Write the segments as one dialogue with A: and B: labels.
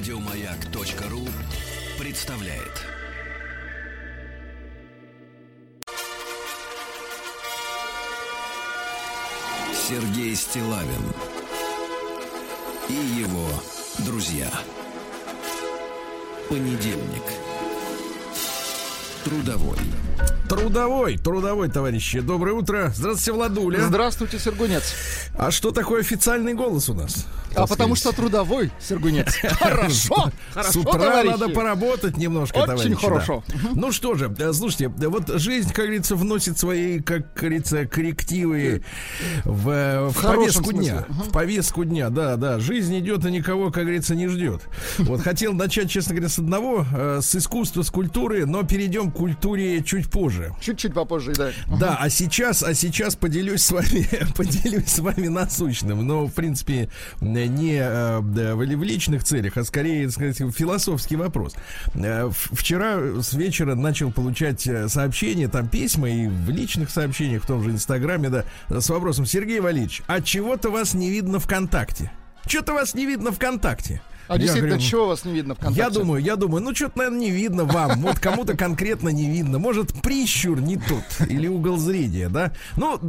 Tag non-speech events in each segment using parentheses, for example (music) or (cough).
A: Радиомаяк.ру представляет. Сергей Стилавин и его друзья. Понедельник. Трудовой.
B: Трудовой, трудовой, товарищи. Доброе утро. Здравствуйте, Владуля.
C: Здравствуйте, Сергунец.
B: А что такое официальный голос у нас?
C: А потому что трудовой, Сергунец. (laughs) Хорошо,
B: С утра надо поработать немножко,
C: Очень хорошо.
B: Ну что же, э, слушайте, э, вот жизнь, как говорится, вносит свои, как говорится, коррективы в, э, в повестку дня. В повестку дня, да, да. Жизнь идет и никого, как говорится, не ждет. (laughs) Вот хотел начать, честно говоря, с одного, с искусства, с культуры, но перейдем к культуре чуть позже.
C: Чуть-чуть попозже, да.
B: Да, а сейчас, а сейчас поделюсь с вами, (laughs) поделюсь с вами насущным, но в принципе не э, в личных целях, а скорее, так сказать, философский вопрос. Э, Вчера с вечера начал получать э, сообщения, там письма и в личных сообщениях, в том же Инстаграме, да, с вопросом Сергей Валерьевич, а чего-то вас не видно ВКонтакте? Что-то вас не видно ВКонтакте.
C: А
B: Я
C: действительно,
B: говорю,
C: чего вас не видно ВКонтакте?
B: я думаю, я думаю, ну что-то, наверное, не видно вам. Вот кому-то конкретно не видно. Может, прищур не тот или угол зрения, да? Ну,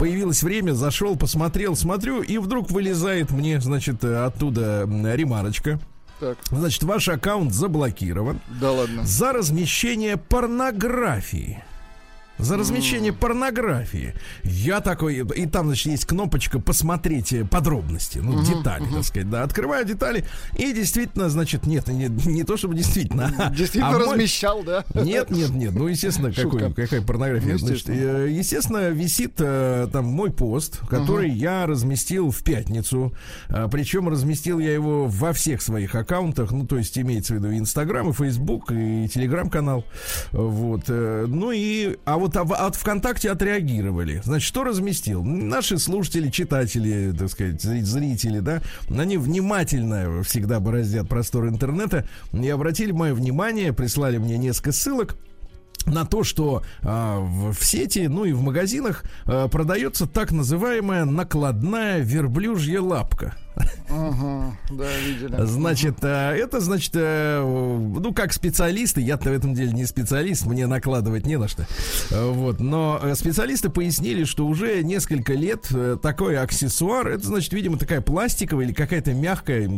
B: появилось время, зашел, посмотрел, смотрю, и вдруг вылезает мне, значит, оттуда ремарочка.
C: Так,
B: Значит, ваш аккаунт заблокирован
C: да ладно.
B: за размещение порнографии. За размещение порнографии. Я такой, и там, значит, есть кнопочка посмотреть э, подробности, ну, детали, так сказать, да. Открываю детали, и действительно, значит, нет, не, не то чтобы действительно. а-
C: Действительно
B: а мой-
C: размещал, да?
B: нет, нет, нет. Ну, естественно, какой, какая порнография.
C: Ну,
B: Значит,
C: естественно.
B: э, естественно, висит э, там мой пост, который я разместил в пятницу. А, Причем разместил я его во всех своих аккаунтах. Ну, то есть имеется в виду и Инстаграм, и Фейсбук, и Телеграм-канал. Вот. э, Ну и... А вот а в- от ВКонтакте отреагировали. Значит, что разместил? Наши слушатели, читатели, так сказать, зри- зрители, да, они внимательно всегда бороздят простор интернета и обратили мое внимание, прислали мне несколько ссылок на то, что а, в, в сети, ну и в магазинах а, продается так называемая накладная верблюжья лапка.
C: Да, видели.
B: Значит, а, это значит, э, ну как специалисты, я-то в этом деле не специалист, мне накладывать не на что. Э, Вот, но э, специалисты пояснили, что уже несколько лет э, такой аксессуар, это значит, видимо, такая пластиковая или какая-то мягкая,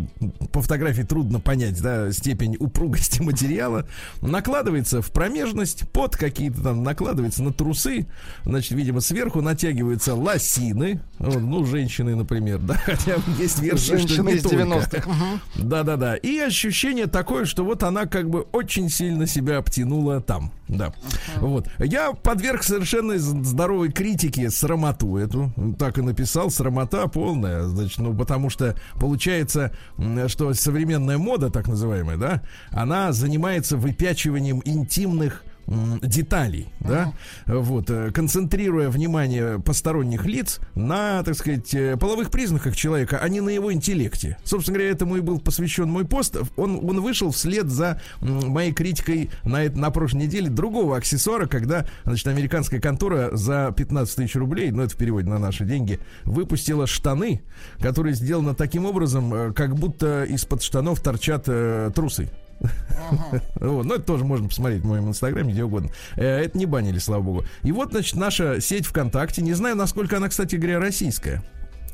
B: по фотографии трудно понять, да, степень упругости (laughs) материала, накладывается в промежность, под какие-то там накладывается на трусы, значит, видимо, сверху натягиваются лосины, ну, женщины, например, (laughs) да, хотя есть что
C: Женщины
B: не
C: из
B: только.
C: 90-х. Мгм.
B: Да-да-да. И ощущение такое, что вот она как бы очень сильно себя обтянула там. Да. Вот. Я подверг совершенно здоровой критике срамоту эту. Так и написал. Срамота полная. Значит, ну, потому что получается, что современная мода, так называемая, да, она занимается выпячиванием интимных деталей, да, вот, э, концентрируя внимание посторонних лиц на, так сказать, э, половых признаках человека, а не на его интеллекте. Собственно говоря, этому и был посвящен мой пост. Он, он вышел вслед за моей критикой на, на прошлой неделе другого аксессуара, когда, значит, американская контора за 15 тысяч рублей, ну, это в переводе на наши деньги, выпустила штаны, которые сделаны таким образом, э, как будто из-под штанов торчат э, трусы. (laughs) Вот, ну, это тоже можно посмотреть в моем инстаграме, где угодно. Э, Это не банили, слава богу. И вот, значит, наша сеть ВКонтакте, не знаю, насколько она, кстати говоря, российская.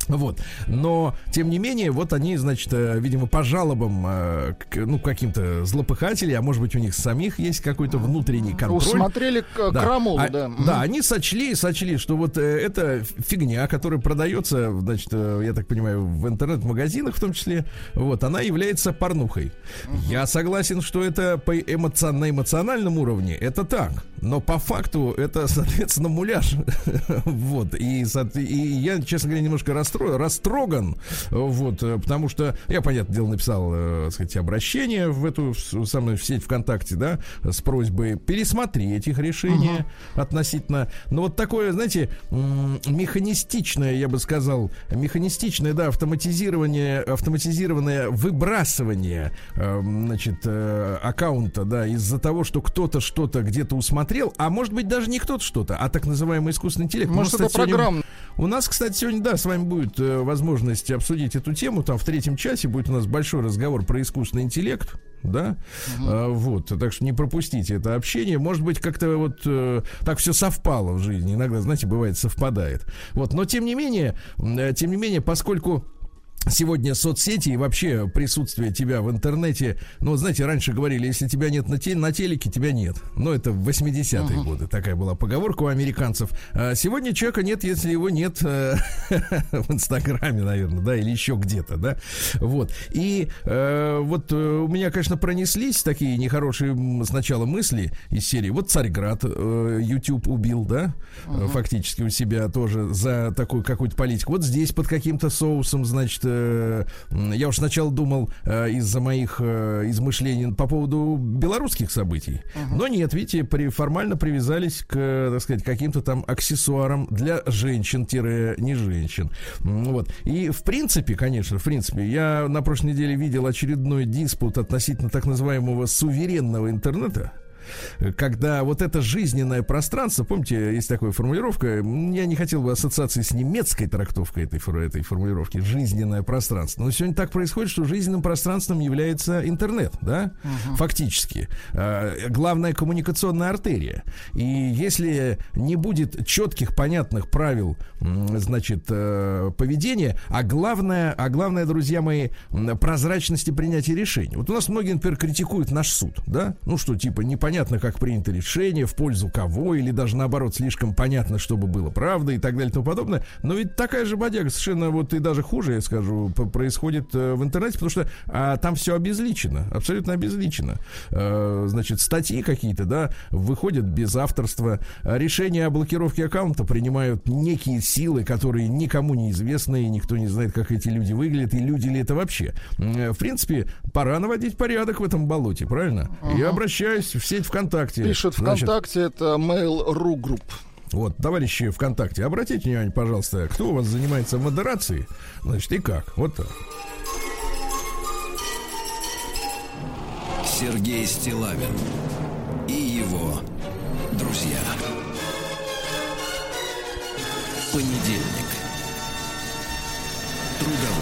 B: Вот. Но, тем не менее, вот они, значит, э, видимо, по жалобам, э, ну, каким-то злопыхателей, а может быть, у них самих есть какой-то внутренний контроль.
C: Усмотрели к-
B: Да.
C: крамолу,
B: А-
C: да.
B: Да, они сочли, сочли, что вот э, это фигня, которая продается, значит, я так понимаю, в интернет-магазинах в том числе, вот, она является порнухой. Я согласен, что это по эмоци- на эмоциональном уровне это так, но по факту это, (laughs) соответственно, муляж. (laughs) вот, и, и я, честно говоря, немножко расстроен, растроган, вот, э, потому что я, понятное дело, написал, э, так сказать, обращение в эту в самую в сеть ВКонтакте, да, с просьбой пересмотреть их решение относительно, ну вот такое, знаете, механистичное, я бы сказал, механистичное, да, автоматизирование, автоматизированное выбрасывание, э, значит, аккаунта, да, из-за того, что кто-то что-то где-то усмотрел, а может быть даже не кто-то что-то, а так называемый искусственный интеллект.
C: Может, это
B: сегодня-
C: программа.
B: у нас, кстати, сегодня, да, с вами будет будет э, возможность обсудить эту тему. Там в третьем часе будет у нас большой разговор про искусственный интеллект. Да, а, вот, так что не пропустите это общение. Может быть, как-то вот э, так все совпало в жизни. Иногда, знаете, бывает совпадает. Вот, но тем не менее, э, тем не менее, поскольку Сегодня соцсети и вообще присутствие тебя в интернете, ну, знаете, раньше говорили, если тебя нет на, те, на телеке, тебя нет. Но это в 80-е uh-huh. годы такая была поговорка у американцев. А сегодня человека нет, если его нет э, (laughs) в Инстаграме, наверное, да, или еще где-то, да. Вот. И э, вот э, у меня, конечно, пронеслись такие нехорошие сначала мысли из серии. Вот Царьград э, YouTube убил, да, uh-huh. фактически у себя тоже за такую какую-то политику. Вот здесь под каким-то соусом, значит, э, я уж сначала думал э, из-за моих э, измышлений по поводу белорусских событий. Uh-huh. Но нет, видите, при, формально привязались к, так сказать, каким-то там аксессуарам для женщин-не женщин. Вот. И в принципе, конечно, в принципе, я на прошлой неделе видел очередной диспут относительно так называемого суверенного интернета когда вот это жизненное пространство, помните, есть такая формулировка, я не хотел бы ассоциации с немецкой трактовкой этой, этой формулировки, жизненное пространство. Но сегодня так происходит, что жизненным пространством является интернет, да, uh-huh. фактически. А, главная коммуникационная артерия. И если не будет четких, понятных правил, значит, э, поведения, а главное, а главное, друзья мои, прозрачности принятия решений. Вот у нас многие, например, критикуют наш суд, да, ну что, типа, непонятно непонятно, как принято решение, в пользу кого, или даже наоборот, слишком понятно, чтобы было правда и так далее и тому подобное. Но ведь такая же бодяга совершенно вот и даже хуже, я скажу, происходит э, в интернете, потому что а, там все обезличено, абсолютно обезличено. А, значит, статьи какие-то, да, выходят без авторства. Решения о блокировке аккаунта принимают некие силы, которые никому не известны, и никто не знает, как эти люди выглядят, и люди ли это вообще. В принципе, пора наводить порядок в этом болоте, правильно? Uh-huh. Я обращаюсь в сеть ВКонтакте.
C: Пишет ВКонтакте, Значит, это Mail.ru Group.
B: Вот, товарищи ВКонтакте, обратите внимание, пожалуйста, кто у вас занимается модерацией, значит, и как. Вот так.
A: Сергей Стилавин и его друзья. Понедельник. Трудовой.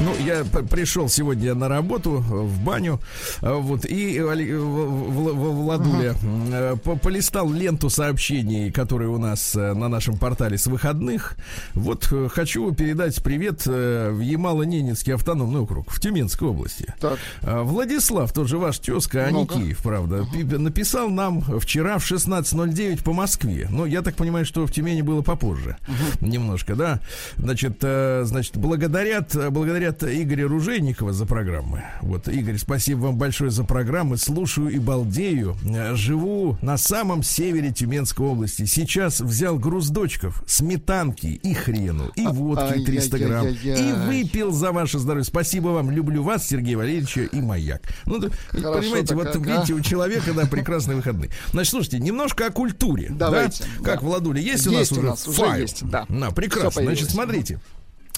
B: Ну, я пришел сегодня на работу в баню, а, вот, и Владуля uh полистал ленту сообщений, которые у нас э, на нашем портале с выходных. Вот э, хочу передать привет э, в Ямало-Ненецкий автономный округ в Тюменской области. Так. А, Владислав, тот же ваш тезка, Аникиев, правда, uh-huh. написал нам вчера в 16.09 по Москве. Ну, я так понимаю, что в Тюмени было попозже. Uh-huh. Немножко, да. Значит, значит, благодарят, благодарят благодарят Игоря Ружейникова за программы. Вот, Игорь, спасибо вам большое за программы. Слушаю и балдею. Живу на самом севере Тюменской области. Сейчас взял груз дочков, сметанки и хрену, и а, водки 300 грамм. И выпил за ваше здоровье. Спасибо вам. Люблю вас, Сергей Валерьевич и Маяк. Ну, понимаете, вот видите, у человека, да, прекрасные выходные. Значит, слушайте, немножко о культуре. Давайте. Как, Владуля, есть, есть у нас уже? Файл? Есть, да. На, прекрасно. Значит, смотрите.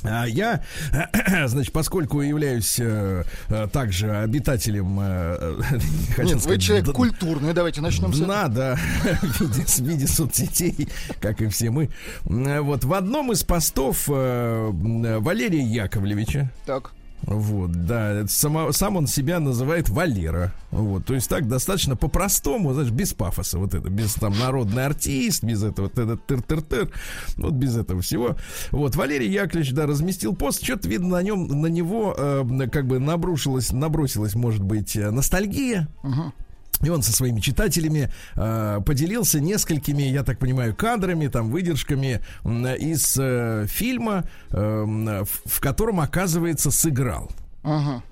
B: А я, (clears throat) значит, поскольку являюсь э, э также обитателем, э, (laughs)
C: хочу Нет, сказать, вы человек д- культурный, давайте начнем с
B: этого. Да, (laughs) в виде, в виде соцсетей, как и все мы. Вот в одном из постов э, Валерия Яковлевича. Так. Вот, да, само, сам он себя называет Валера. Вот, то есть так достаточно по-простому, знаешь, без пафоса, вот это, без там народный артист, без этого, вот это тыр-тыр-тыр, вот без этого всего. Вот, Валерий Яковлевич, да, разместил пост, что-то видно на нем, на него э, как бы набрушилась, набросилась, может быть, э, ностальгия. Uh-huh. И он со своими читателями э, поделился несколькими, я так понимаю, кадрами, там, выдержками э, из э, фильма, э, в, в котором, оказывается, сыграл. Ага.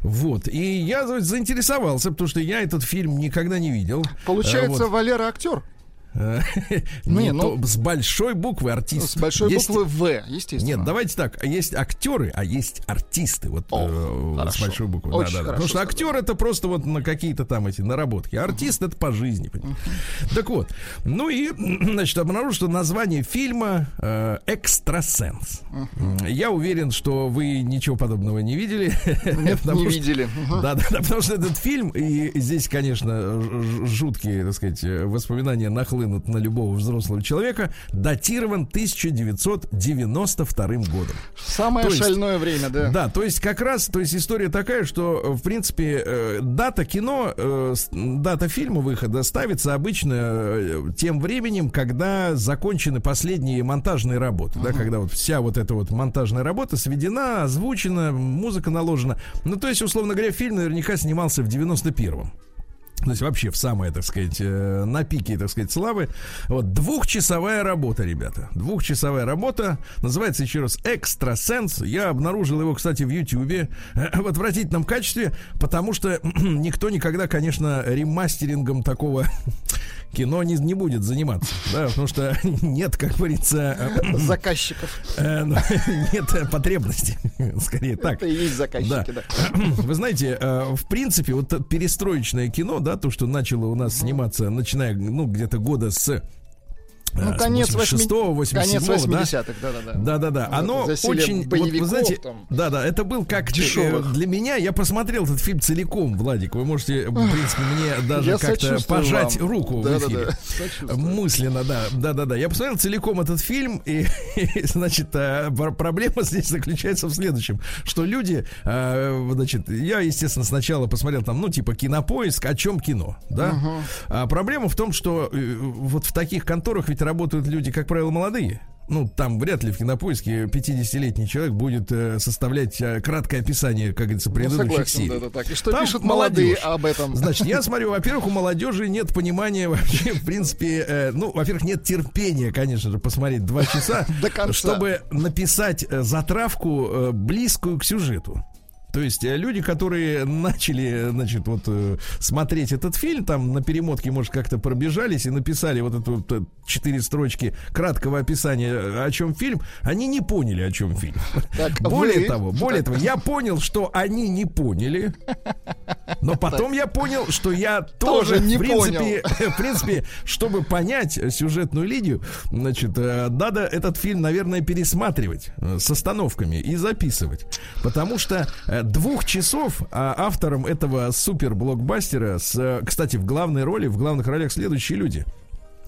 B: Вот. И я заинтересовался, потому что я этот фильм никогда не видел.
C: Получается, вот. Валера актер.
B: Не, ну, с большой буквы артист.
C: С большой есть... буквы В, естественно.
B: Нет, давайте так. Есть актеры, а есть артисты. Вот О, э, с большой буквы. Очень да, да, да. Потому что актер это просто вот на какие-то там эти наработки. артист uh-huh. это по жизни. Так вот. Ну и, (clears throat) значит, обнаружил, что название фильма э, Экстрасенс. Uh-huh. Я уверен, что вы ничего подобного не видели.
C: Нет, (laughs) не видели.
B: Да, да, да, потому что этот фильм, и здесь, конечно, жуткие, так сказать, воспоминания нахлынули выхлынут на любого взрослого человека, датирован 1992 годом.
C: Самое
B: То есть-
C: шальное время, да.
B: Да, то есть как раз, то есть история такая, что э, в принципе э, дата кино, э, дата фильма выхода ставится обычно э, тем временем, когда закончены последние монтажные работы, да, когда вот вся вот эта вот монтажная работа сведена, озвучена, музыка наложена. Ну, то есть, условно говоря, фильм наверняка снимался в 91-м. То есть вообще в самое, так сказать, э, на пике, так сказать, славы. Вот двухчасовая работа, ребята. Двухчасовая работа. Называется еще раз «Экстрасенс». Я обнаружил его, кстати, в Ютьюбе э, в отвратительном качестве, потому что (clears throat) никто никогда, конечно, ремастерингом такого (laughs) кино не, не будет заниматься. Да, потому что (laughs) нет, как говорится, э, (clears throat)
C: Заказчиков.
B: ну, (laughs) нет потребности. Скорее так.
C: Это и есть заказчики, да. (clears throat)
B: Вы знаете, в принципе, вот перестроечное кино, да, то, что начало у нас сниматься, начиная, ну, где-то года с
C: Ну, конец
B: 86-го,
C: 80 конец
B: 87-го, да?
C: 80-х, да-да-да.
B: Да, да, да.
C: Вот
B: Оно очень, вот, вы знаете,
C: там.
B: да, да, это был как
C: Дешевых.
B: для меня. Я посмотрел этот фильм целиком, Владик. Вы можете, в принципе, мне даже как-то пожать
C: вам.
B: руку в
C: Да-да-да,
B: эфире. Мысленно, да, да, да, да. Я посмотрел целиком этот фильм, и, (laughs) и, значит, э, пр- проблема (laughs) здесь заключается в следующем, что люди, э, значит, я, естественно, сначала посмотрел там, ну, типа кинопоиск, о чем кино, да. А проблема в том, что э, вот в таких конторах ведь работают люди, как правило, молодые. Ну, там вряд ли в кинопоиске 50-летний человек будет э, составлять э, краткое описание, как говорится,
C: Ну,
B: предыдущих
C: согласен,
B: серий.
C: да-да, так. И что
B: Там
C: пишут молодые об этом?
B: Значит, я (laughs) смотрю, во-первых, у молодежи нет понимания (laughs) вообще, в принципе, э, ну, во-первых, нет терпения, конечно же, посмотреть два часа, (laughs) чтобы написать э, затравку э, близкую к сюжету. То есть э, люди, которые начали, значит, вот э, смотреть этот фильм, там на перемотке, может, как-то пробежались и написали вот это вот э, четыре строчки краткого описания, о чем фильм, они не поняли, о чем фильм.
C: Так,
B: более
C: вы-
B: того, более того, я понял, что они не поняли, но потом я понял, что я тоже,
C: Тоже не
B: в принципе, (laughs) в принципе, чтобы понять сюжетную линию, значит, надо этот фильм, наверное, пересматривать с остановками и записывать, потому что двух часов а автором этого супер блокбастера, с, э, кстати, в главной роли, в главных ролях следующие люди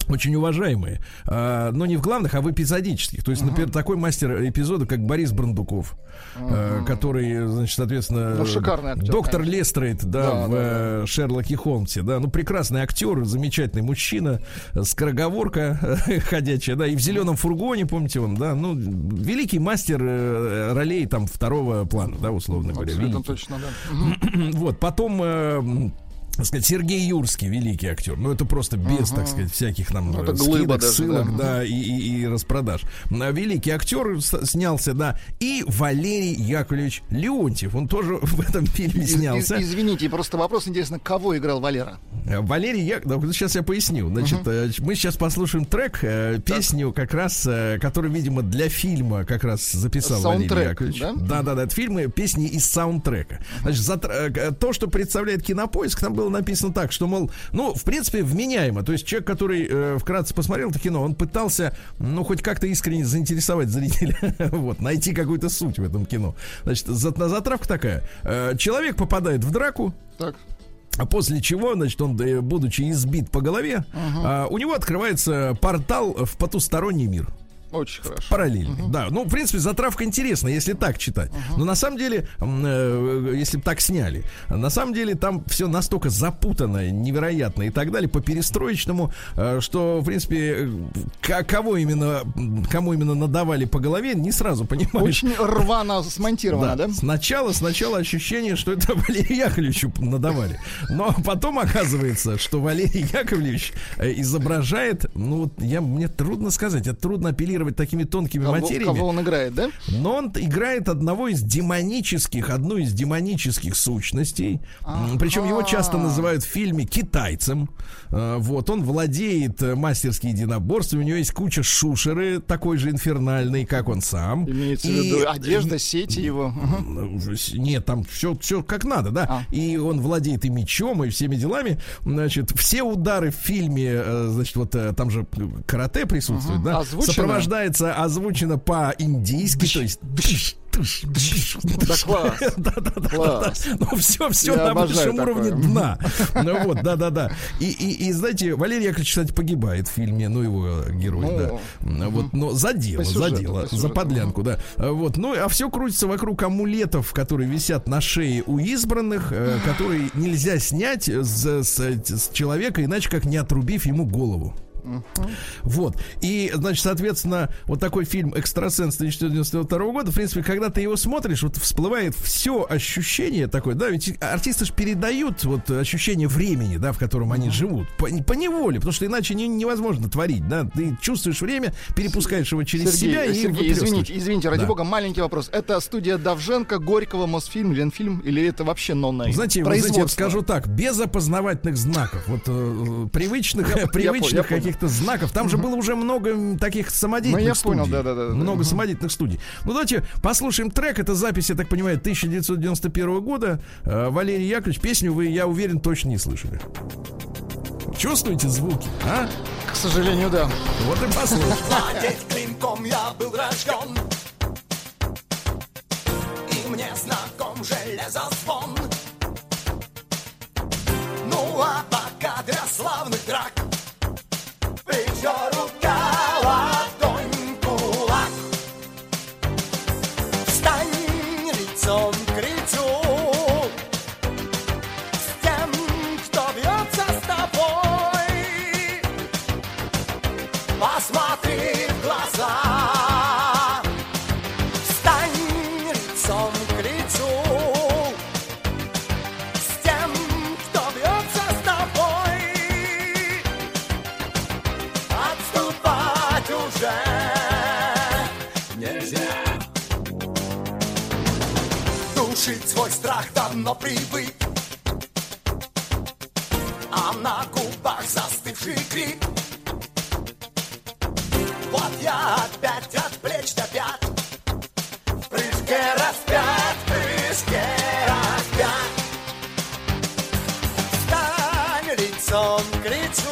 B: очень уважаемые, а, но не в главных, а в эпизодических. То есть, например, такой мастер эпизода, как Борис Брандуков, э, который, значит, соответственно,
C: Ну, шикарный актер,
B: доктор
C: конечно.
B: Лестрейд, да,
C: Да,
B: в
C: да,
B: э, Шерлоке Холмсе, да, ну прекрасный актер, замечательный мужчина, э, скороговорка э, (laughs) ходячая, да, и в зеленом фургоне, помните он, да, ну великий мастер ролей там второго плана, да, условно говоря,
C: Абсолютно точно, да. (clears throat)
B: Вот, потом так сказать, Сергей Юрский, великий актер. Ну, это просто без, так сказать, всяких нам
C: Ну,
B: э, скидок,
C: даже,
B: ссылок,
C: да.
B: да, и, и- и распродаж. А, Великий актер снялся, да. И Валерий Яковлевич Леонтьев. Он тоже (laughs) в этом фильме
C: Из-
B: снялся.
C: из- Извините, просто вопрос интересно, кого играл Валера?
B: Э, Валерий Яковлевич, сейчас я поясню. Значит, э, мы сейчас послушаем трек, песню как раз, который, видимо, для фильма как раз записал
C: Саундтрек,
B: Валерий Яковлевич.
C: да?
B: Да, да, да, это фильмы, песни из саундтрека. Значит, э, то, что представляет кинопоиск, там было написано так, что, мол, ну, в принципе, вменяемо. То есть человек, который э, вкратце посмотрел это кино, он пытался, ну, хоть как-то искренне заинтересовать зрителя, (laughs) вот, найти какую-то суть в этом кино. Значит, за- затравка такая. Э, Человек попадает в драку,
C: Так.
B: а после чего, значит, он, э, будучи избит по голове, а, у него открывается портал в потусторонний мир.
C: Очень хорошо.
B: Параллельный. Да. Ну, в принципе, затравка интересная, если так читать. Но на самом деле, э, если бы так сняли, на самом деле там все настолько запутанно, невероятно и так далее, по перестроечному, э, что, в принципе, э, к- кого именно, кому именно надавали по голове, не сразу понимаешь.
C: Очень рвано смонтировано, да?
B: Сначала, сначала ощущение, что это (laughs) Валерию Яковлевичу надавали. Но потом оказывается, что Валерий Яковлевич э, изображает, ну я, мне трудно сказать, это трудно апеллировать такими тонкими
C: Кого,
B: материями.
C: кого он играет, да?
B: Но он играет одного из демонических, одну из демонических сущностей. М, Причем его часто называют в фильме китайцем. Э, Вот, он владеет э, мастерски единоборством, у него есть куча шушеры, такой же инфернальный, как он сам.
C: Имеется в
B: И-
C: виду одежда, сети его.
B: Нет, там все, все как надо, да.
C: А.
B: И он владеет и мечом, и всеми делами. Значит, все удары в фильме, э, значит, вот э, там же карате присутствует, да,
C: Озвучено?
B: Сопровождается, озвучено по-индийски, то есть тыщ,
C: Да класс. (laughs)
B: Да, да, да, да.
C: Класс.
B: Ну, все, все
C: Я
B: на высшем уровне дна. Ну вот, да, да, да. И, и, и знаете, Валерий Яковлевич, кстати, погибает в фильме, ну, его герой,
C: Ну,
B: да. Вот, но за дело, за дело, за подлянку, да. А Вот, ну, а все крутится вокруг амулетов, которые висят на шее у избранных, э, которые нельзя снять с, с- с человека, иначе как не отрубив ему голову. Вот. И, значит, соответственно, вот такой фильм «Экстрасенс» 1992 года, в принципе, когда ты его смотришь, вот всплывает все ощущение такое, да, ведь артисты же передают вот ощущение времени, да, в котором они живут, по, по неволе, потому что иначе не- невозможно творить, да, ты чувствуешь время, перепускаешь его через
C: Сергей,
B: себя и
C: Сергей, извините, извините, ради
B: Да.
C: бога, маленький вопрос. Это студия Давженко, Горького, Мосфильм, Ленфильм или это вообще нонейм?
B: Знаете, вы знаете, я скажу так, без опознавательных знаков, вот э, привычных,
C: Я-
B: привычных
C: понял.
B: Каких-то знаков, там же было уже много таких самодеятельных
C: Ну, я
B: студий.
C: понял, да-да-да.
B: Много самодеятельных студий. Ну, давайте послушаем трек, это запись, я так понимаю, 1991 года. Э, Валерий Яковлевич, песню вы, я уверен, точно не слышали. Чувствуете звуки, а?
C: К сожалению, да.
B: Вот и (laughs)
D: клинком я был рожден И мне знаком железозвон Ну а пока для славных драк Встань привык А на губах застывший крик вот я опять от плеч до пят. В прыжке распят, в прыжке распят. Стань лицом к лицу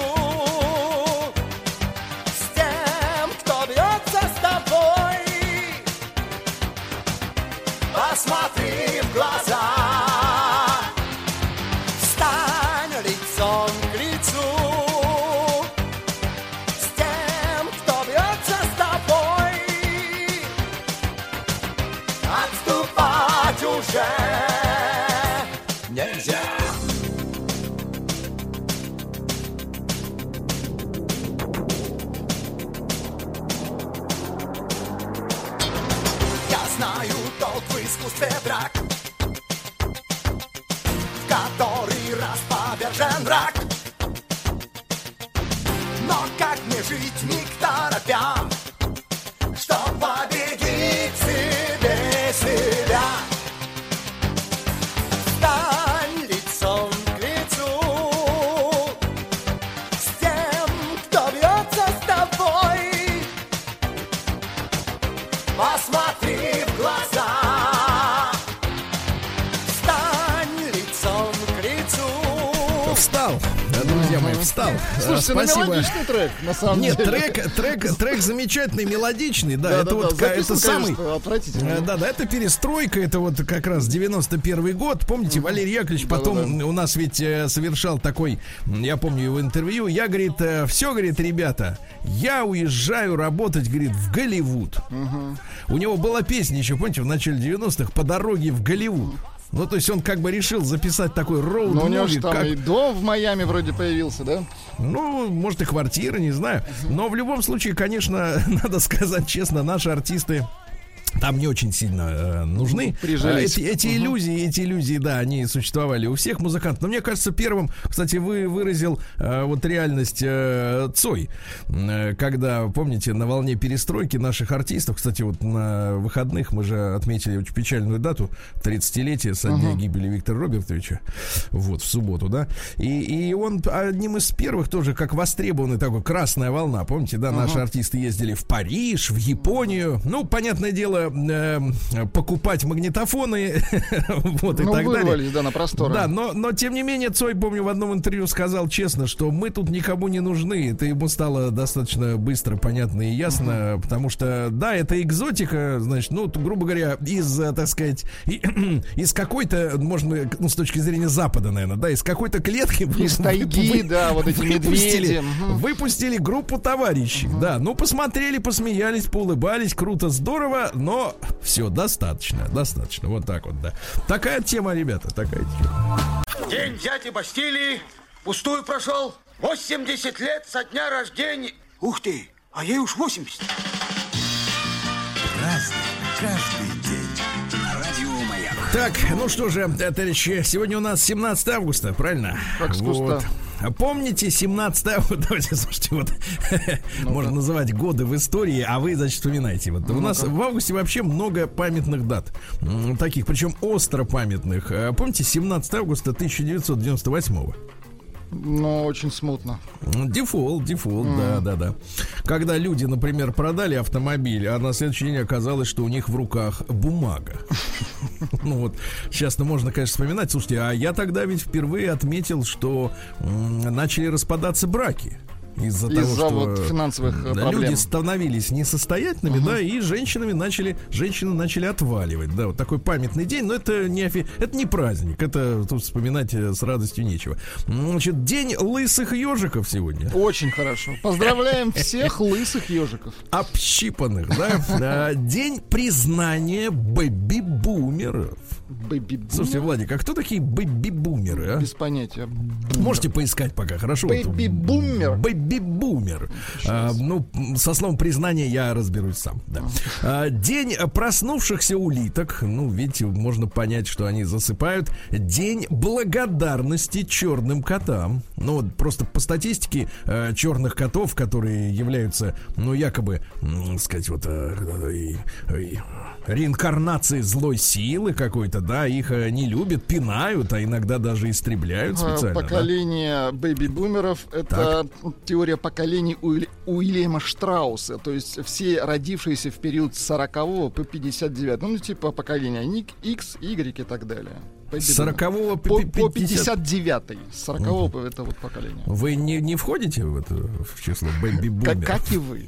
D: повержен враг. Но как мне жить, не торопя,
B: встал. Э,
C: Слушайте, ну
B: Спасибо.
C: мелодичный трек, на самом
B: Нет,
C: деле.
B: трек, трек, трек замечательный, мелодичный, да,
C: Да,
B: это
C: да,
B: вот
C: да,
B: это самый. Э, Да, да, это перестройка, это вот как раз 91 год. Помните, Валерий Яковлевич потом у нас ведь э, совершал такой, я помню его интервью, я, говорит, все, говорит, ребята, я уезжаю работать, говорит, в Голливуд. У него была песня еще, помните, в начале 90-х «По дороге в Голливуд». Ну, то есть он как бы решил записать такой роуд
C: Ну, у него же там
B: как-
C: и дом в Майами вроде появился, да?
B: ну, может, и квартира, не знаю. Но в любом случае, конечно, (laughs) надо сказать честно, наши артисты там не очень сильно э, нужны.
C: Прижились.
B: Э, Эти, эти иллюзии, эти иллюзии, да, они существовали у всех музыкантов. Но мне кажется, первым, кстати, вы выразил э, вот реальность э, Цой, Э, когда, помните, на волне перестройки наших артистов, кстати, вот на выходных мы же отметили очень печальную дату, 30-летие со дня гибели Виктора Робертовича, вот, в субботу, да, и, и он одним из первых тоже, как востребованный такой, красная волна, помните, да, наши артисты ездили в Париж, в Японию, ну, понятное дело, э, покупать магнитофоны, (laughs) вот и
C: Ну,
B: так далее.
C: да, на просторы.
B: Да, но, но тем не менее, Цой, помню, в одном интервью сказал честно, что мы тут никому не нужны. Это ему стало достаточно быстро, понятно и ясно, потому что, да, это экзотика, значит, ну, грубо говоря, из, э, так сказать, и- (clears throat) из какой-то, можно, ну, с точки зрения Запада, наверное, да, из какой-то клетки...
C: Из тайги, да, вот эти (laughs)
B: выпустили-
C: медведи.
B: Выпустили группу товарищей, да, ну, посмотрели, посмеялись, поулыбались, круто, здорово, но все, достаточно, достаточно, вот так вот, да. Такая тема, ребята, такая тема.
E: День дяди Бастилии пустую прошел. 80 лет со дня рождения. Ух ты, а ей уж 80.
A: Разный, каждый день. Радио.
B: Так, ну что же, э, товарищи, сегодня у нас 17 августа, правильно?
C: Как с куста.
B: А Помните 17 августа? (laughs) Давайте, слушайте, вот (laughs) можно называть годы в истории, а вы, значит, вспоминайте. Вот у нас в августе вообще много памятных дат. Таких, причем остро памятных. А Помните 17 августа 1998
C: Но очень смутно.
B: Дефолт, дефолт, да, да, да. Когда люди, например, продали автомобиль, а на следующий день оказалось, что у них в руках бумага. Ну вот, сейчас-то можно, конечно, вспоминать. Слушайте, а я тогда ведь впервые отметил, что начали распадаться браки. Из-за того,
C: Из-за
B: что
C: вот финансовых э,
B: да,
C: проблем.
B: люди становились несостоятельными, да, и женщинами начали, женщины начали отваливать, да, вот такой памятный день, но это не, офи- это не праздник, это тут вспоминать э, с радостью нечего. Значит, день лысых ежиков сегодня.
C: Очень хорошо. Поздравляем всех лысых ежиков.
B: Общипанных, да? (laughs) А, День признания бэби-бумеров.
C: Бэби
B: Слушайте, Владик, а кто такие бэби-бумеры, а?
C: без понятия.
B: Можете поискать пока, хорошо?
C: Бэби-бумер.
B: Бэби-бумер. А, ну, со словом признания я разберусь сам. Да. А, день проснувшихся улиток. Ну, видите, можно понять, что они засыпают. День благодарности черным котам. Ну, вот просто по статистике э, черных котов, которые являются, ну, якобы, сказать, вот э, реинкарнацией злой силы какой-то, да, их э, не любят, пинают, а иногда даже истребляют
C: А,
B: специально. да.
C: Поколение бэби-бумеров — это теория поколений Уиль- Уильяма Штрауса. То есть все родившиеся в период с 40 по 59. Ну, типа поколения Ник, X, Y и так далее. Boomer.
B: 40
C: по, по 59 С 40 по это вот поколение.
B: Вы не, не входите в это в число бэби
C: Как, как и вы.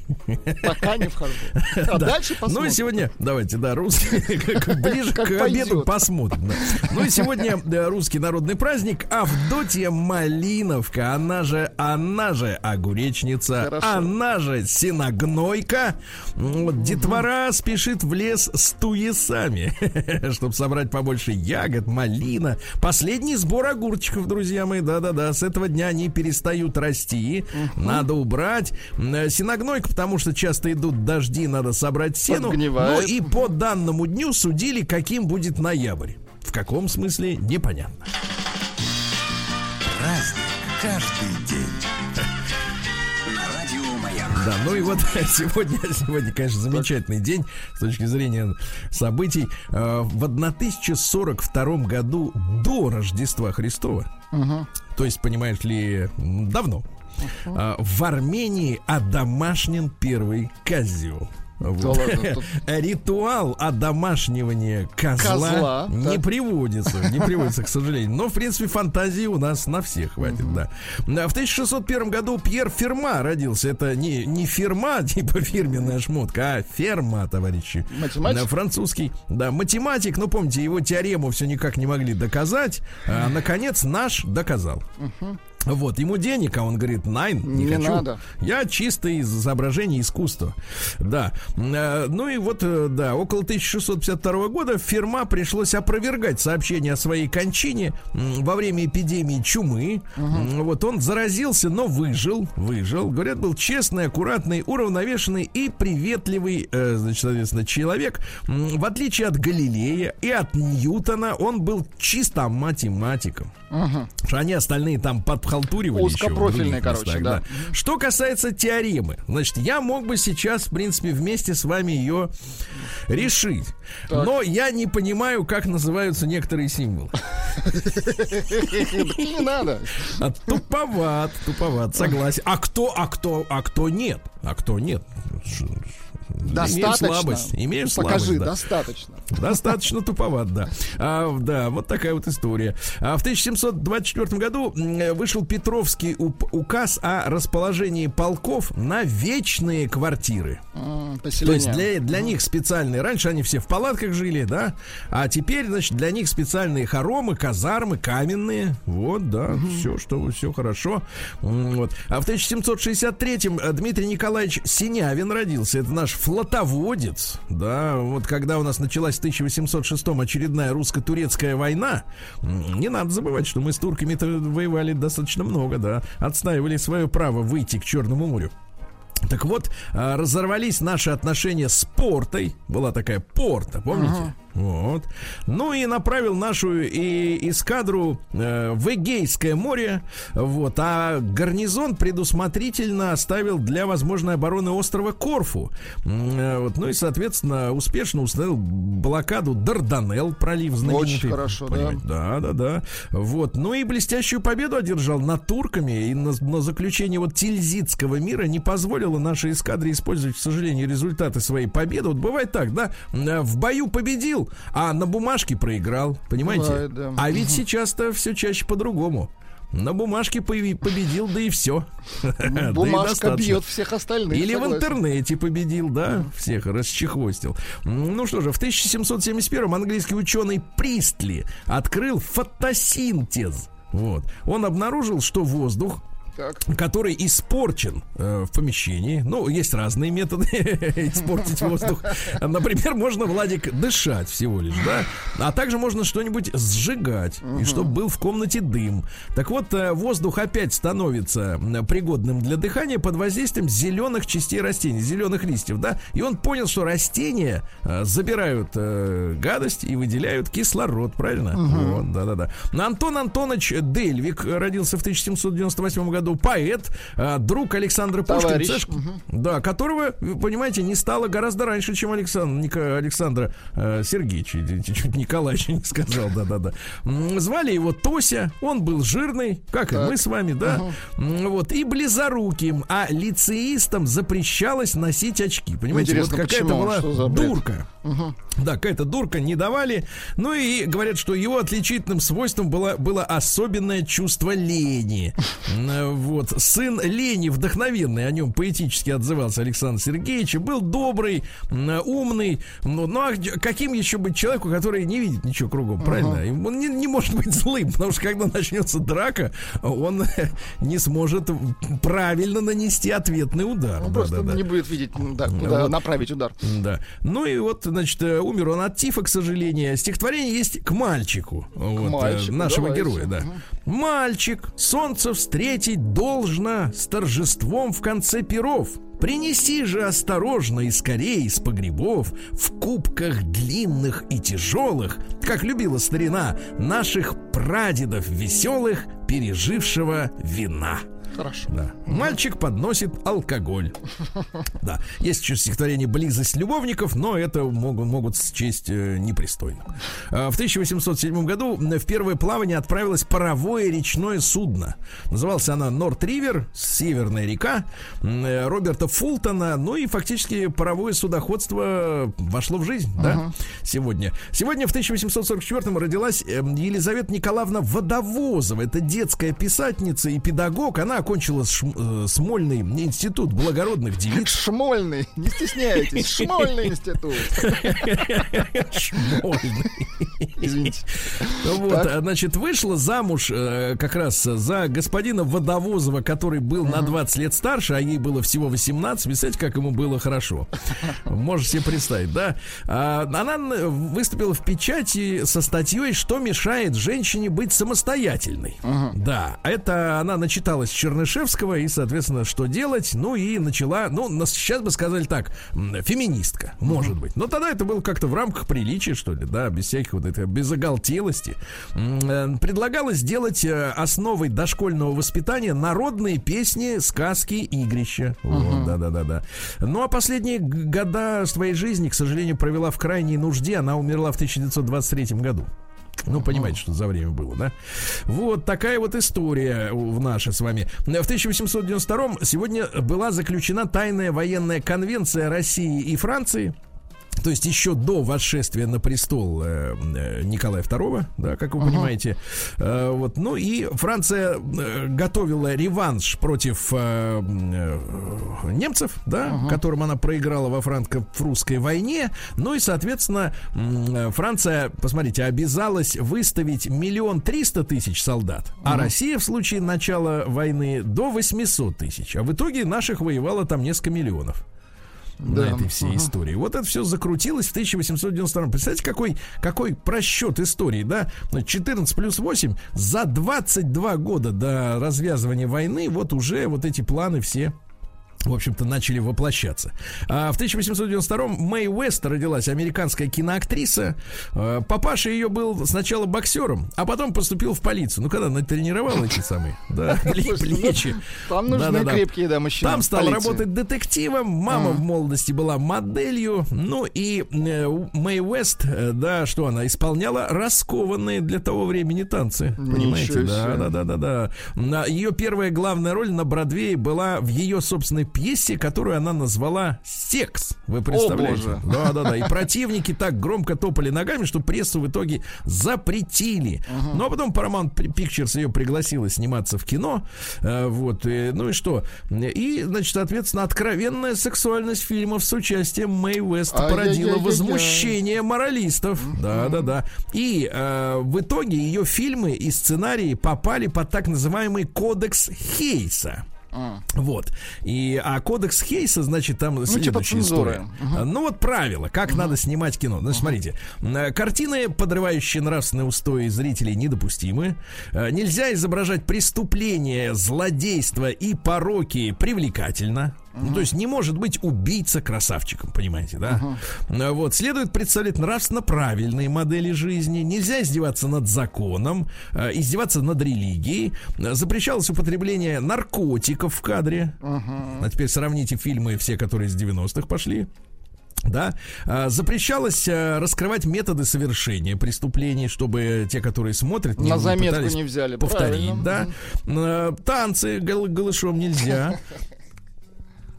C: Пока не вхожу. А дальше
B: Ну
C: посмотрим.
B: и сегодня, давайте, да, русский, (laughs) ближе
C: Как
B: к обеду
C: пойдет.
B: посмотрим. да. Ну и сегодня да, русский народный праздник Авдотья Малиновка, она же, она же огуречница,
C: Хорошо.
B: она же синогнойка. Вот, детвора спешит в лес с туесами, (laughs) чтобы собрать побольше ягод, малина. Последний сбор огурчиков, друзья мои, да-да-да, с этого дня они перестают расти, надо убрать. М, Синогнойка, потому что часто идут дожди, надо собрать сену. Ну
C: Подгнивает.
B: и по данному дню судили, каким будет ноябрь. В каком смысле, непонятно.
A: Праздник каждый день.
B: Да, ну и вот (laughs) сегодня, сегодня, конечно, замечательный день с точки зрения событий. Э, В 1042 году до Рождества Христова, то есть, понимаешь ли, давно, э, в Армении одомашнен первый козел. Вот.
C: ладно, тут-
B: Ритуал одомашнивания козла,
C: Козла,
B: не
C: так.
B: приводится, не приводится, к сожалению. Но, в принципе, фантазии у нас на всех хватит, да. Да, В 1601 году Пьер Ферма родился. Это не, не фирма, (laughs) типа фирменная шмотка, а ферма, товарищи.
C: Математик?
B: Да, французский, да, математик. Ну, помните, его теорему все никак не могли доказать. А, наконец, наш доказал. Вот, ему денег, а он говорит, найн, не,
C: Не
B: хочу.
C: надо.
B: Я чисто из изображения искусства. Да. Э, Ну и вот, э, да, около 1652 года Ферма пришлось опровергать сообщение о своей кончине во время эпидемии чумы. М, Вот он заразился, но выжил. Выжил. Говорят, был честный, аккуратный, уравновешенный и приветливый, э, значит, соответственно, человек. В отличие от Галилея и от Ньютона, он был чисто математиком. Потому что они остальные там подхалтуривали еще
C: Узкопрофильные,
B: других
C: короче,
B: местах,
C: да.
B: Что касается теоремы, значит, я мог бы сейчас, в принципе, вместе с вами ее решить. Но я не понимаю, как называются некоторые символы. (laughs)
C: Не надо.
B: А, туповат, туповат, согласен. А кто, а кто, а кто нет? А кто нет? Ш- Имею
C: Достаточно.
B: слабость. Имею слабость,
C: Покажи,
B: да.
C: достаточно.
B: Достаточно туповат, да. А, да, вот такая вот история. А в 1724 году вышел Петровский указ о расположении полков на вечные квартиры.
C: М,
B: То
C: Поселение.
B: есть для, для них специальные. Раньше они все в палатках жили, да? А теперь, значит, для них специальные хоромы, казармы, каменные. Вот, да, все, что все хорошо. Вот. А в 1763-м э, Дмитрий Николаевич Синявин родился. Это наш флотоводец. Да, вот когда у нас началась в 1806-м очередная русско-турецкая война, не надо забывать, что мы с турками-то воевали достаточно много, да. Отстаивали свое право выйти к Черному морю. Так вот, а, разорвались наши отношения с портой. Была такая порта, помните? Вот. Ну и направил нашу и эскадру э, в Эгейское море. Вот. А гарнизон предусмотрительно оставил для возможной обороны острова Корфу. Э, вот. Ну и, соответственно, успешно установил блокаду Дарданелл, пролив знаменитый.
C: Очень хорошо, да.
B: Понимаете? Да, да, да. Вот. Ну и блестящую победу одержал над турками. И на, на заключение вот Тильзитского мира не позволило нашей эскадре использовать, к сожалению, результаты своей победы. Вот бывает так, да? Э, В бою победил, а на бумажке проиграл. Понимаете?
C: Бывает, да.
B: А ведь сейчас-то все чаще по-другому. На бумажке победил, да и все. (laughs)
C: Бумажка бьет всех остальных.
B: Или в интернете победил, да, всех расчехвостил. Ну что же, в 1771-м английский ученый Пристли открыл фотосинтез. Вот. Он обнаружил, что воздух
C: Так.
B: который испорчен э, в помещении. Ну, есть разные методы (laughs) испортить воздух. Например, можно, Владик, дышать всего лишь, да? А также можно что-нибудь сжигать, и чтобы был в комнате дым. Так вот, э, воздух опять становится пригодным для дыхания под воздействием зеленых частей растений, зеленых листьев, да? И он понял, что растения э, забирают э, гадость и выделяют кислород, правильно? Вот, да-да-да. Антон Антонович Дельвик родился в 1798 году, поэт, э, друг Александра. Пушкина, да, которого, понимаете, не стало гораздо раньше, чем Александр, Александра э, Сергеевича, Чуть- Николаевича не сказал, да-да-да. Звали его Тося, он был жирный, как и
C: Так.
B: мы с вами, да, М, вот, и близоруким, а лицеистам запрещалось носить очки, понимаете,
C: Интересно,
B: вот какая-то была дурка. Да, какая-то дурка не давали. Ну и говорят, что его отличительным свойством было, было особенное чувство лени. Вот. Сын лени, вдохновенный, о нем поэтически отзывался Александр Сергеевич, был добрый, умный. Ну, ну а каким еще быть человеку, который не видит ничего кругом, правильно? И Он не, не может быть злым, потому что когда начнется драка, он (laughs) не сможет правильно нанести ответный удар.
C: Он
B: Да,
C: просто
B: да, да.
C: не будет видеть, да, куда
B: Вот.
C: направить удар.
B: Да. Ну и вот, значит, э, умер он от тифа, к сожалению. Стихотворение есть к мальчику. вот, э,
C: мальчику,
B: нашего
C: давайте.
B: героя, да. Мальчик, солнце встретить должно с торжеством в конце перов. Принеси же осторожно и скорее из погребов в кубках длинных и тяжелых, как любила старина, наших прадедов веселых, пережившего вина.
C: Хорошо.
B: Да. Мальчик подносит алкоголь. (laughs) Да. Есть еще стихотворение «Близость любовников», но это могут, могут счесть э, непристойным. А, В 1807 году в первое плавание отправилось паровое речное судно. Называлась она «Норт Ривер», «Северная река», э, Роберта Фултона. Ну и фактически паровое судоходство вошло в жизнь, да, сегодня. Сегодня в 1844 родилась э, Елизавета Николаевна Водовозова. Это детская писательница и педагог. Она окончила Шм- э, Смольный институт благородных девиц.
C: Шмольный, не стесняйтесь, (laughs) Шмольный институт.
B: Шмольный.
C: Извините.
B: Вот,
C: Так.
B: а, значит, вышла замуж э, как раз за господина Водовозова, который был на 20 лет старше, а ей было всего 18. Представляете, как ему было хорошо. Можете себе представить, да? А, она выступила в печати со статьей, что мешает женщине быть самостоятельной. Да, это она начиталась Чернышевского и, соответственно, что делать? Ну и начала, ну, нас- сейчас бы сказали так, феминистка, может быть. Но тогда это было как-то в рамках приличия, что ли, да, без всяких вот этой, без оголтелости. М, э, Предлагалось сделать э, основой дошкольного воспитания народные песни, сказки, игрища. Вот, да-да-да-да. Ну, а последние года своей жизни, к сожалению, провела в крайней нужде. Она умерла в 1923 году. Ну, понимаете, что за время было, да? Вот такая вот история в наша с вами. В 1892 сегодня была заключена тайная военная конвенция России и Франции то есть еще до восшествия на престол э, э, Николая II, да, как вы uh-huh. понимаете. Э, вот, ну и Франция э, готовила реванш против э, э, немцев, да, uh-huh. которым она проиграла во франко-прусской войне. Ну и, соответственно, э, Франция, посмотрите, обязалась выставить миллион триста тысяч солдат, uh-huh. а Россия в случае начала войны до 800 тысяч. А в итоге наших воевало там несколько миллионов да. на этой всей истории. Вот это все закрутилось в 1892. Представляете, какой, какой просчет истории, да? 14 плюс 8 за 22 года до развязывания войны вот уже вот эти планы все в общем-то, начали воплощаться. А в 1892-м Мэй Уэст родилась, американская киноактриса. А, папаша ее был сначала боксером, а потом поступил в полицию. Ну, когда тренировал эти самые, да, (laughs) ну, плечи.
C: Там нужны крепкие, да, мужчины.
B: Там стал работать детективом. Мама в молодости была моделью. Ну, и э, Мэй Уэст, э, да, что она исполняла раскованные для того времени танцы. Понимаете? Да, да, да, да, да. Ее первая главная роль на Бродвее была в ее собственной пьесе, которую она назвала «Секс». Вы представляете? О, Да, да, да. И противники так громко топали ногами, что прессу в итоге запретили. Uh-huh. Ну, а потом Paramount Pictures ее пригласила сниматься в кино. Э, вот. И, ну и что? И, значит, соответственно, откровенная сексуальность фильмов с участием Мэй Уэст породила возмущение моралистов. Uh-huh. Да, да, да. И э, в итоге ее фильмы и сценарии попали под так называемый кодекс Хейса. Вот. И, а кодекс Хейса, значит, там ну, типа следующая история. Угу. Ну вот правило, как угу. надо снимать кино. Значит, угу. смотрите, картины, подрывающие нравственные устои зрителей, недопустимы. Э, нельзя изображать преступления, злодейства и пороки привлекательно. Ну, то есть не может быть убийца красавчиком, понимаете, да? Uh-huh. Вот, следует представлять нравственно правильные модели жизни. Нельзя издеваться над законом, э, издеваться над религией. Запрещалось употребление наркотиков в кадре. Uh-huh. А теперь сравните фильмы все, которые из 90-х пошли да, а, запрещалось раскрывать методы совершения преступлений, чтобы те, которые смотрят,
C: не на заметку не взяли,
B: повторить, правильно. да, танцы гол- голышом нельзя, (laughs)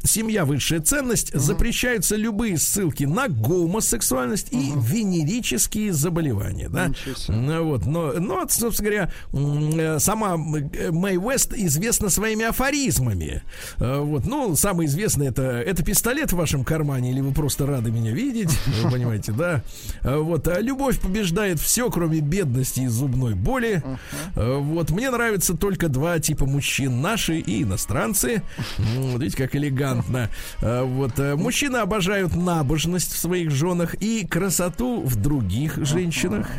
B: семья высшая ценность, угу. запрещаются любые ссылки на гомосексуальность угу. и венерические заболевания, да. Ну, вот, но, но, собственно говоря, э, сама э, Мэй Уэст известна своими афоризмами. Э, вот, ну, самый известный это, это пистолет в вашем кармане, или вы просто рады меня видеть, вы понимаете, да. Вот, а любовь побеждает все, кроме бедности и зубной боли. Вот, мне нравятся только два типа мужчин, наши и иностранцы. Вот, видите, как элегантно элегантно. Э, вот. Э, мужчины обожают набожность в своих женах и красоту в других женщинах. (laughs)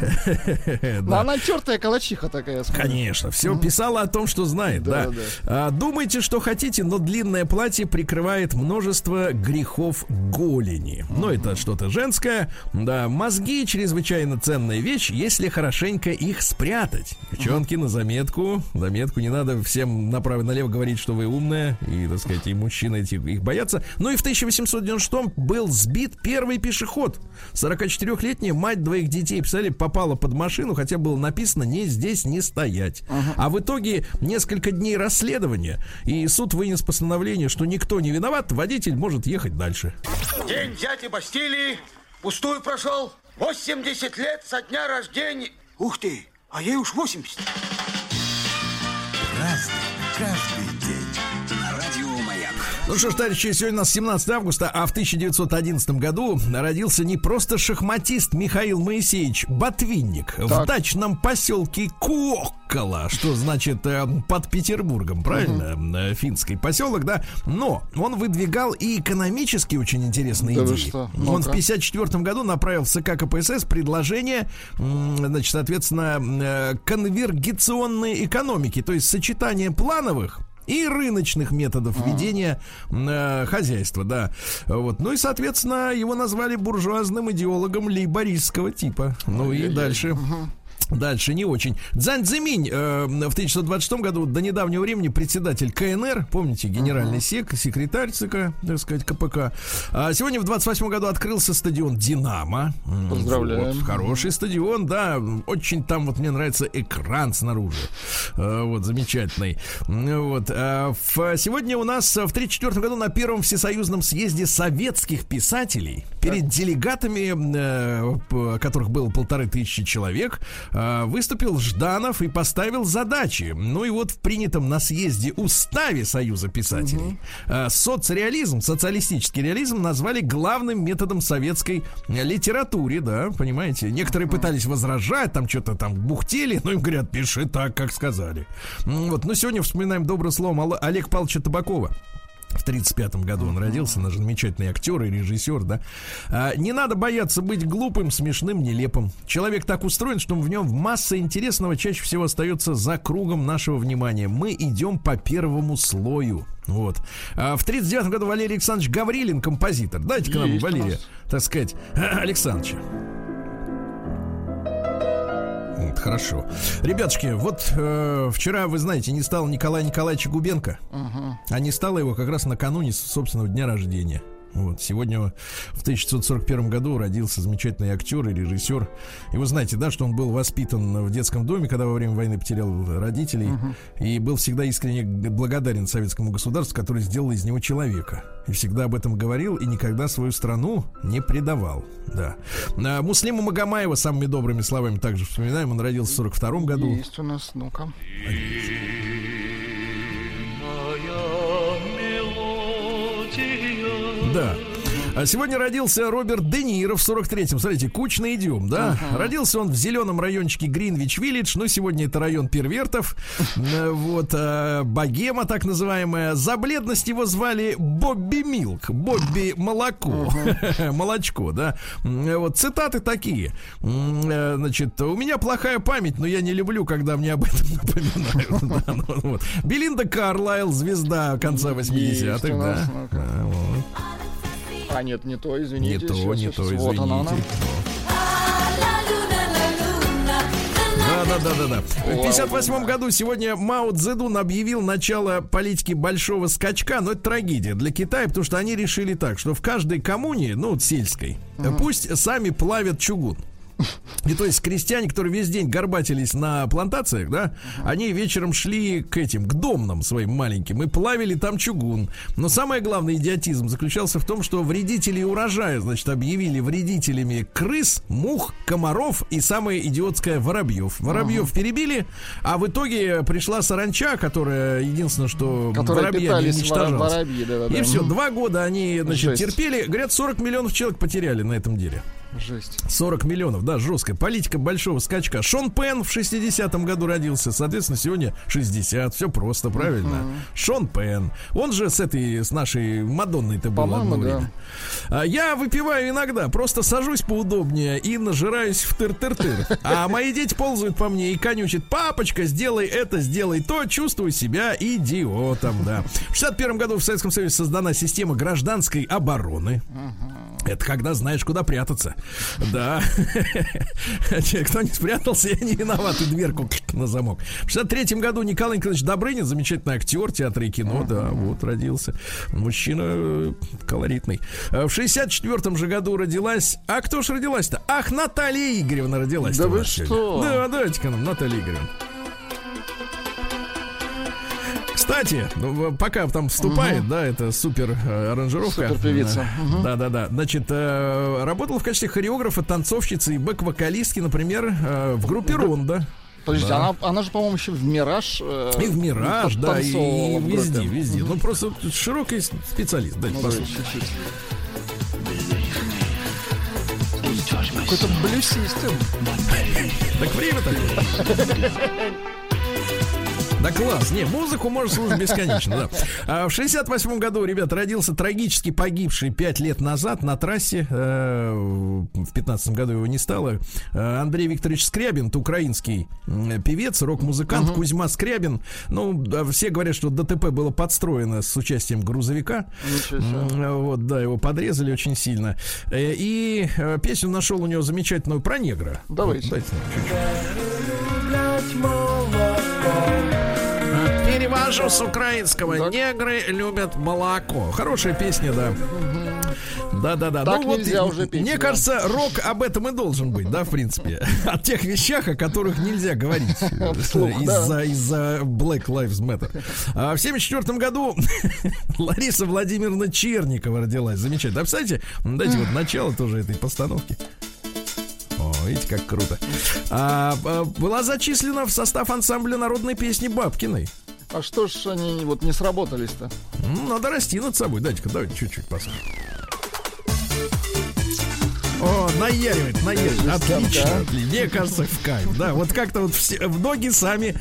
C: Ну, она тертая калачиха такая.
B: Конечно. Все писала о том, что знает. Да. А, думайте, что хотите, но длинное платье прикрывает множество грехов голени. Ну, это что-то женское. Да, мозги чрезвычайно ценная вещь, если хорошенько их спрятать. Девчонки, на заметку. Заметку не надо всем направо-налево говорить, что вы умная. И, так сказать, и мужчины эти их боятся. Ну и в 1896 был сбит первый пешеход. 44-летняя мать двоих детей, писали, попала под машину, хотя было написано не здесь не стоять. Uh-huh. А в итоге несколько дней расследования, и суд вынес постановление, что никто не виноват, водитель может ехать дальше.
E: День дяди Бастилии пустую прошел. 80 лет со дня рождения. Ух ты, а ей уж 80.
B: Ну что ж, товарищи, сегодня у нас 17 августа, а в 1911 году родился не просто шахматист Михаил Моисеевич Ботвинник так. в дачном поселке Кокола, что значит э, под Петербургом, правильно? Угу. Финский поселок, да. Но он выдвигал и экономически очень интересные да идеи. Он в 1954 году направил в ЦК КПСС предложение, значит, соответственно, э, конвергенционной экономики, то есть сочетание плановых и рыночных методов ведения э, хозяйства, да. Вот. Ну и, соответственно, его назвали буржуазным идеологом лейбористского типа. Ну и дальше. Дальше не очень. Цзань Цзиминь э, в 1926 году до недавнего времени председатель КНР, помните, генеральный сек, секретарь ЦК, так сказать, КПК. А сегодня в 28 году открылся стадион Динамо.
C: Поздравляем.
B: вот, хороший стадион, да. Очень там вот мне нравится экран снаружи. Э, вот, замечательный. Вот. а в- сегодня у нас э, в 1934 году на первом всесоюзном съезде советских писателей перед делегатами, э, которых было полторы тысячи человек, э, выступил Жданов и поставил задачи. Ну и вот в принятом на съезде уставе Союза писателей э, соцреализм, социалистический реализм назвали главным методом советской э, литературе, да, понимаете? Некоторые пытались возражать, там что-то там бухтели, но им говорят, пиши так, как сказали. Вот, но сегодня вспоминаем добрым словом Оле- Олег Павловича Табакова. В 35 году он родился, наш замечательный актер и режиссер, да. А, не надо бояться быть глупым, смешным, нелепым. Человек так устроен, что в нем масса интересного чаще всего остается за кругом нашего внимания. Мы идем по первому слою. Вот. А в 39 году Валерий Александрович Гаврилин, композитор. Дайте к нам
C: Есть
B: Валерия, так сказать, (clears throat) Александровича. Вот, хорошо. Ребятушки, вот э, вчера, вы знаете, не стало Николая Николаевича Губенко, а не стало его как раз накануне собственного дня рождения. Вот, сегодня в 1941 году родился замечательный актер и режиссер. И вы знаете, да, что он был воспитан в детском доме, когда во время войны потерял родителей. И был всегда искренне благодарен советскому государству, которое сделало из него человека. И всегда об этом говорил и никогда свою страну не предавал. Да. А Муслима Магомаева самыми добрыми словами также вспоминаем. Он родился в 42 году.
C: Есть у нас, ну-ка.
B: Да. А сегодня родился Роберт Де Ниро в 43-м. Смотрите, кучно идем, да? Родился он в зеленом райончике Гринвич-Виллидж. Ну, сегодня это район первертов. (laughs) Э, Вот, э, богема так называемая. За бледность его звали Бобби Милк. Бобби Молоко. (laughs) Молочко, да? М, Вот, цитаты такие. Э, Значит, у меня плохая память, но я не люблю, когда мне об этом (laughs) напоминают. Да, ну, вот. Белинда Карлайл, звезда конца 80-х,
C: у нас,
B: да. А, вот.
C: А, нет, не то,
B: Не
C: извините.
B: то,
C: Щас,
B: не
C: щас,
B: то, извините.
C: Вот она, она.
B: Да, да, да, да. В 58 году сегодня Мао Цзэдун объявил начало политики большого скачка, но это трагедия для Китая, потому что они решили так, что в каждой коммуне, ну, вот сельской, пусть сами плавят чугун. И то есть крестьяне, которые весь день горбатились на плантациях, да, они вечером шли к этим, к домным своим маленьким и плавили там чугун. Но самое главное идиотизм заключался в том, что вредители урожая, значит, объявили вредителями крыс, мух, комаров и самое идиотское воробьев. Воробьев перебили, а в итоге пришла саранча, которая единственное, что
C: Которые питались
B: уничтожалась.
C: воробьи, да-да-да.
B: И все, два года они, значит,
C: Жесть.
B: терпели. Говорят, 40 миллионов человек потеряли на этом деле.
C: Жесть.
B: 40 миллионов, да, жесткая политика большого скачка. Шон Пен в 60-м году родился, соответственно, сегодня 60, все просто, правильно. Шон Пен, он же с этой, с нашей Мадонной-то был одно
C: да.
B: время. А я выпиваю иногда, просто сажусь поудобнее и нажираюсь в тыр-тыр-тыр. А мои дети ползают по мне и конючат, папочка, сделай это, сделай то, чувствую себя идиотом, да. В 61 году в Советском Союзе создана система гражданской обороны. Это когда знаешь, куда прятаться. Да. (laughs) Кто не спрятался, я не виноват. И дверку (laughs) на замок. В 63 году Николай Николаевич Добрынин, замечательный актер театра и кино, да, вот родился. Мужчина э, колоритный. А В 64 же году родилась... А кто ж родилась-то? Ах, Наталья Игоревна родилась.
C: Да вы что?
B: Да, давайте-ка нам, Наталья Игоревна. Кстати, ну, пока там вступает, да, это супер э, аранжировка.
C: Суперпевица.
B: Э, Да, да, да. Значит, э, работала в качестве хореографа, танцовщицы и бэк-вокалистки, например, э, в группе Ронда.
C: Подождите,
B: Да.
C: она, она же, по-моему, еще в Мираж. э,
B: И в Мираж, да, и,
C: группе.
B: везде, везде. Ну, просто широкий специалист. Дайте
C: Ну, да, чуть-чуть. Какой-то блюсистый.
B: Так время такое. Да класс. Не, музыку можно слушать бесконечно, да. А в 68 году, ребят, родился трагически погибший 5 лет назад на трассе. Э, в 15 году его не стало. Э, Андрей Викторович Скрябин, это украинский певец, рок-музыкант Кузьма Скрябин. Ну, да, все говорят, что ДТП было подстроено с участием грузовика. Вот, да, его подрезали очень сильно. Э, И э, песню нашел у него замечательную про негра.
C: Давайте.
B: Вот, чуть-чуть. Перевожу с украинского. Негры любят молоко. Хорошая песня, да. Да, да, да.
C: Так
B: ну вот,
C: нельзя уже петь,
B: мне
C: да.
B: кажется, рок об этом и должен быть, да, в принципе. (laughs) О тех вещах, о которых нельзя говорить э, (laughs) из-за из-за Black Lives Matter. А в 74 году (laughs) Лариса Владимировна Черникова родилась. Замечательно. Да, представляете, дайте вот начало тоже этой постановки. О, видите, как круто. А, а, была зачислена в состав ансамбля народной песни Бабкиной.
C: А что ж они вот не сработались-то?
B: Надо расти над собой. Дайте-ка, давайте чуть-чуть послушаем. О, наяривает, наяривает. Отлично. Мне кажется, в кайф. Да, вот как-то вот все, в ноги сами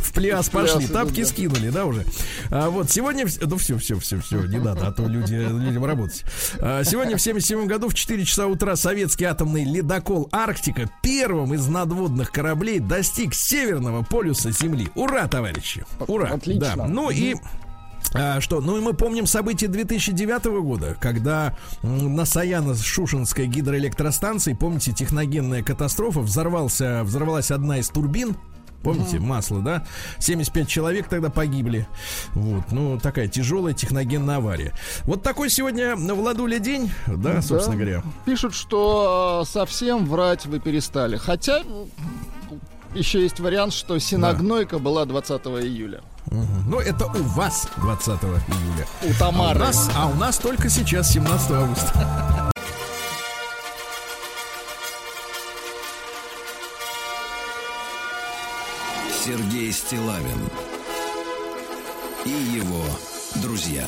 B: в пляс пошли, тапки скинули, да, уже. А вот сегодня, ну все, все, все, все, не надо, а то люди, людям работать. А, сегодня в 77 году в 4 часа утра советский атомный ледокол Арктика первым из надводных кораблей достиг северного полюса Земли. Ура, товарищи! Ура!
C: Отлично.
B: Да. Ну и что? Ну и мы помним события 2009 года, когда на Саяно-Шушенской гидроэлектростанции, помните, техногенная катастрофа, взорвался, взорвалась одна из турбин. Помните, масло, да? 75 человек тогда погибли. Вот, ну, такая тяжелая техногенная авария. Вот такой сегодня на Владуле день, да, собственно
C: Да.
B: говоря.
C: Пишут, что э, совсем врать вы перестали. Хотя еще есть вариант, что синогнойка была 20 июля.
B: Ну, это у вас 20 июля.
C: У
B: А у,
C: Тамары.
B: нас, а у нас только сейчас 17 августа.
A: Сергей Стилавин и его друзья.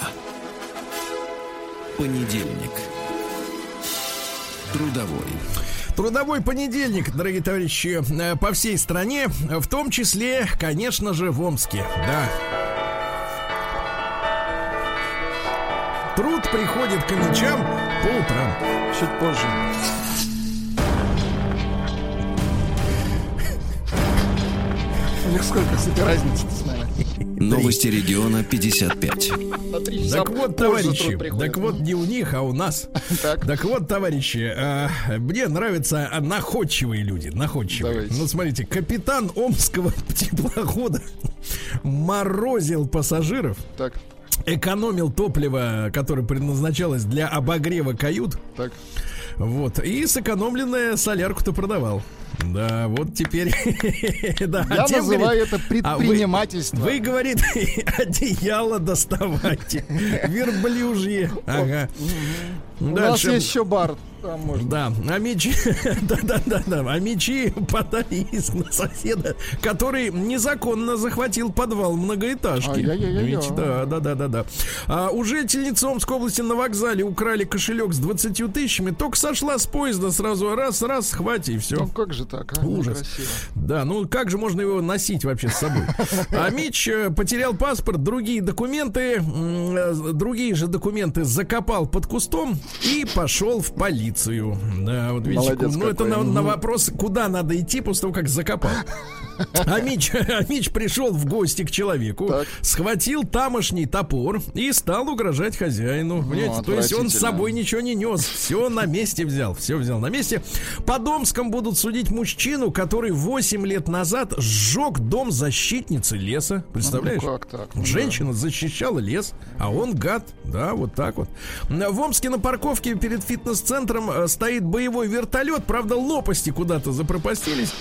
A: Понедельник. Трудовой.
B: Трудовой понедельник, дорогие товарищи, э, по всей стране, в том числе, конечно же, в Омске. Да. Труд приходит к мечам по утрам.
C: Чуть позже. У них сколько, кстати, нами?
A: Новости региона 55.
C: На три часа
B: Так вот, товарищи, так вот не у них, а у нас.
C: Так.
B: Так вот, товарищи, э, мне нравятся находчивые люди, находчивые.
C: Давайте.
B: Ну, смотрите, капитан Омского (laughs) теплохода морозил пассажиров,
C: Так,
B: экономил топливо, которое предназначалось для обогрева кают,
C: так.
B: Вот, и сэкономленное солярку-то продавал. Да, вот теперь... (laughs) да,
C: Я
B: тем,
C: называю
B: говорит,
C: это
B: а вы-
C: предпринимательство.
B: Вы, говорит, (laughs) одеяло доставайте. Верблюжье. Ага.
C: У нас
B: Дальше.
C: есть еще бар. Там можно.
B: Да, а мечи, (laughs) да, да, да, да, а мечи подали иск на соседа, который незаконно захватил подвал многоэтажки.
C: Ай-яй-яй-яй.
B: Ведь, да, да, да, да, да. А у жительницы Омской области на вокзале украли кошелек с 20 тысячами, только сошла с поезда сразу раз, раз, схватить и все.
C: Ну как же так, а?
B: Ужас.
C: Некрасиво.
B: Да, ну как же можно его носить вообще с собой? А Мич э, потерял паспорт, другие документы, э, другие же документы закопал под кустом и пошел в полицию. Да, вот видите,
C: Молодец
B: ну это на, на вопрос, куда надо идти после того, как закопал. А Мич, (laughs) а Мич пришел в гости к человеку,
C: Так.
B: схватил тамошний топор и стал угрожать хозяину. Понимаете? То есть он с собой ничего не нес. Все на месте взял. Все взял на месте. По Домском будут судить мужчину, который 8 лет назад сжег дом защитницы леса. Представляешь?
C: Ну, как так?
B: Женщина защищала лес, а он гад. Да, вот так вот. В Омске на парковке перед фитнес-центром э, стоит боевой вертолет. Правда, лопасти куда-то запропастились.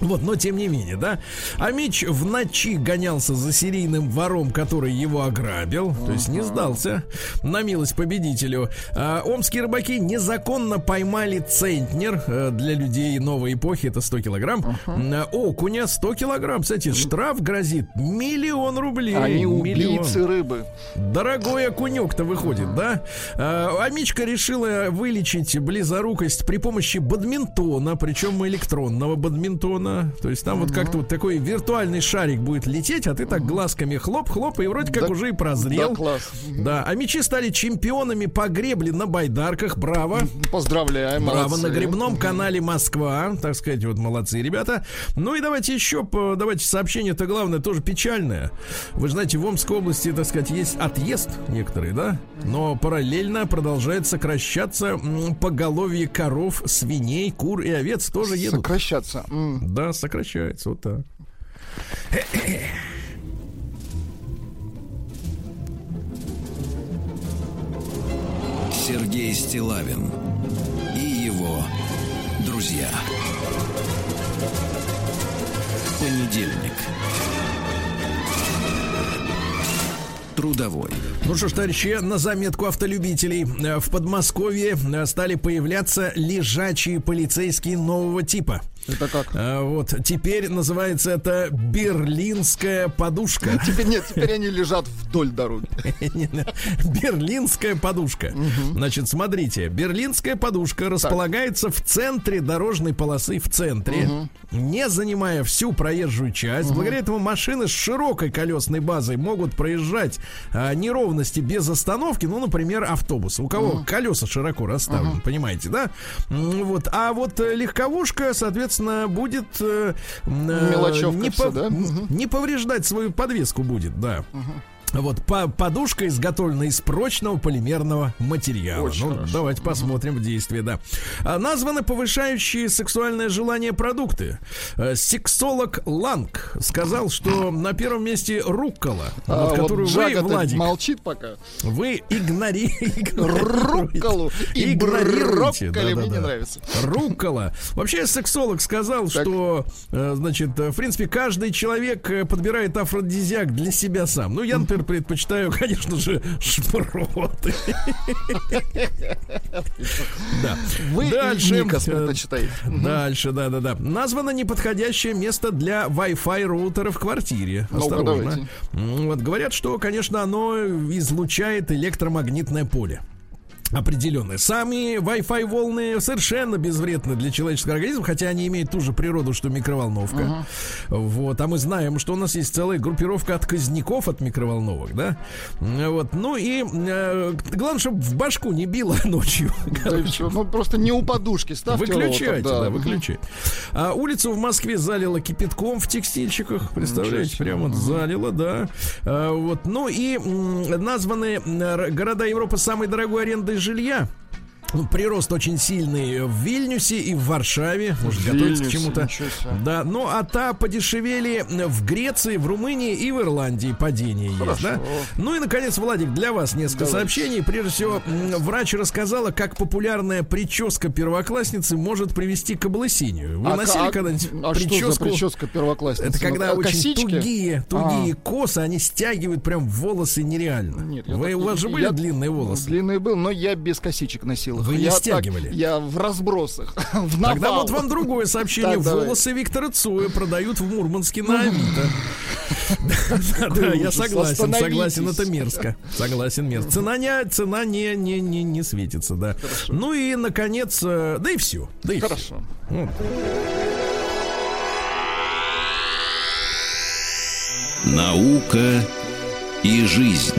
B: Вот, но тем не менее, да. А Мич в ночи гонялся за серийным вором, который его ограбил. То есть не сдался на милость победителю. А, омские рыбаки незаконно поймали центнер э, для людей новой эпохи. Это 100 килограмм. М, Окуня 100 килограмм. Кстати, штраф грозит миллион рублей.
C: Они
B: Миллион.
C: убийцы рыбы.
B: Дорогой окунек-то выходит, да? А, Амичка решила вылечить близорукость при помощи бадминтона, причем электронного бадминтона. Прикольно. То есть там вот как-то вот такой виртуальный шарик будет лететь, а ты так глазками хлоп-хлоп, и вроде как
C: Да-
B: уже и прозрел.
C: Да, класс.
B: Да, а мечи стали чемпионами по гребле на байдарках. Браво.
C: Поздравляем,
B: Браво
C: молодцы.
B: на грибном канале Москва. Так сказать, вот молодцы ребята. Ну и давайте еще, давайте сообщение-то главное, тоже печальное. Вы же знаете, в Омской области, так сказать, есть отъезд некоторые, да? Но параллельно продолжает сокращаться поголовье коров, свиней, кур и овец тоже едут.
C: Сокращаться. М.
B: Да, сокращается, вот так.
A: Сергей Стилавин и его друзья. Понедельник. Трудовой.
B: Ну что ж, товарищи, на заметку автолюбителей. Э, В Подмосковье э, стали появляться лежачие полицейские нового типа.
C: Это как?
B: А, Вот, теперь называется это берлинская подушка. (laughs)
C: Теперь нет, теперь они лежат вдоль дороги. (laughs)
B: Берлинская подушка. Значит, смотрите, берлинская подушка располагается в центре дорожной полосы, в центре, не занимая всю проезжую часть. Благодаря этому машины с широкой колесной базой могут проезжать а, неровности без остановки, ну, например, автобус. У кого колеса широко расставлены, понимаете, да? Вот, а вот э, легковушка, соответственно, будет э, э, не, пов-
C: да?
B: не повреждать свою подвеску будет, да. Вот по подушка изготовлена из прочного полимерного материала.
C: Очень
B: ну,
C: хорошо.
B: давайте посмотрим в действии, да. А, названы повышающие сексуальное желание продукты. Э, Сексолог Ланг сказал, что на первом месте руккола,
C: А
B: вот,
C: вот
B: которую вы,
C: Джага-то
B: Владик,
C: молчит пока.
B: вы игнори... (laughs)
C: Рукколу и
B: игнорируете.
C: мне не нравится.
B: Руккола. Вообще сексолог сказал,
C: Так.
B: что, э, значит, э, в принципе, каждый человек подбирает афродизиак для себя сам. Ну, я, например, предпочитаю, конечно же, шпроты. Да.
C: Вы
B: Дальше. э,
C: предпочитаете.
B: Дальше, да, да, да. Названо неподходящее место для Wi-Fi роутера в квартире. Осторожно. Вот говорят, что, конечно, оно излучает электромагнитное поле. Определенные. Сами Wi-Fi волны совершенно безвредны для человеческого организма, хотя они имеют ту же природу, что микроволновка. Вот. А мы знаем, что у нас есть целая группировка отказников от микроволновок, да? Вот. Ну и э, главное, чтобы в башку не било (laughs) ночью.
C: Да. Ну просто не у подушки ставьте
B: Выключайте,
C: роутер,
B: да, выключайте. А улицу в Москве залило кипятком в текстильщиках. Представляете, прямо залило, да. А, вот. Ну и м, названы р- города Европы самой дорогой арендой жилья. Ну, прирост очень сильный в Вильнюсе и в Варшаве. Может, готовится к чему-то. Да, ну а та подешевели в Греции, в Румынии и в Ирландии падение есть, да? Ну и, наконец, Владик, для вас несколько сообщений. Прежде всего, врач рассказала, как популярная прическа первоклассницы может привести к облысению. Вы
C: А
B: носили
C: ка-
B: когда-нибудь
C: а что за
B: прическу?
C: прическа первоклассницы?
B: Это когда
C: Ну,
B: очень
C: косички?
B: тугие, тугие косы, они стягивают прям волосы нереально.
C: Нет,
B: Вы,
C: так
B: у вас же были
C: я-
B: длинные волосы?
C: Длинный был, но я без косичек носил. Их.
B: Вы не
C: я так-
B: стягивали?
C: я в разбросах. (laughs) в
B: Тогда вот вам другое сообщение.
C: Так, давай.
B: Волосы Виктора Цоя продают в Мурманске на Авито. (laughs) Да, да, я согласен, согласен, это мерзко. Согласен, мерзко. Цена не, цена не, не, не, не светится, да. Ну и, наконец, э, да и все. Да и.
C: Хорошо.
A: Наука и жизнь.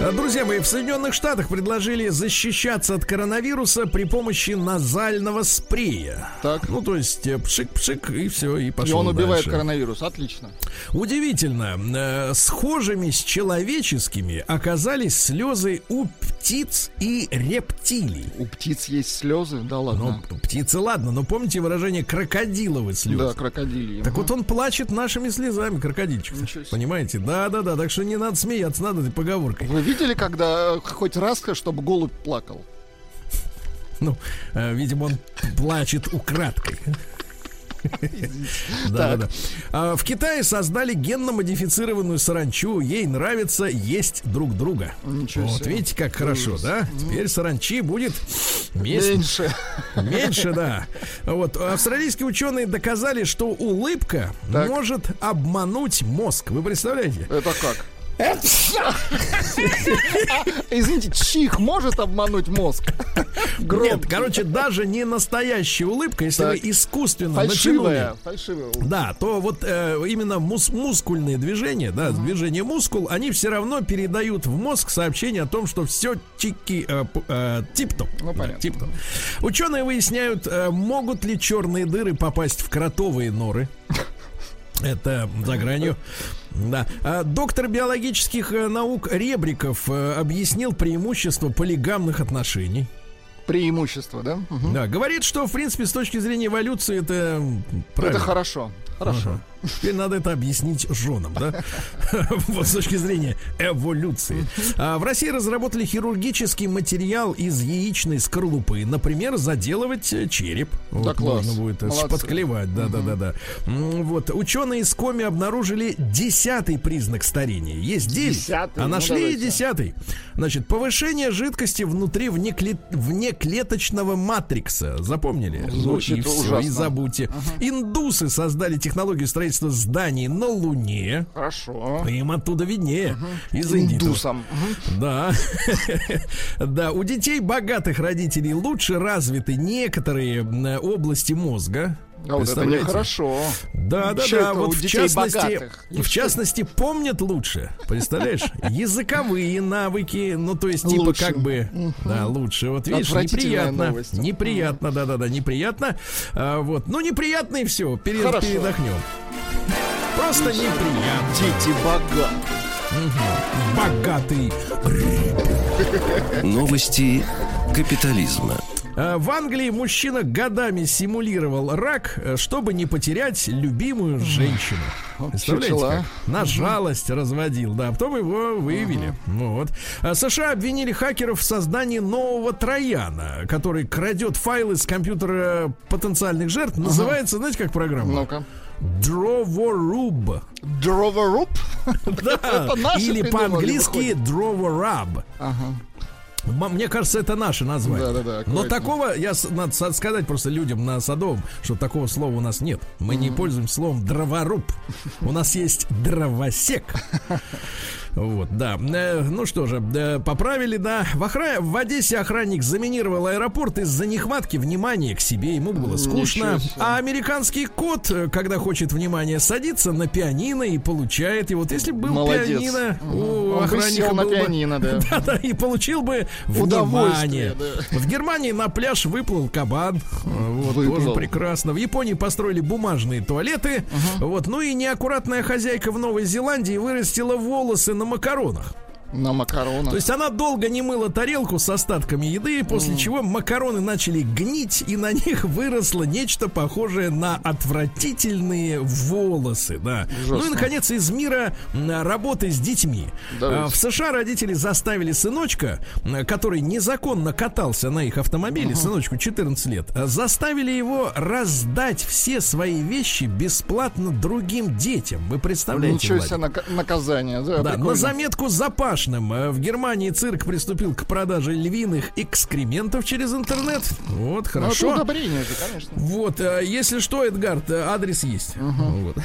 B: А, Друзья мои, в Соединенных Штатах предложили защищаться от коронавируса при помощи назального спрея.
C: Так.
B: Ну, то есть э, пшик-пшик и все, и
C: И
B: пошел
C: он убивает
B: дальше.
C: коронавирус. Отлично.
B: Удивительно, э, схожими с человеческими оказались слезы у птиц и рептилий.
C: У птиц есть слезы? Да ладно.
B: Ну, птицы, ладно, но помните выражение крокодиловые слезы?
C: да, крокодильи.
B: Так вот он плачет нашими слезами, крокодильчик. Понимаете? Да-да-да, так что не надо смеяться, надо этой поговоркой.
C: Вы видели, когда э, хоть раз, чтобы голубь плакал?
B: Ну, э, видимо, он плачет украдкой. Да, да. А, В Китае создали генно-модифицированную саранчу. Ей нравится есть друг друга.
C: Ничего
B: Вот
C: себе.
B: видите, как хорошо, да? Теперь саранчи будет вместе.
C: Меньше.
B: Меньше, да. Вот. Австралийские ученые доказали, что улыбка
C: Так.
B: может обмануть мозг. Вы представляете?
C: Это как? (laughs) Извините, чих может обмануть мозг?
B: Нет, короче, даже не настоящая улыбка, если вы искусственно.
C: Фальшивая. Фальшивая.
B: Да, то вот э, именно мус- мускульные движения, да, движения мускул, они все равно передают в мозг сообщение о том, что все тики, э, э, тип-топ.
C: Ну, понятно.
B: Ученые выясняют, э, могут ли черные дыры попасть в кротовые норы. (laughs) Это за гранью. Да. А доктор биологических э, наук Ребриков э, объяснил преимущество полигамных отношений.
C: Преимущество, да? Мгм.
B: Да, говорит, что, в принципе, с точки зрения эволюции это правильно.
C: Это хорошо. Хорошо.
B: Ага. Теперь надо это объяснить женам, да? (laughs) Вот с точки зрения эволюции. А В России разработали хирургический материал из яичной скорлупы. Например, заделывать э, череп. Вот
C: класс.
B: Можно будет подклевать. Да, да, да, да. М, Вот. Ученые из Коми обнаружили десятый признак старения. Есть девять, а
C: Ну,
B: нашли
C: давайте.
B: десятый. Значит, повышение жидкости внутри внекле- внеклеточного матрикса. Запомнили? Ну
C: Звучит
B: и все, и забудьте. Индусы создали технологию строительства зданий на Луне.
C: Хорошо.
B: Им оттуда виднее. Из Индии.
C: Индусам. Мгм.
B: Да. (laughs) Да, у детей богатых родителей лучше развиты некоторые области мозга.
C: А вот это нехорошо.
B: Да, да,
C: Чё
B: да.
C: это
B: Вот
C: у
B: в
C: детей
B: частности,
C: богатых?
B: в частности, помнят лучше. Представляешь? (laughs) Языковые навыки, ну то есть типа
C: Лучше.
B: как бы, да, лучше. Вот видишь, неприятно,
C: новость.
B: неприятно, да, да, да, неприятно. А, вот, ну неприятно и все.
C: Хорошо.
B: передохнем. Просто неприятно.
C: Дети богаты.
B: Богатый.
A: Новости капитализма.
B: А, В Англии мужчина годами симулировал рак, э, чтобы не потерять любимую женщину. Представляете, как? На жалость разводил, да. Потом его выявили. Вот. А США обвинили хакеров в создании нового трояна, который крадет файлы с компьютера потенциальных жертв. Называется, знаете, как программа?
C: Ну-ка.
B: Drovorub.
C: Дроворуб? (laughs)
B: Да. Или по-английски Drovorub.
C: Ага.
B: Мне кажется, это наше название.
C: Да-да-да,
B: Но
C: аккуратнее.
B: такого, я надо сказать просто людям на Садовом, что такого слова у нас нет. Мы не пользуемся словом дроворуб. У нас есть дровосек. (laughs) Вот, да. Э, Ну что же, э, поправили, да. В, охра- в Одессе охранник заминировал аэропорт из-за нехватки внимания к себе. Ему было скучно. А американский кот, э, когда хочет внимания, садится на пианино и получает его. Вот если бы был
C: Молодец.
B: пианино, у
C: Он бы
B: охранника
C: сел на
B: был бы-
C: пианино, да. (laughs)
B: да-да, и получил бы внимание. В Германии на пляж выплыл кабан. Вот,
C: Выплыл.
B: тоже прекрасно. В Японии построили бумажные туалеты. Вот, ну и неаккуратная хозяйка в Новой Зеландии вырастила волосы на макаронах.
C: На макаронах.
B: То есть она долго не мыла тарелку с остатками еды, после чего макароны начали гнить, и на них выросло нечто похожее на отвратительные волосы, да. Ну и, наконец, из мира работы с детьми.
C: Давайте.
B: А, В США родители заставили сыночка, который незаконно катался на их автомобиле, сыночку 14 лет, а, заставили его раздать все свои вещи бесплатно другим детям. Вы представляете?
C: Ничего себе нака- наказание. Да,
B: Да,
C: прикольно.
B: на заметку запашным. Э, В Германии цирк приступил к продаже львиных экскрементов через интернет. Вот,
C: Ну, это
B: хорошо.
C: удобрение же, конечно.
B: Вот, э, если что, Эдгард, адрес есть. Вот.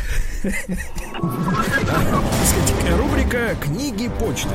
B: Сказать, Рубрика «Книги почты».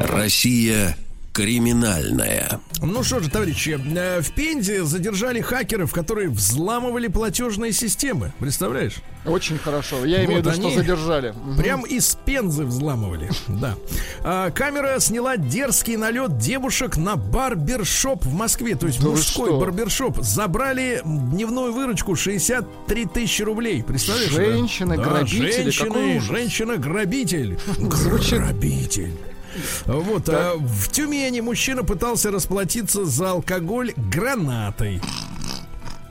A: Россия криминальная.
B: Ну что же, товарищи, э, в Пензе задержали хакеров, которые взламывали платежные системы. Представляешь?
C: Очень хорошо. Я имею в
B: Вот
C: виду, что задержали.
B: Прям из Пензы взламывали. (laughs) Да. А, камера сняла дерзкий налет девушек на барбершоп в Москве. То есть
C: Да
B: мужской барбершоп. Забрали дневную выручку 63 тысячи рублей. Представляешь? Да,
C: ужас.
B: женщина-грабитель.
C: Звучит-
B: Грабитель. Вот, а в Тюмени мужчина пытался расплатиться за алкоголь гранатой.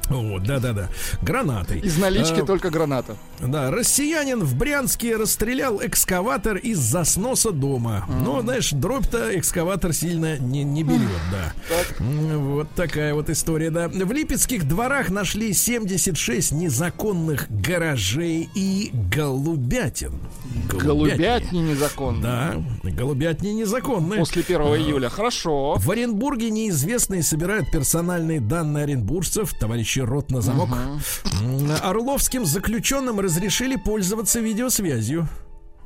B: Вот, да-да-да, гранатой.
C: Из налички
B: А,
C: только граната.
B: Да, россиянин в Брянске расстрелял экскаватор из засноса дома. Но, знаешь, дробь-то экскаватор сильно не, не берет, да. М, Вот такая вот история, да. В Липецких дворах нашли 76 незаконных гаражей и голубятин.
C: Голубятни незаконно.
B: Да, голубятни незаконные.
C: После 1 июля. Хорошо.
B: В Оренбурге неизвестные собирают персональные данные оренбуржцев, товарищи рот на замок. М, Орловским заключенным разрешили пользоваться видеосвязью.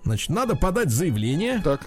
B: Значит, надо подать заявление.
C: Так.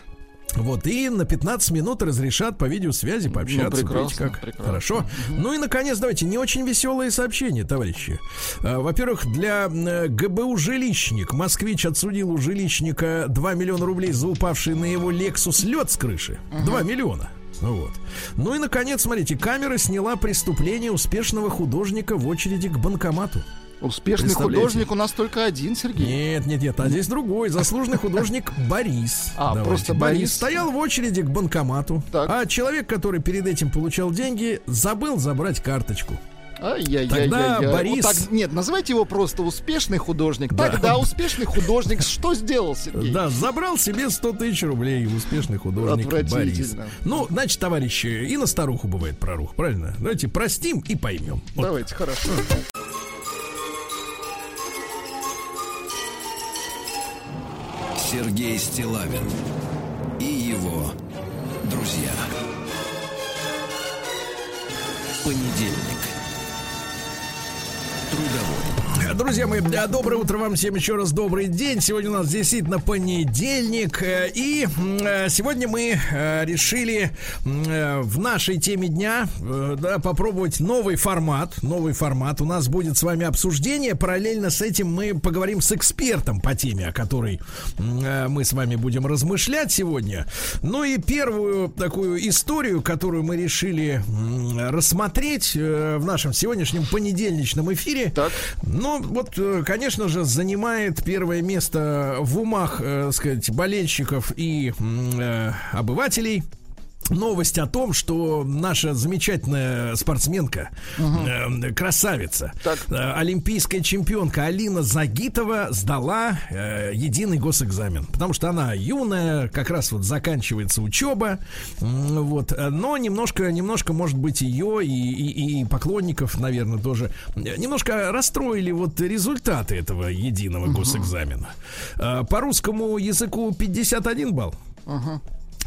B: Вот, и на 15 минут разрешат по видеосвязи пообщаться.
C: Ну, прекрасно,
B: Видите, как
C: прекрасно.
B: хорошо. Ну и, наконец, давайте, не очень веселые сообщения, товарищи. А, Во-первых, для ГБУ «Жилищник» москвич отсудил у жилищника 2 миллиона рублей за упавший на его «Лексус» лед с крыши. 2 миллиона. Вот. Ну и, наконец, смотрите, камера сняла преступление успешного художника в очереди к банкомату.
C: Успешный художник у нас только один, Сергей.
B: Нет, нет, нет, а здесь другой. Заслуженный художник (laughs) Борис.
C: А, просто Борис.
B: Стоял в очереди к банкомату.
C: Так.
B: А человек, который перед этим получал деньги, забыл забрать карточку.
C: Ай-яй-яй-яй.
B: Тогда Борис-
C: Вот так- нет, называйте его просто успешный художник. Тогда успешный художник что сделал, Сергей?
B: Да, забрал себе 100 тысяч рублей. Успешный художник Борис.
C: Отвратительно.
B: Ну, значит, товарищи, и на старуху бывает прорух, правильно? Давайте простим и поймем. Вот.
C: Давайте, хорошо.
A: Сергей Стилавин и его друзья. Понедельник. Трудовой.
B: Друзья мои, да, доброе утро вам всем еще раз добрый день. Сегодня у нас действительно понедельник. э, И э, сегодня мы э, решили э, в нашей теме дня э, да, попробовать новый формат. Новый формат. У нас будет с вами обсуждение. Параллельно с этим мы поговорим с экспертом по теме, о которой э, мы с вами будем размышлять сегодня. Ну и первую такую историю, которую мы решили рассмотреть э, в нашем сегодняшнем понедельничном эфире.
C: Так.
B: Ну, вот, э, конечно же, занимает первое место в умах, э, сказать, болельщиков и э, обывателей. Новость о том, что наша замечательная спортсменка, э, красавица,
C: Так.
B: э, олимпийская чемпионка Алина Загитова сдала э, единый госэкзамен. Потому что она юная, как раз вот заканчивается учеба. м, Вот, э, но немножко, немножко, может быть, ее и, и- и поклонников, наверное, тоже э, немножко расстроили вот результаты этого единого госэкзамена. Э, По русскому языку 51 балл.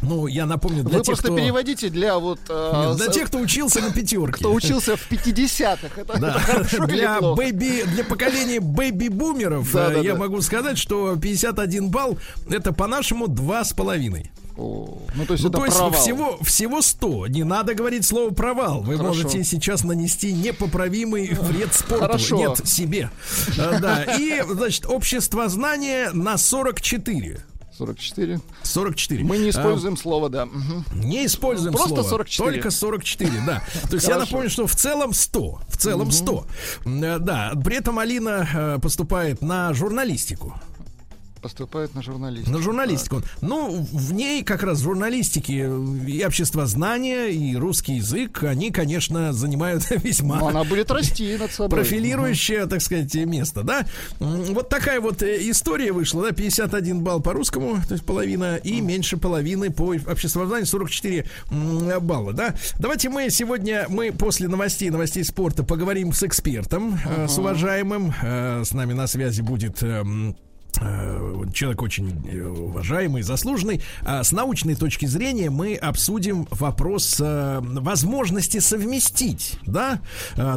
B: Ну, я напомню, для
C: Вы
B: тех,
C: просто
B: кто...
C: переводите для вот... э,
B: Для
C: с-
B: тех, кто учился на пятерке.
C: кто учился в 50-х. Это,
B: Да. (laughs) Для, бэби, для поколения бэби-бумеров
C: Да,
B: э,
C: да,
B: я
C: да.
B: могу сказать, что 51 балл это по-нашему два с половиной.
C: О, Ну, то есть
B: Ну,
C: это
B: то есть
C: провал.
B: всего, всего 100. Не надо говорить слово провал. Вы
C: Хорошо.
B: можете сейчас нанести непоправимый вред спорту.
C: Хорошо.
B: Нет, себе. А, Да. И, значит, общество знания на 44.
C: 44.
B: 44.
C: Мы не
B: А,
C: используем слово, да.
B: Не используем
C: Просто
B: слово.
C: 44.
B: Только 44, да. То есть я напомню, что в целом 100. В целом 100. М, э, Да. При этом Алина э, поступает на журналистику.
C: Поступает на журналистику.
B: На журналистику. Ну, в ней как раз журналистики и общество знания, и русский язык, они, конечно, занимают (laughs) весьма
C: Но она будет расти над собой.
B: профилирующее, так сказать, место, да? Вот такая вот э, история вышла, да, 51 балл по русскому, то есть половина, и меньше половины по обществознанию, 44 м, балла, да? Давайте мы сегодня, мы после новостей, новостей спорта поговорим с экспертом, э, с уважаемым, Э, с нами на связи будет... э, человек очень э, уважаемый, заслуженный. А с научной точки зрения мы обсудим вопрос э, возможности совместить, да,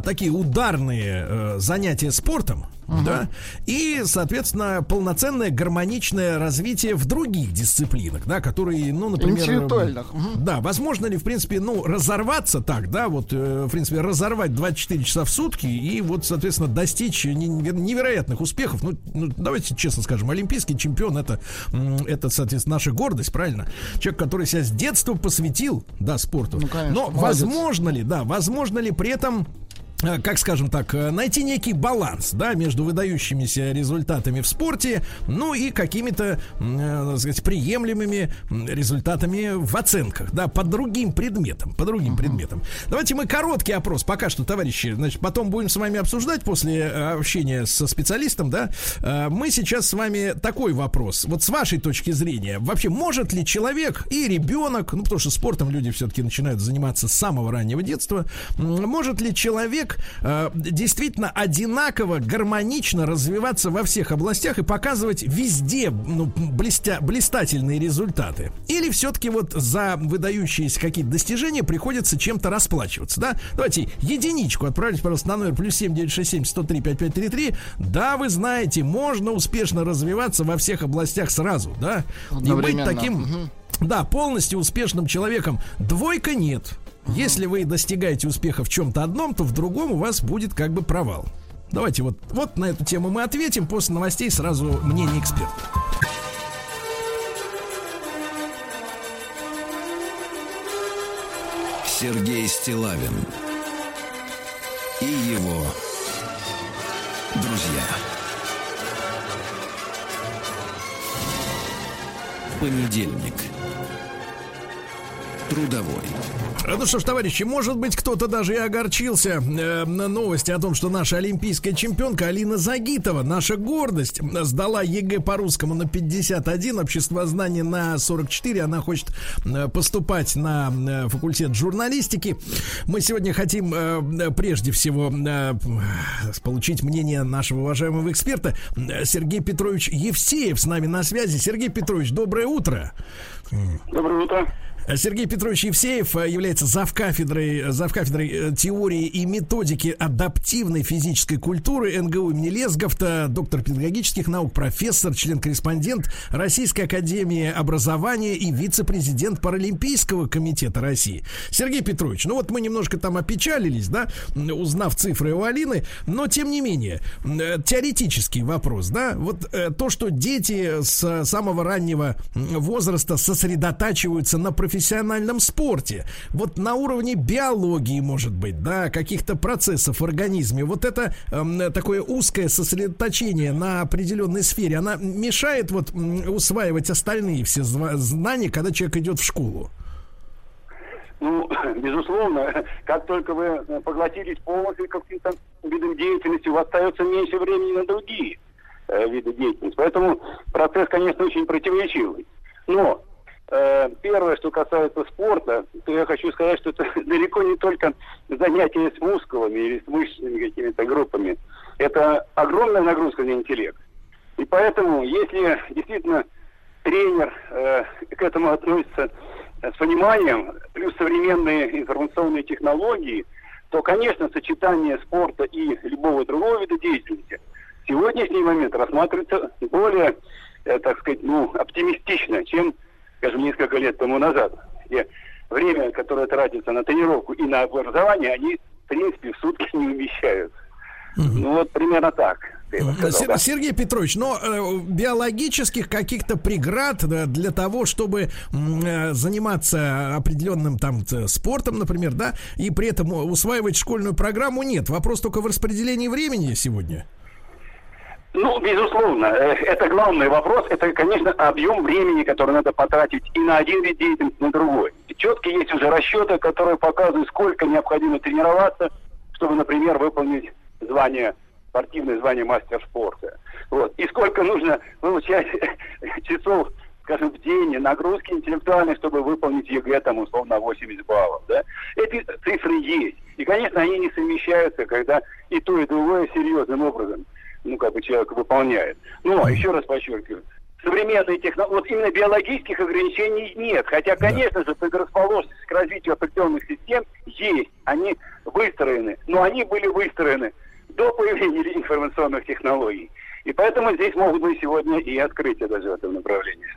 B: такие ударные занятия спортом, да, и, соответственно, полноценное гармоничное развитие в других дисциплинах, да, которые, ну, например...
C: Интеллектуальных. Мгм.
B: Да, возможно ли, в принципе, ну, разорваться так, да, вот, э, в принципе, разорвать 24 часа в сутки и вот, соответственно, достичь не- неверо- невероятных успехов. Ну, ну, давайте честно скажем, олимпийский чемпион это, это, соответственно, наша гордость, правильно? Человек, который себя с детства посвятил, да, спорту.
C: Ну, конечно,
B: Но
C: молодец.
B: возможно ли, да, возможно ли при этом как скажем так, э, найти некий баланс, да, между выдающимися результатами в спорте, ну и какими-то, э, так сказать, приемлемыми результатами в оценках, да, по другим предметам, по другим uh-huh. предметам. Давайте мы короткий опрос, пока что, товарищи, значит, потом будем с вами обсуждать после общения со специалистом, да. Мы сейчас с вами такой вопрос. Вот с вашей точки зрения, вообще может ли человек и ребенок, ну, потому что спортом люди все-таки начинают заниматься с самого раннего детства, может ли человек э, действительно одинаково, гармонично развиваться во всех областях и показывать везде ну, блестя, блистательные результаты? Или все-таки вот за выдающиеся какие-то достижения приходится чем-то расплачиваться, да? Давайте единичку отправить, пожалуйста, на номер плюс 7967 103 5533. Да, вы знаете, можно успешно развиваться во всех областях сразу, да? И быть таким... Угу. Да, полностью успешным человеком. Двойка нет. Если вы достигаете успеха в чем-то одном, то в другом у вас будет как бы провал. Давайте вот, вот на эту тему мы ответим. После новостей сразу мнение эксперта.
A: Сергей Стилавин и его друзья. Понедельник трудовой.
B: Ну что ж, товарищи, может быть, кто-то даже и огорчился э, на новости о том, что наша олимпийская чемпионка Алина Загитова, наша гордость, сдала ЕГЭ по русскому на 51, обществознание на 44. Она хочет э, поступать на э, факультет журналистики. Мы сегодня хотим э, прежде всего э, получить мнение нашего уважаемого эксперта Сергей Петрович Евсеев с нами на связи. Сергей Петрович, доброе утро.
F: Доброе утро.
B: Сергей Петрович Евсеев э, является завкафедрой, завкафедрой э, теории и методики адаптивной физической культуры НГУ имени Лесговта, доктор педагогических наук, профессор, член-корреспондент Российской академии образования и вице-президент Паралимпийского комитета России. Сергей Петрович, ну вот мы немножко там опечалились, да, узнав цифры у Алины, но тем не менее, э, теоретический вопрос, да, вот то, что дети с самого раннего возраста сосредотачиваются на профессиональном профессиональном спорте. Вот на уровне биологии, может быть, да, каких-то процессов в организме. Вот это э, такое узкое сосредоточение на определенной сфере, она мешает вот усваивать остальные все знания, когда человек идет в школу.
F: Ну, (laughs) безусловно, как только вы поглотились полностью каким-то видом деятельности, у вас остается меньше времени на другие э, виды деятельности. Поэтому процесс, конечно, очень противоречивый. Но первое, что касается спорта, то я хочу сказать, что это (laughs) далеко не только занятия с мускулами или с мышечными какими-то группами. Это огромная нагрузка на интеллект. И поэтому, если действительно тренер э, к этому относится с пониманием, плюс современные информационные технологии, то, конечно, сочетание спорта и любого другого вида деятельности в сегодняшний момент рассматривается более, э, так сказать, ну, оптимистично, чем скажем, несколько лет тому назад. И время, которое тратится на тренировку и на образование, они, в принципе, в сутки не умещаются. Угу. Ну вот примерно так.
B: Сказал, да? Сергей Петрович, но э, биологических каких-то преград да, для того, чтобы э, заниматься определенным там спортом, например, да, и при этом усваивать школьную программу нет. Вопрос только в распределении времени сегодня.
F: Ну, безусловно, э, это главный вопрос. Это, конечно, объем времени, который надо потратить и на один вид деятельности, и на другой. Четкие есть уже расчеты, которые показывают, сколько необходимо тренироваться, чтобы, например, выполнить звание, спортивное звание мастер спорта. Вот. И сколько нужно получать (laughs) часов, скажем, в день нагрузки интеллектуальной, чтобы выполнить ЕГЭ, там, условно, 80 баллов. Да? Эти цифры есть. И, конечно, они не совмещаются, когда и то, и другое серьезным образом ну, как бы человек выполняет. Но, еще раз подчеркиваю, современные технологии, вот именно биологических ограничений нет. Хотя, конечно же, предрасположенность к развитию определенных систем есть. Они выстроены. Но они были выстроены до появления информационных технологий. И поэтому здесь могут быть сегодня и открытия даже в этом направлении.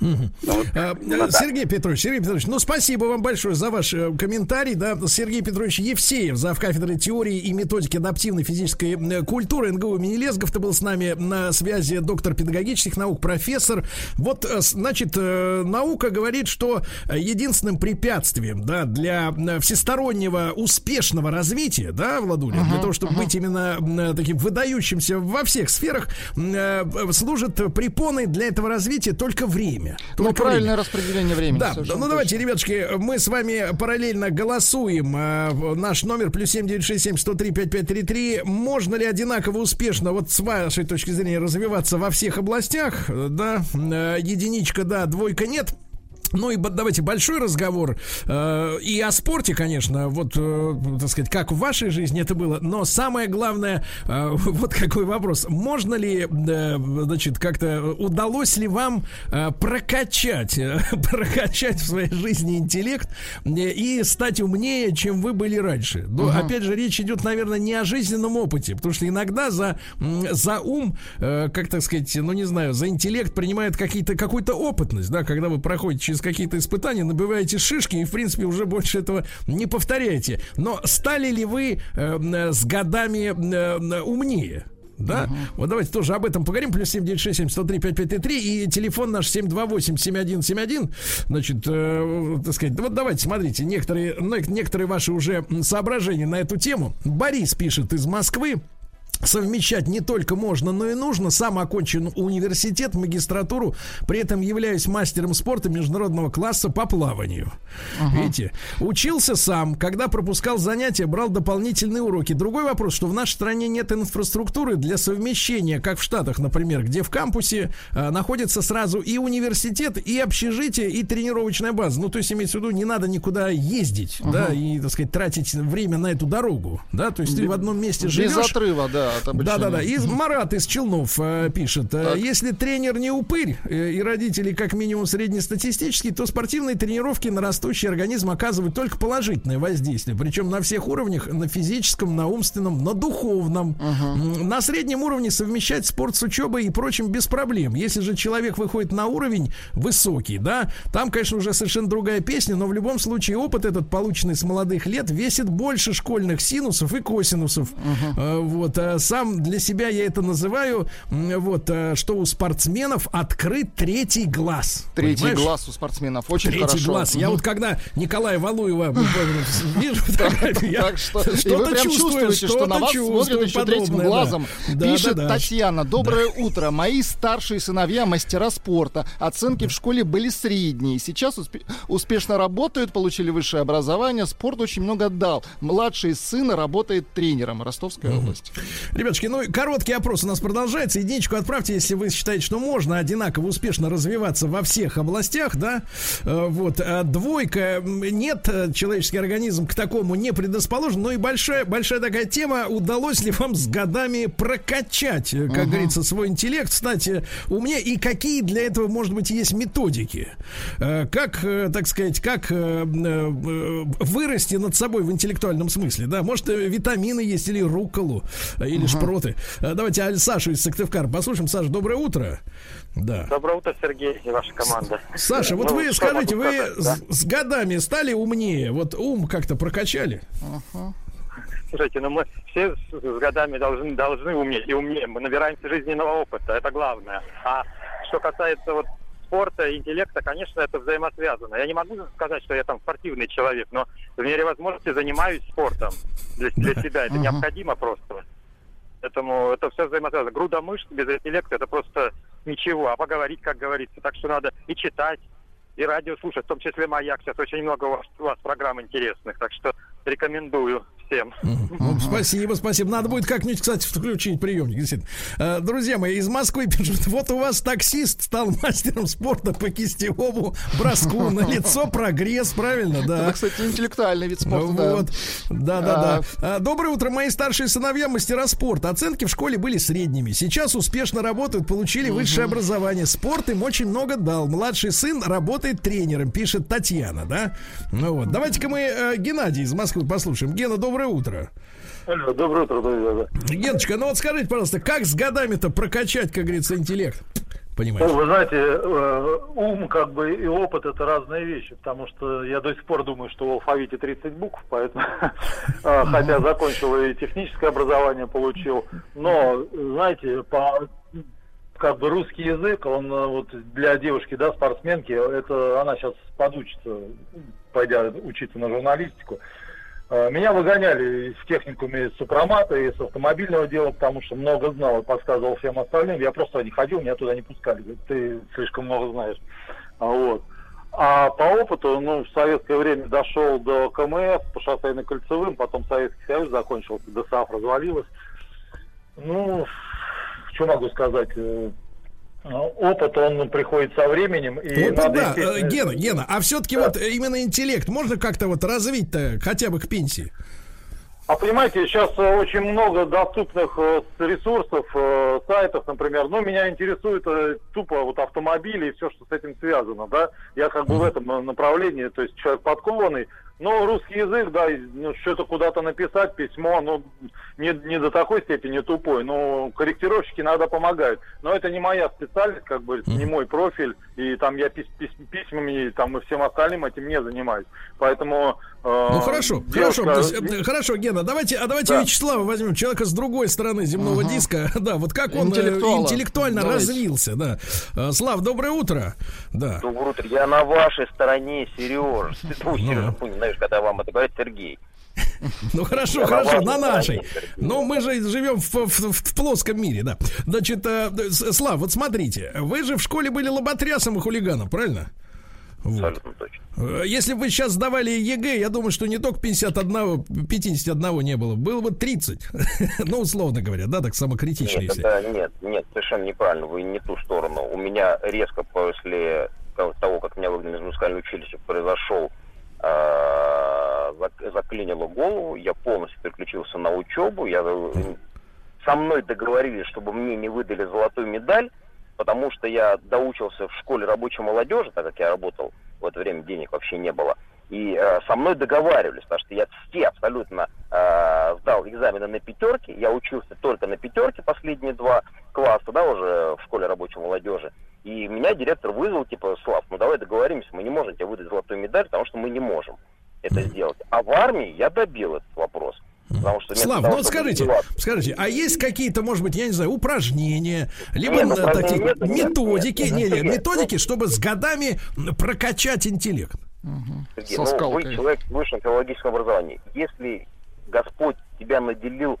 F: Ну, вот,
B: А,
F: так.
B: Сергей Петрович, Сергей Петрович, ну спасибо вам большое за ваш э, комментарий. Да, Сергей Петрович Евсеев, зав. кафедры теории и методики адаптивной физической э, культуры НГУ имени Лезгов, был с нами на связи доктор педагогических наук, профессор. Вот, э, значит, э, наука говорит, что э, единственным препятствием, да, для э, всестороннего успешного развития, да, Владуля, для того, чтобы быть именно э, таким выдающимся во всех сферах, э, служит препоной для этого развития только время.
C: Ну,
B: Только
C: правильное
B: время.
C: распределение времени.
B: Да, ну
C: точно.
B: давайте, ребятушки, мы с вами параллельно голосуем. Э, Наш номер плюс семь девять шесть семь сто три пять пять три три. Можно ли одинаково успешно, вот с вашей точки зрения, развиваться во всех областях? Э, Да, Э, единичка, да, двойка нет. Ну и давайте большой разговор э, и о спорте, конечно, вот, э, так сказать, как в вашей жизни это было, но самое главное, э, (laughs) вот какой вопрос, можно ли, э, значит, как-то удалось ли вам э, прокачать, э, (laughs) прокачать в своей жизни интеллект э, и стать умнее, чем вы были раньше? Но, опять же, речь идет, наверное, не о жизненном опыте, потому что иногда за, за ум, э, как так сказать, ну не знаю, за интеллект принимает какие-то, какую-то опытность, да, когда вы проходите через какие-то испытания, набиваете шишки и, в принципе, уже больше этого не повторяете. Но стали ли вы э, м, с годами э, умнее? Да? Вот давайте тоже об этом поговорим. Плюс 7967 103 5533 и телефон наш 728 7171. Значит, э, так сказать, вот давайте, смотрите, некоторые, некоторые ваши уже соображения на эту тему. Борис пишет из Москвы. Совмещать не только можно, но и нужно. Сам окончен университет, магистратуру, при этом являюсь мастером спорта международного класса по плаванию. Видите? Учился сам, когда пропускал занятия, брал дополнительные уроки. Другой вопрос, что в нашей стране нет инфраструктуры для совмещения, как в Штатах, например, где в кампусе э, находится сразу и университет, и общежитие, и тренировочная база. Ну, то есть, имеется в виду, не надо никуда ездить, да, и, так сказать, тратить время на эту дорогу, да, то есть ты в одном месте
C: Без
B: живешь.
C: отрыва, да.
B: Да, да, да. И Марат из Челнов э, пишет: э, если тренер не упырь э, и родители как минимум среднестатистические, то спортивные тренировки на растущий организм оказывают только положительное воздействие. Причем на всех уровнях: на физическом, на умственном, на духовном. На среднем уровне совмещать спорт с учебой и прочим без проблем. Если же человек выходит на уровень высокий, да, там, конечно, уже совершенно другая песня, но в любом случае опыт этот, полученный с молодых лет, весит больше школьных синусов и косинусов. Э, Вот, а сам для себя я это называю, вот, э, что у спортсменов открыт третий глаз.
C: Третий
B: Понимаешь?
C: глаз у спортсменов. Очень
B: Третий
C: хорошо.
B: глаз. Я
C: Мгм.
B: вот когда Николая Валуева (laughs) вижу я что-то чувствую,
C: что на вас смотрят еще третьим глазом. Пишет. Татьяна. Доброе утро. Мои старшие сыновья мастера спорта. Оценки в школе были средние. Сейчас успе- успешно работают, получили высшее образование. Спорт очень много дал. Младший сын работает тренером. Ростовская область.
B: Ребятушки, ну короткий опрос у нас продолжается. Единичку отправьте, если вы считаете, что можно одинаково успешно развиваться во всех областях, да. Э, Вот. А двойка. Нет, э, человеческий организм к такому не предрасположен. Но и большая, большая такая тема. Удалось ли вам с годами прокачать, э, как говорится, свой интеллект, стать умнее? И какие для этого, может быть, есть методики? Как, так сказать, как вырасти над собой в интеллектуальном смысле, да? Может, витамины есть или рукколу, или шпроты. Э, Давайте Аль Сашу из Сыктывкара послушаем. Саша, доброе утро. Да.
G: Доброе утро, Сергей и ваша команда.
B: Саша, вот
G: Ну,
B: вы скажите, вы
G: сказать, да?
B: с, с годами стали умнее? Вот ум как-то прокачали?
G: Слушайте, ну мы все с, с годами должны, должны уметь и умнее. Мы набираемся жизненного опыта, это главное. А что касается вот спорта и интеллекта, конечно, это взаимосвязано. Я не могу сказать, что я там спортивный человек, но в мере возможности занимаюсь спортом для, для себя. Это необходимо просто. Поэтому это все взаимосвязано. Груда мышц без интеллекта это просто ничего. А поговорить, как говорится. Так что надо и читать, и радио слушать, в том числе «Маяк». Сейчас очень много у вас, у вас программ интересных, так что рекомендую всем.
B: Ну, Спасибо, спасибо. Надо будет как-нибудь, кстати, включить приемник. Действительно. Э, Друзья мои, из Москвы пишут, вот у вас таксист стал (laughs) мастером спорта по кистевому броску. (laughs) На лицо прогресс, правильно, да.
C: Это, кстати, интеллектуальный вид спорта. да.
B: Вот. Да, да, да. Доброе утро, мои старшие сыновья мастера спорта. Оценки в школе были средними. Сейчас успешно работают, получили высшее образование. Спорт им очень много дал. Младший сын работает тренером, пишет Татьяна, да? Ну вот. Давайте-ка мы э, Геннадий из Москвы послушаем. Гена, доброе утро.
F: Алло, доброе утро, друзья.
B: Геночка, ну вот скажите, пожалуйста, как с годами-то прокачать, как говорится, интеллект? Понимаете?
H: Ну, вы знаете, э, ум как бы и опыт это разные вещи, потому что я до сих пор думаю, что в алфавите 30 букв, поэтому, (laughs) э, хотя закончил и техническое образование получил, но, знаете, по как бы русский язык, он э, вот для девушки, да, спортсменки, это она сейчас подучится, пойдя учиться на журналистику. Э, Меня выгоняли в техникуме с супромата с автомобильного дела, потому что много знал и подсказывал всем остальным. Я просто не ходил, меня туда не пускали. Говорят, ты слишком много знаешь. А Вот. А по опыту, ну, в советское время дошел до КМС по шоссейно кольцевым, потом Советский Союз закончился, ДСАФ развалилась. Ну, что могу сказать? Э, Опыт, он приходит со временем. И
B: Вот
H: надо,
B: да,
H: естественно,
B: э, Гена, Гена, а все-таки вот э, именно интеллект можно как-то вот развить-то хотя бы к пенсии?
H: А понимаете, сейчас э, очень много доступных ресурсов, сайтов, например. Ну, меня интересует тупо вот автомобили и все, что с этим связано, да. Я как бы в этом направлении, то есть человек подкованный. Но русский язык, да, ну, что-то куда-то написать, письмо, ну, не, не до такой степени тупой. Но корректировщики иногда помогают. Но это не моя специальность, как бы, не мой профиль. И там я пис- пис- письмами там, и всем остальным этим не занимаюсь. Поэтому... э,
B: Ну хорошо,
H: девушка-
B: хорошо, есть, э, хорошо, Гена, давайте, а давайте
H: Да.
B: Вячеслава возьмем, человека с другой стороны земного диска, (laughs) да, вот как он э, интеллектуально
C: Давайте.
B: развился, да. Э, Слав, доброе утро, да.
I: Доброе утро. Я на вашей стороне, Сереж. Ну, Сережа,
B: Ну.
I: не знаешь, когда вам это говорит Сергей. (laughs)
B: Ну хорошо, хорошо,
I: на
B: нашей. Но мы же живем в, в- в плоском мире, да. Значит, Слав, вот смотрите, вы же в школе были лоботрясом и хулиганом, правильно? Вот.
I: Точно.
B: Э, Если бы вы сейчас сдавали ЕГЭ, я думаю, что не только 51, 51 не было, было бы 30. (laughs) ну, условно говоря, да, так самокритично,
I: Нет,
B: если.
I: это, нет, нет, совершенно неправильно. Вы не ту сторону. У меня резко после того, как меня выгнали из музыкального училища, произошел э, зак- заклинило голову, я полностью переключился на учебу, я э, со мной договорились, чтобы мне не выдали золотую медаль, потому что я доучился в школе рабочей молодежи, так как я работал в это время, денег вообще не было. И э, со мной договаривались, потому что я все абсолютно э, сдал экзамены на пятерки, я учился только на пятерке последние два класса, да, уже в школе рабочей молодежи. И меня директор вызвал, типа, Слав, ну давай договоримся, мы не можем тебе выдать золотую медаль, потому что мы не можем это сделать. А в армии я добил этот вопрос. Потому что
B: Слав,
I: того,
B: ну вот скажите, скажите, а есть какие-то, может быть, я не знаю, упражнения, либо
I: Нет,
B: э, такие
I: нет, нет,
B: методики,
I: нет,
B: не, не,
I: нет.
B: методики, чтобы с годами прокачать интеллект?
I: Сергей,
C: Со
I: ну, вы человек с высшим филологическим образованием. Если Господь тебя наделил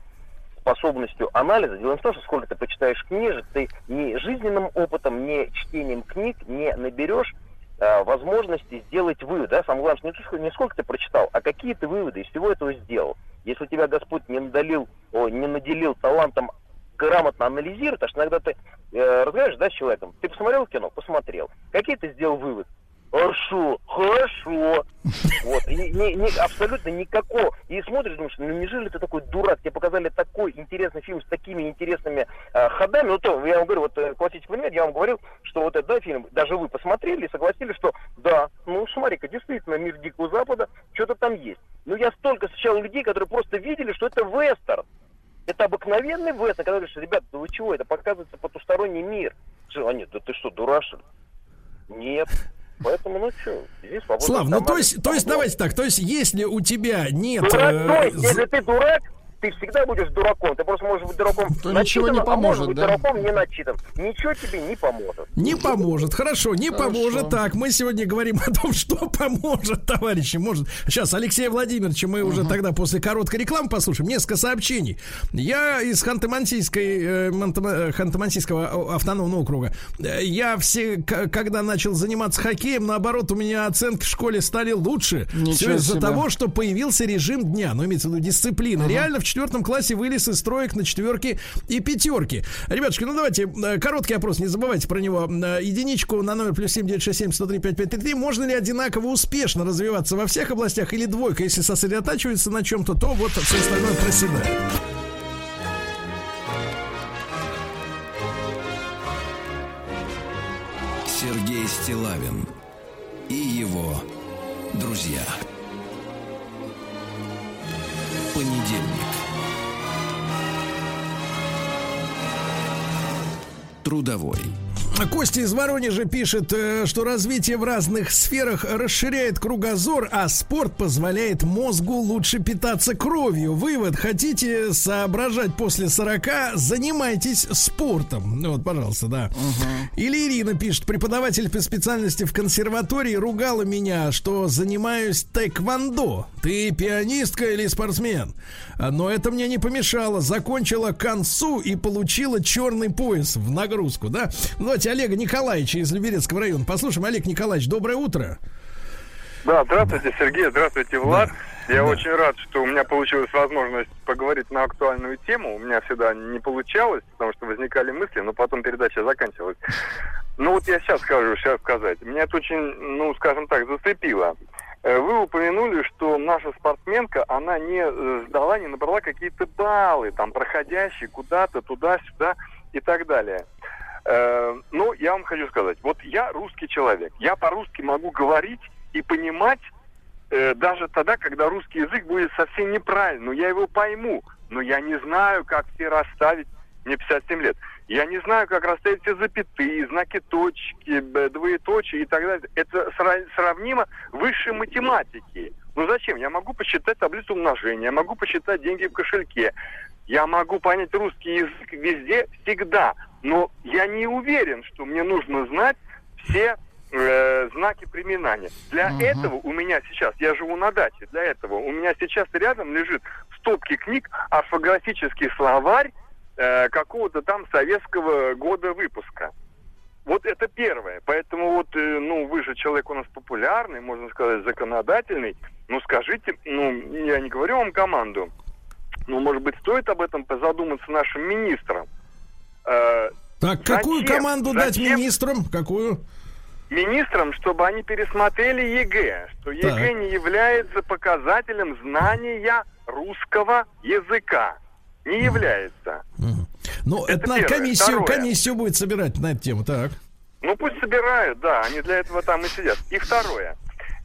I: способностью анализа, дело не в том, что сколько ты почитаешь книжек, ты ни жизненным опытом, ни чтением книг не наберешь э, возможности сделать вывод. Да? Самое главное, что не, то, не сколько ты прочитал, а какие ты выводы из всего этого сделал. Если тебя Господь не наделил, о, не наделил талантом грамотно анализировать, потому что иногда ты э, разговариваешь да, с человеком, ты посмотрел кино? Посмотрел. Какие ты сделал вывод? Хорошо, хорошо. Вот, и ни- ни- абсолютно никакого. И смотришь, думаешь, ну неужели ты такой дурак? Тебе показали такой интересный фильм с такими интересными э, ходами. Ну, то, я вам говорю, вот э, классический пример, я вам говорил, что вот этот да, фильм, даже вы посмотрели и согласились, что да, ну смотри-ка, действительно, мир Дикого Запада, что-то там есть. Ну, я столько встречал людей, которые просто видели, что это вестерн. Это обыкновенный вестерн, когда говоришь, ребята, да вы чего, это показывается потусторонний мир. А нет, да ты что, ли? Нет. Поэтому, ну что, здесь свобода.
B: Слав, ну то есть, то есть давайте так, то есть если у тебя нет...
I: Дурак,
B: э, з-
I: если ты дурак, ты всегда будешь дураком. Ты просто можешь быть дураком
C: То ничего не
I: а
C: поможет,
I: быть
C: да?
I: дураком не начитан. Ничего тебе не поможет.
B: Не поможет, хорошо, не
C: Хорошо.
B: поможет. Так, мы сегодня говорим о том, (laughs) что поможет, товарищи. Может, сейчас Алексея Владимировича мы уже тогда после короткой рекламы послушаем. Несколько сообщений. Я из Ханты-Мансийской, э, э, Ханты-Мансийского автономного округа. Э, Я все, когда начал заниматься хоккеем, наоборот, у меня оценки в школе стали лучше.
C: Ничего
B: Все из-за
C: себе.
B: того, что появился режим дня. Ну, имеется в виду дисциплина. Реально в четвертом классе вылез из строек на четверки и пятерки. Ребятушки, ну давайте, э, короткий опрос, не забывайте про него. Э, Единичку на номер плюс семь девять шесть семь сто три пять пять три три. Можно ли одинаково успешно развиваться во всех областях или двойка? Если сосредотачивается на чем-то, то вот все остальное проседает.
A: Сергей Стилавин и его друзья. Понедельник. Трудовой.
B: Костя из Воронежа пишет, э, что развитие в разных сферах расширяет кругозор, а спорт позволяет мозгу лучше питаться кровью. Вывод, хотите соображать после 40, занимайтесь спортом. Ну вот, пожалуйста, да. Или Ирина пишет, преподаватель по специальности в консерватории ругала меня, что занимаюсь тэквондо. Ты пианистка или спортсмен? А, Но это мне не помешало. Закончила концу и получила черный пояс в нагрузку, да? Ну, Давайте Олега Николаевича из Люберецкого района послушаем. Олег Николаевич, доброе утро.
J: Да, здравствуйте, Сергей, здравствуйте, Влад. Я очень рад, что у меня получилась возможность поговорить на актуальную тему. У меня всегда не получалось, потому что возникали мысли, но потом передача заканчивалась. Ну вот я сейчас скажу, сейчас сказать. Меня это очень, ну, скажем так, зацепило. Э, Вы упомянули, что наша спортсменка, она не э, сдала, не набрала какие-то баллы, там, проходящие куда-то, туда-сюда и так далее. Э, Ну, я вам хочу сказать, вот я русский человек, я по-русски могу говорить и понимать э, даже тогда, когда русский язык будет совсем неправильный, но я его пойму, но я не знаю, как все расставить, мне 57 лет, я не знаю, как расставить все запятые, знаки точки, двоеточие и так далее. Это сра- сравнимо высшей математики. Ну зачем? Я могу посчитать таблицу умножения, я могу посчитать деньги в кошельке, я могу понять русский язык везде, всегда. Но я не уверен, что мне нужно знать все э, знаки приминания. Для этого у меня сейчас, я живу на даче, для этого у меня сейчас рядом лежит в стопке книг орфографический словарь э, какого-то там советского года выпуска. Вот это первое. Поэтому вот, э, ну, вы же человек у нас популярный, можно сказать, законодательный. Ну, скажите, ну, я не говорю вам команду, но, может быть, стоит об этом позадуматься нашим министрам. Э,
B: Так, какую
J: Зачем?
B: команду дать
J: Зачем?
B: министрам? Какую?
J: министрам, чтобы они пересмотрели ЕГЭ, что ЕГЭ
B: Так.
J: не является показателем знания русского языка. Не является.
B: Ну, это,
J: Это
B: надо
J: первое.
B: комиссию,
J: Второе.
B: комиссию будет собирать на эту тему. Так.
J: Ну пусть собирают, да, они для этого там и сидят. И второе.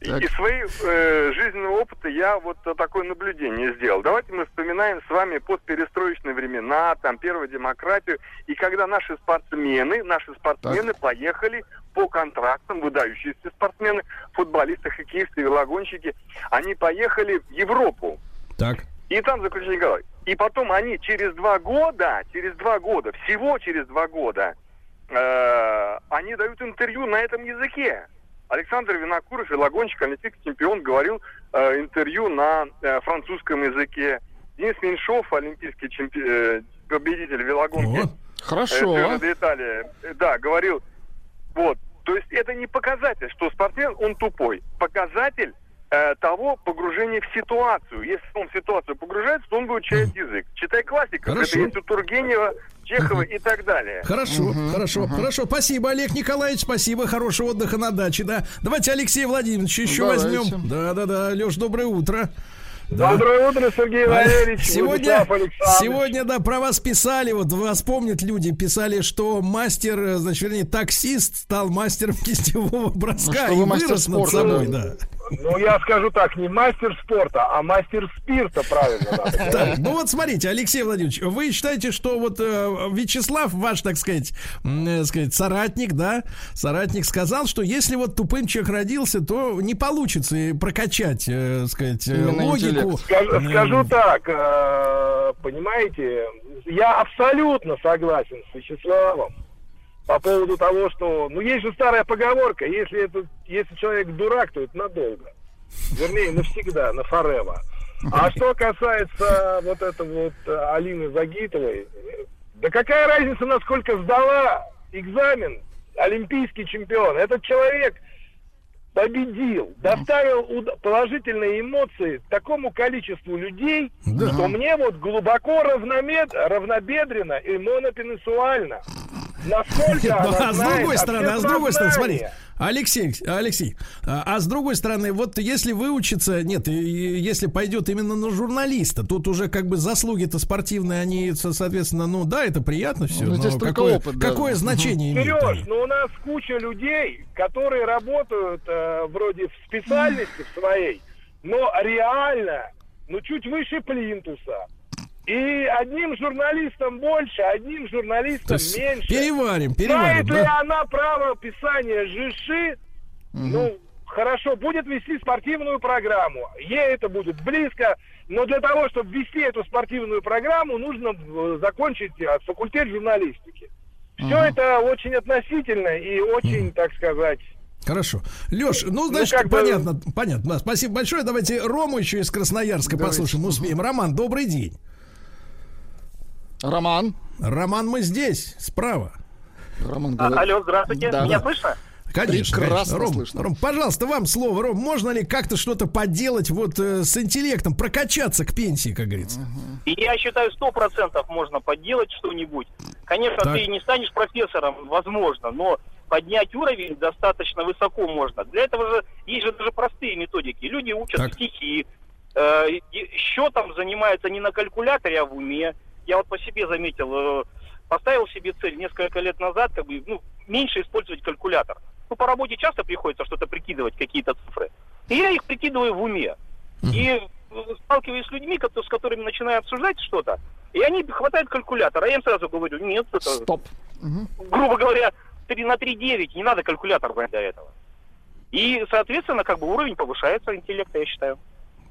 J: И-
C: Так.
J: Из своего э, жизненного опыта я вот э, такое наблюдение сделал. Давайте мы вспоминаем с вами постперестроечные времена, там первую демократию, и когда наши спортсмены, наши спортсмены поехали по контрактам, выдающиеся спортсмены, футболисты, хоккеисты, велогонщики, они поехали в Европу.
B: Так.
J: И там заключили договор. И потом они через два года, через два года, всего через два года, э, они дают интервью на этом языке. Александр Винокуров, велогонщик, олимпийский чемпион, говорил э, интервью на э, французском языке. Денис Меньшов, олимпийский чемпи- э, победитель велогонки.
B: Вот.
C: Хорошо.
J: Э, Италия. Э, Да, говорил. Вот. То есть это не показатель, что спортсмен, он тупой. Показатель э, того погружения в ситуацию. Если он в ситуацию погружается, то он выучает язык. Читай.
B: Хорошо.
J: Это есть у Тургенева, Чехова и так далее.
B: Хорошо, хорошо, хорошо. Спасибо, Олег Николаевич. Спасибо. Хорошего отдыха на даче, да. Давайте Алексея Владимировича еще
C: Давайте.
B: возьмем. Да, да, да. Леш, доброе утро. Да.
K: Доброе утро, Сергей
B: А,
K: Валерьевич.
B: Сегодня, сегодня, да, про вас писали, вот вас помнят люди, писали, что мастер, э, значит, вернее, таксист стал мастером (laughs) кистевого броска
C: Ну, что
B: и
C: вы мастер
B: вырос над собой,
C: да.
K: Ну, я скажу так, не мастер спорта, а мастер спирта, правильно надо. (laughs)
B: Так, ну вот смотрите, Алексей Владимирович, вы считаете, что вот э, Вячеслав, ваш, так сказать, э, сказать, соратник, да, соратник сказал, что если вот тупым человек родился, то не получится э, прокачать, э, сказать,
C: Именно
B: логику.
K: Скажу, так, э, понимаете, я абсолютно согласен с Вячеславом по поводу того, что, ну, есть же старая поговорка, если, это, если человек дурак, то это надолго. Вернее, навсегда, на forever. А что касается вот этого вот э, Алины Загитовой, да какая разница, насколько сдала экзамен олимпийский чемпион? Этот человек победил, доставил положительные эмоции такому количеству людей,
B: Да.
K: что мне вот глубоко равномед, равнобедренно и монопенсуально. Насколько (laughs)
B: Ну, а с другой стороны, а с другой стороны, смотрите, Алексей, Алексей, а, а с другой стороны, вот если выучится, нет, и- и если пойдет именно на журналиста, тут уже как бы заслуги-то спортивные, они, со- соответственно, ну да, это приятно все,
C: Ну,
B: но
C: здесь только
B: какое,
C: опыт, да.
B: какое значение имеет?
K: Сереж, ну у нас куча людей, которые работают э, вроде в специальности в своей, но реально, ну чуть выше плинтуса. И одним журналистом больше, одним
B: То
K: журналистом меньше.
B: переварим, переварим,
K: Знает ли
B: да?
K: она право писания жиши? Ну, хорошо, будет вести спортивную программу. Ей это будет близко. Но для того, чтобы вести эту спортивную программу, нужно э, закончить э, факультет журналистики. Все это очень относительно и очень, так сказать,
B: Хорошо. Леш, ну,
K: Ну,
B: значит,
K: как бы-
B: понятно, понятно. Да, Спасибо большое. Давайте Рому еще из Красноярска
C: Давайте.
B: послушаем, успеем. Роман, добрый день.
C: Роман.
B: Роман, мы здесь, справа.
C: Роман
G: А,
C: говорит.
G: алло, здравствуйте.
C: Да,
G: Меня
C: да.
G: слышно?
B: Конечно,
C: Прекрасно
B: конечно. Ром,
C: слышно.
B: Ром, пожалуйста, вам слово. Ром, можно ли как-то что-то поделать вот э, с интеллектом, прокачаться к пенсии, как говорится?
G: И я считаю, сто процентов можно подделать что-нибудь. Конечно,
B: Так.
G: ты не станешь профессором, возможно, но поднять уровень достаточно высоко можно. Для этого же есть же даже простые методики. Люди учат
B: Так.
G: стихи, э, счетом занимаются не на калькуляторе, а в уме. Я вот по себе заметил, э, поставил себе цель несколько лет назад, как бы, ну, меньше использовать калькулятор. Ну, по работе часто приходится что-то прикидывать, какие-то цифры. И я их прикидываю в уме. И э, сталкиваюсь с людьми, с которыми начинаю обсуждать что-то, и они хватают калькулятор, а я им сразу говорю, нет, это,
C: Стоп.
G: Грубо говоря, 3 на 3,9, не надо калькулятор брать для этого. И, соответственно, как бы уровень повышается интеллекта, я считаю.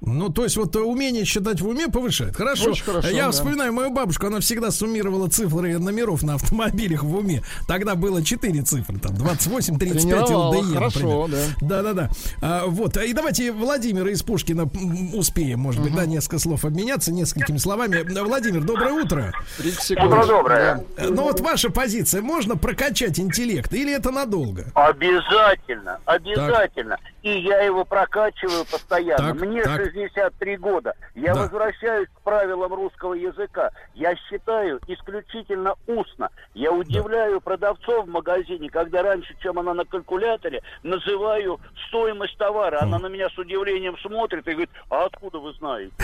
B: Ну, то есть вот э, умение считать в уме повышает. Хорошо.
C: Очень хорошо,
B: Я
C: да.
B: вспоминаю мою бабушку, она всегда суммировала цифры номеров на автомобилях в уме. Тогда было 4 цифры, там 28, 35
C: Тренировала,
B: ЛДЕ.
C: хорошо,
B: например. Да-да-да. А, вот. И давайте Владимира из Пушкина успеем, может быть, да, несколько слов обменяться, несколькими словами. Владимир, доброе утро.
C: 30 секунд.
G: Утро доброе.
C: Да.
B: Э, Ну вот ваша позиция, можно прокачать интеллект или это надолго?
L: Обязательно, обязательно и я его прокачиваю постоянно.
B: Так,
L: Мне
B: так.
L: 63 года. Я
B: да.
L: возвращаюсь к правилам русского языка. Я считаю исключительно устно. Я удивляю да. продавцов в магазине, когда раньше, чем она на калькуляторе, называю стоимость товара. Она mm. на меня с удивлением смотрит и говорит, а откуда вы знаете? (laughs)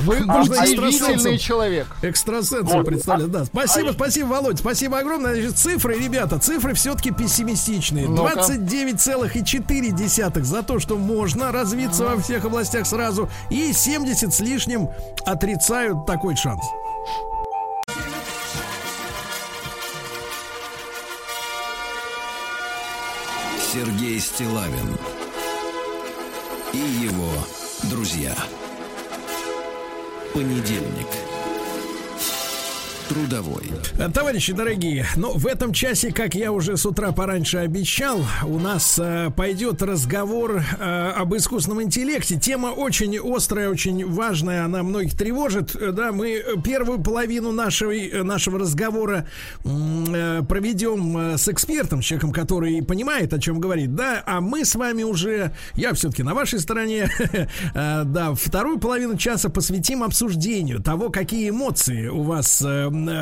C: Вы
B: а
C: удивительный человек.
B: Экстрасенсом представляю. Да. Спасибо,
L: а
B: спасибо, Володь. Спасибо огромное. Значит, цифры, ребята, цифры все-таки пессимистичные. 29,4 десяток за то, что можно развиться во всех областях сразу, и 70 с лишним отрицают такой шанс.
A: Сергей Стилавин и его друзья. Понедельник. Трудовой.
B: Товарищи дорогие, ну в этом часе, как я уже с утра пораньше обещал, у нас э, пойдет разговор э, об искусственном интеллекте. Тема очень острая, очень важная, она многих тревожит. Э, Да, мы первую половину нашего, э, нашего разговора э, проведем э, с экспертом, человеком, который понимает, о чем говорит, да, а мы с вами уже, я все-таки на вашей стороне, (laughs) да, вторую половину часа посвятим обсуждению того, какие эмоции у вас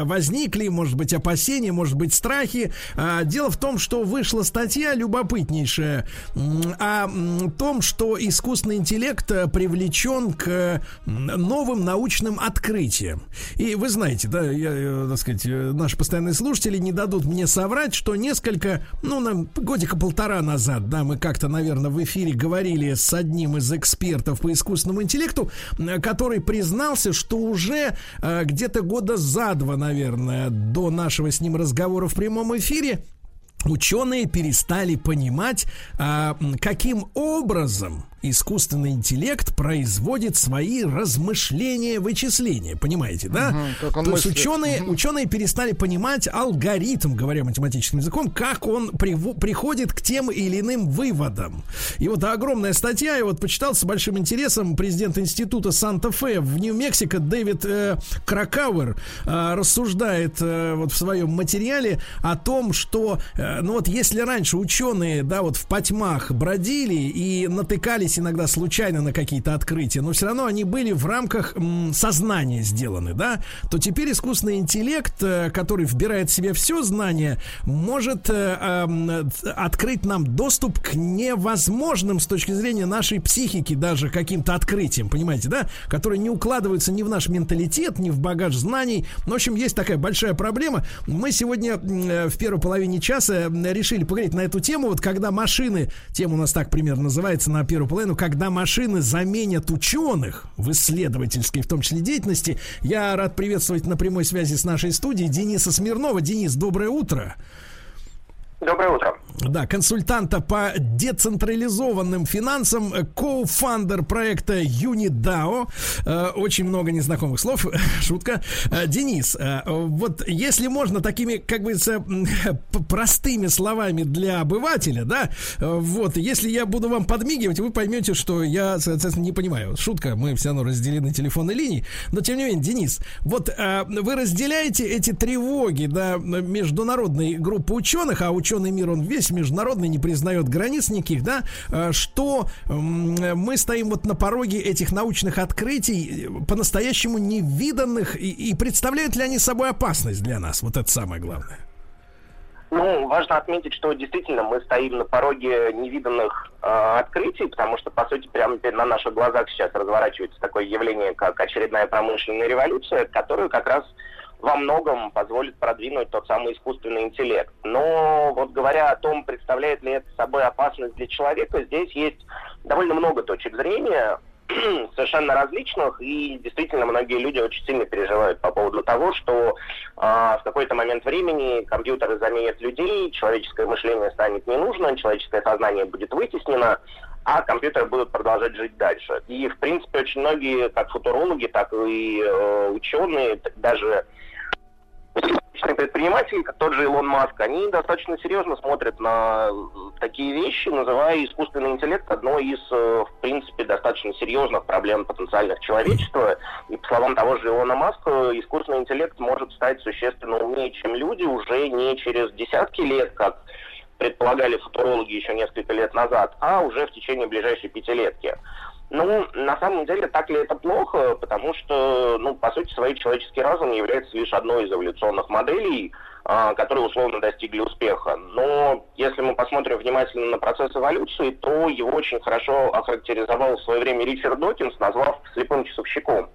B: возникли, может быть, опасения, может быть, страхи. А, Дело в том, что вышла статья любопытнейшая о том, что искусственный интеллект э, привлечен к новым научным открытиям. И вы знаете, да, я, э, так сказать, э, наши постоянные слушатели не дадут мне соврать, что несколько, ну, нам годика полтора назад, да, мы как-то, наверное, в эфире говорили с одним из экспертов по искусственному интеллекту, который признался, что уже э, где-то года за два, наверное, до нашего с ним разговора в прямом эфире, Ученые перестали понимать, а, каким образом искусственный интеллект производит свои размышления, вычисления. Понимаете, да?
C: Он
B: То есть
C: мыслит.
B: ученые, ученые перестали понимать алгоритм, говоря математическим языком, как он приво- приходит к тем или иным выводам. И вот огромная статья, я вот почитал с большим интересом президент института Санта-Фе в Нью-Мексико Дэвид э, Кракауэр э, рассуждает э, вот в своем материале о том, что, э, ну вот если раньше ученые, да, вот в потьмах бродили и натыкались иногда случайно на какие-то открытия, но все равно они были в рамках м, сознания сделаны, да, то теперь искусственный интеллект, э, который вбирает в себя все знание, может э, эм, открыть нам доступ к невозможным с точки зрения нашей психики даже каким-то открытиям, понимаете, да, которые не укладываются ни в наш менталитет, ни в багаж знаний. Ну, в общем, есть такая большая проблема. Мы сегодня э, в первой половине часа решили поговорить на эту тему. Вот когда машины, тема у нас так примерно называется на первую половину, дедлайну, когда машины заменят ученых в исследовательской, в том числе деятельности. Я рад приветствовать на прямой связи с нашей студией Дениса Смирнова. Денис, доброе утро.
M: Доброе утро.
B: Да, консультанта по децентрализованным финансам, э, коуфандер проекта UniDAO. Э, Очень много незнакомых слов, (laughs) шутка. Э, Денис, вот если можно такими, как бы, (laughs) простыми словами для обывателя, да, вот, если я буду вам подмигивать, вы поймете, что я, соответственно, не понимаю. Шутка, мы все равно разделены телефонной линией. Но, тем не менее, Денис, вот вы разделяете эти тревоги, да, международной группы ученых, а ученый мир, он весь международный, не признает границ никаких, да, э, что мы стоим вот на пороге этих научных открытий, э, по-настоящему невиданных, и, и представляют ли они собой опасность для нас? Вот это самое главное.
M: Ну, важно отметить, что действительно мы стоим на пороге невиданных э, открытий, потому что, по сути, прямо на наших глазах сейчас разворачивается такое явление, как очередная промышленная революция, которую как раз во многом позволит продвинуть тот самый искусственный интеллект. Но вот говоря о том, представляет ли это собой опасность для человека, здесь есть довольно много точек зрения, (clears throat) совершенно различных, и действительно многие люди очень сильно переживают по поводу того, что а, в какой-то момент времени компьютеры заменят людей, человеческое мышление станет не нужно, человеческое сознание будет вытеснено, а компьютеры будут продолжать жить дальше. И, в принципе, очень многие, как футурологи, так и э, ученые, даже различные предприниматели, как тот же Илон Маск, они достаточно серьезно смотрят на такие вещи, называя искусственный интеллект одной из, э, в принципе, достаточно серьезных проблем потенциальных человечества. И по словам того же Илона Маска, искусственный интеллект может стать существенно умнее, чем люди, уже не через десятки лет, как предполагали футурологи еще несколько лет назад, а уже в течение ближайшей пятилетки. Ну, на самом деле, так ли это плохо? Потому что, ну, по сути, своей человеческий разум является лишь одной из эволюционных моделей, а, которые условно достигли успеха. Но если мы посмотрим внимательно на процесс эволюции, то его очень хорошо охарактеризовал в свое время Ричард Докинс, назвав слепым часовщиком.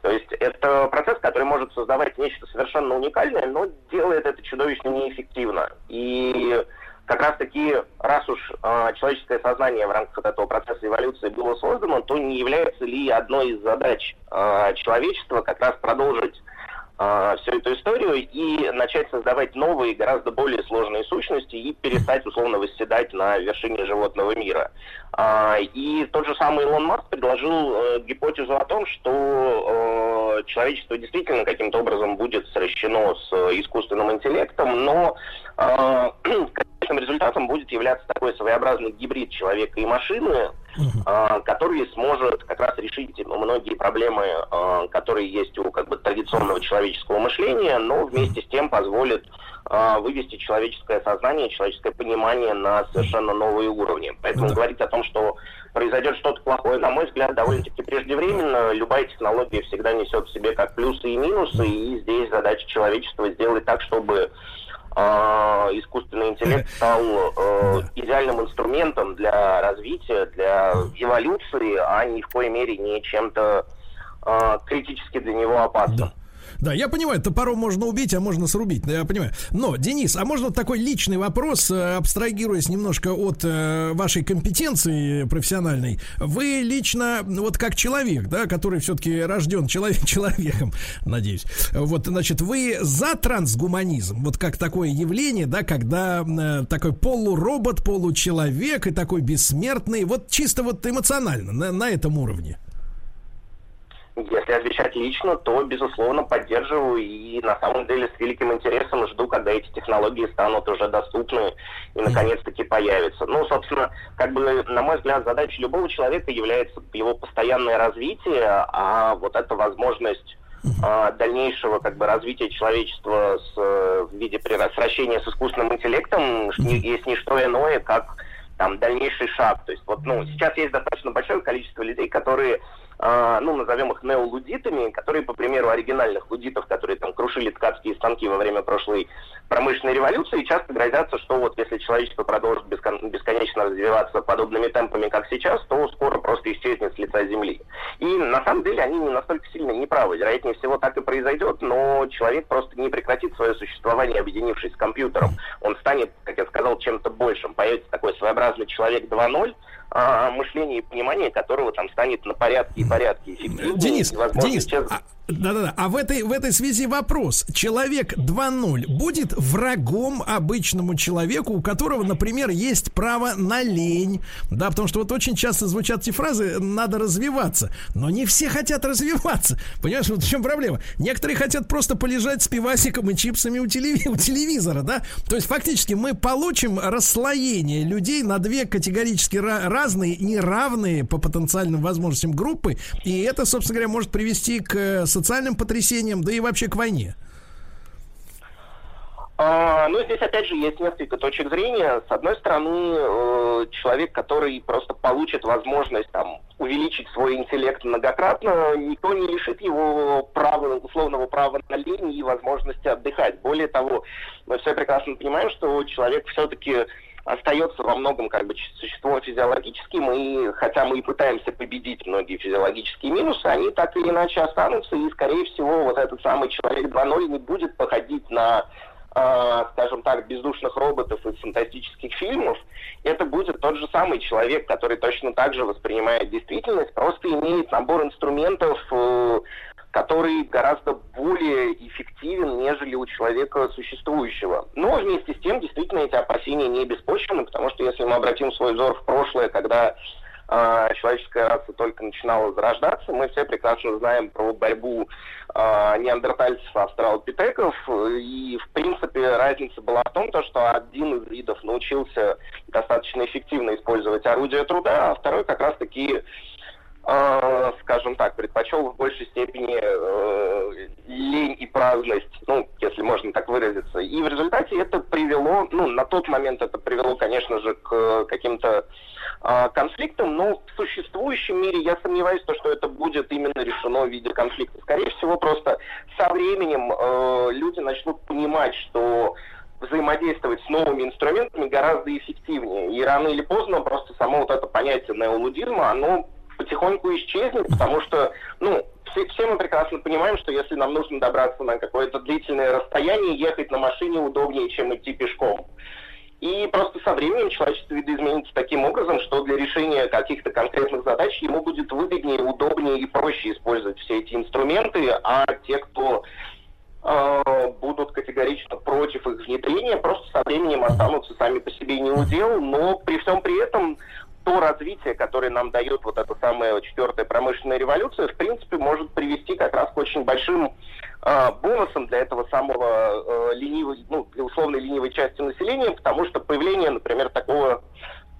M: То есть это процесс, который может создавать нечто совершенно уникальное, но делает это чудовищно неэффективно. И как раз таки, раз уж э, человеческое сознание в рамках вот этого процесса эволюции было создано, то не является ли одной из задач э, человечества как раз продолжить э, всю эту историю и начать создавать новые, гораздо более сложные сущности и перестать условно восседать на вершине животного мира. А, и тот же самый Илон Маск предложил э, гипотезу о том, что э, человечество действительно каким-то образом будет сращено с э, искусственным интеллектом, но э, (clears throat) конечным результатом будет являться такой своеобразный гибрид человека и машины, э, который сможет как раз решить многие проблемы, э, которые есть у как бы традиционного человеческого мышления, но вместе с тем позволит э, вывести человеческое сознание, человеческое понимание на совершенно новые уровни. Поэтому говорить о том, что произойдет что-то плохое, на мой взгляд, довольно-таки преждевременно. Любая технология всегда несет в себе как плюсы и минусы, и здесь задача человечества сделать так, чтобы искусственный интеллект (laughs) стал э, идеальным инструментом для развития, для эволюции, а ни в коей мере не чем-то э, критически для него опасным.
B: Да, я понимаю, топором можно убить, а можно срубить, да, я понимаю. Но, Денис, а можно такой личный вопрос, э, абстрагируясь немножко от э, вашей компетенции профессиональной. Вы лично, вот как человек, да, который все-таки рожден человек, (laughs) человеком, надеюсь. Вот, значит, вы за трансгуманизм, вот как такое явление, да, когда э, такой полуробот, получеловек и такой бессмертный, вот чисто вот эмоционально, на, на этом уровне.
M: Если отвечать лично, то, безусловно, поддерживаю и на самом деле с великим интересом жду, когда эти технологии станут уже доступны и наконец-таки появятся. Ну, собственно, как бы, на мой взгляд, задачей любого человека является его постоянное развитие, а вот эта возможность а, дальнейшего как бы развития человечества с, э, в виде сращения с искусственным интеллектом есть не что иное, как там дальнейший шаг. То есть вот, ну, сейчас есть достаточно большое количество людей, которые а, ну, назовем их неолудитами, которые, по примеру оригинальных лудитов, которые там крушили ткацкие станки во время прошлой промышленной революции, часто грозятся, что вот если человечество продолжит бескон- бесконечно развиваться подобными темпами, как сейчас, то скоро просто исчезнет с лица Земли. И на самом деле они не настолько сильно неправы. Вероятнее всего так и произойдет, но человек просто не прекратит свое существование, объединившись с компьютером. Он станет, как я сказал, чем-то большим. Появится такой своеобразный человек 2.0, а, мышления и понимания которого там станет на порядке и порядке эффективнее.
B: Денис,
M: и, возможно,
B: Денис,
M: сейчас-
B: а, да-да-да. А в этой, в этой связи вопрос. Человек 2.0 будет врагом обычному человеку, у которого, например, есть право на лень. Да, потому что вот очень часто звучат эти фразы «надо развиваться». Но не все хотят развиваться. Понимаешь, вот в чем проблема? Некоторые хотят просто полежать с пивасиком и чипсами у, телеви- у телевизора, да? То есть фактически мы получим расслоение людей на две категорически ра- разные, неравные по потенциальным возможностям группы. И это, собственно говоря, может привести к э, социальным потрясениям, да и вообще к войне.
M: А, ну, здесь, опять же, есть несколько точек зрения. С одной стороны, э, человек, который просто получит возможность там, увеличить свой интеллект многократно, никто не лишит его права, условного права на лень и возможности отдыхать. Более того, мы все прекрасно понимаем, что человек все-таки остается во многом как бы существом физиологическим, и хотя мы и пытаемся победить многие физиологические минусы, они так или иначе останутся, и, скорее всего, вот этот самый человек 2.0 не будет походить на э, скажем так, бездушных роботов из фантастических фильмов, это будет тот же самый человек, который точно так же воспринимает действительность, просто имеет набор инструментов, э, который гораздо более эффективен, нежели у человека существующего. Но вместе с тем, действительно, эти опасения не беспочвены, потому что если мы обратим свой взор в прошлое, когда э, человеческая раса только начинала зарождаться, мы все прекрасно знаем про борьбу э, неандертальцев и австралопитеков, и, в принципе, разница была в том, то, что один из видов научился достаточно эффективно использовать орудия труда, а второй как раз-таки э, скажем так, предпочел в большей степени э, лень и праздность, ну, если можно так выразиться. И в результате это привело, ну, на тот момент это привело, конечно же, к каким-то э, конфликтам, но в существующем мире я сомневаюсь, то, что это будет именно решено в виде конфликта. Скорее всего, просто со временем э, люди начнут понимать, что взаимодействовать с новыми инструментами гораздо эффективнее. И рано или поздно просто само вот это понятие неолудизма, оно потихоньку исчезнет, потому что, ну, все, все мы прекрасно понимаем, что если нам нужно добраться на какое-то длительное расстояние, ехать на машине удобнее, чем идти пешком. И просто со временем человечество видоизменится таким образом, что для решения каких-то конкретных задач ему будет выгоднее, удобнее и проще использовать все эти инструменты, а те, кто э, будут категорично против их внедрения, просто со временем останутся сами по себе неудел, но при всем при этом то развитие, которое нам дает вот эта самая четвертая промышленная революция, в принципе, может привести как раз к очень большим э, бонусам для этого самого э, ленивой, ну, для условной ленивой части населения, потому что появление, например, такого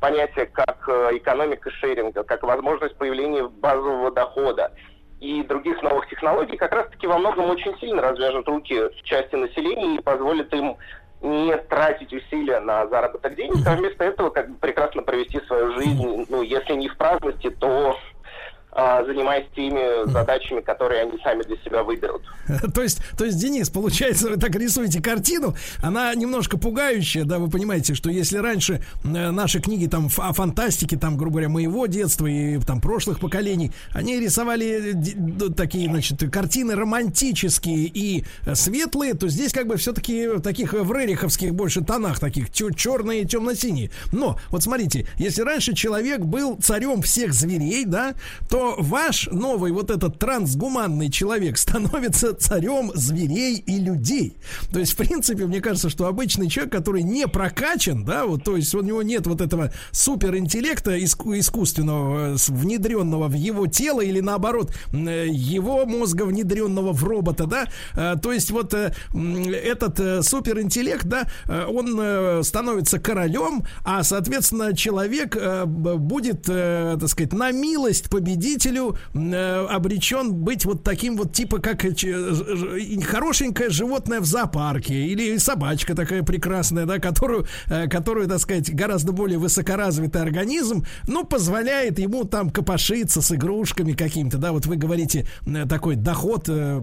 M: понятия, как э, экономика шеринга, как возможность появления базового дохода и других новых технологий как раз-таки во многом очень сильно развяжет руки части населения и позволит им не тратить усилия на заработок денег, а вместо этого как бы прекрасно провести свою жизнь, ну, если не в праздности, то занимаясь теми задачами, которые они сами для себя выберут. (laughs)
B: То есть, то есть, Денис, получается, вы так рисуете картину, она немножко пугающая, да, вы понимаете, что если раньше э, наши книги там о фантастике, там, грубо говоря, моего детства и там прошлых поколений, они рисовали д- такие, значит, картины романтические и э, светлые, то здесь как бы все-таки в таких э, в рериховских больше тонах, таких черные и темно-синие. Но, вот смотрите, если раньше человек был царем всех зверей, да, то ваш новый вот этот трансгуманный человек становится царем зверей и людей. То есть, в принципе, мне кажется, что обычный человек, который не прокачан, да, вот, то есть у него нет вот этого суперинтеллекта иску- искусственного, э, внедренного в его тело или наоборот, э, его мозга внедренного в робота, да, Э, то есть вот этот суперинтеллект, да, он становится королем, а, соответственно, человек будет, так сказать, на милость победителю э, обречен быть вот таким вот типа как э, ж- хорошенькое животное в зоопарке. Или собачка такая прекрасная, да, которую, э, которую, так сказать, гораздо более высокоразвитый организм, ну, позволяет ему там копошиться с игрушками какими-то, да, вот вы говорите, э, такой доход э,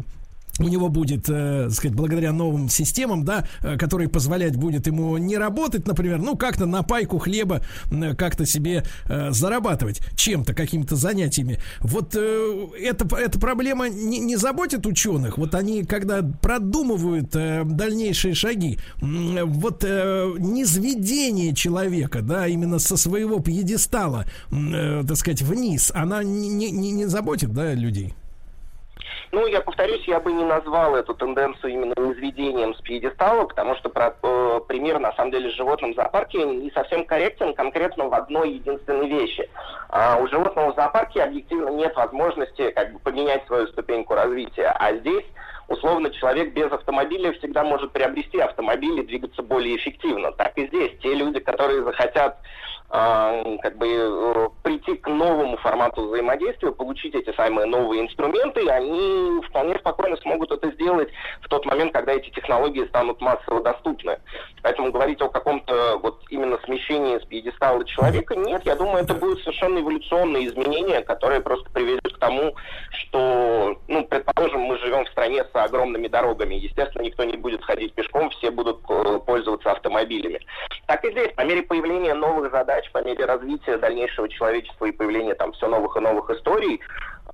B: у него будет, э, сказать, благодаря новым системам, да, э, которые позволять будет ему не работать, например, ну, как-то на пайку хлеба э, как-то себе э, зарабатывать чем-то, какими-то занятиями. Вот э, эта, эта проблема не, не заботит ученых. Вот они, когда продумывают э, дальнейшие шаги, м, вот э, низведение человека, да, именно со своего пьедестала, э, так сказать, вниз, она не, не не заботит, да, людей?
M: Ну, я повторюсь, я бы не назвал эту тенденцию именно низведением с пьедестала, потому что про, э, пример, на самом деле, с животным в зоопарке не совсем корректен конкретно в одной единственной вещи. А у животного в зоопарке объективно нет возможности как бы, поменять свою ступеньку развития, а здесь условно человек без автомобиля всегда может приобрести автомобиль и двигаться более эффективно. Так и здесь. Те люди, которые захотят как бы э, прийти к новому формату взаимодействия, получить эти самые новые инструменты, они вполне спокойно смогут это сделать в тот момент, когда эти технологии станут массово доступны. Поэтому говорить о каком-то вот именно смещении с пьедестала человека нет, я думаю, это будет совершенно эволюционные изменения, которые просто приведут к тому, что, ну, предположим, мы живем в стране с огромными дорогами. Естественно, никто не будет ходить пешком, все будут э, пользоваться автомобилями. Так и здесь, по мере появления новых задач, по мере развития дальнейшего человечества и появления там все новых и новых историй,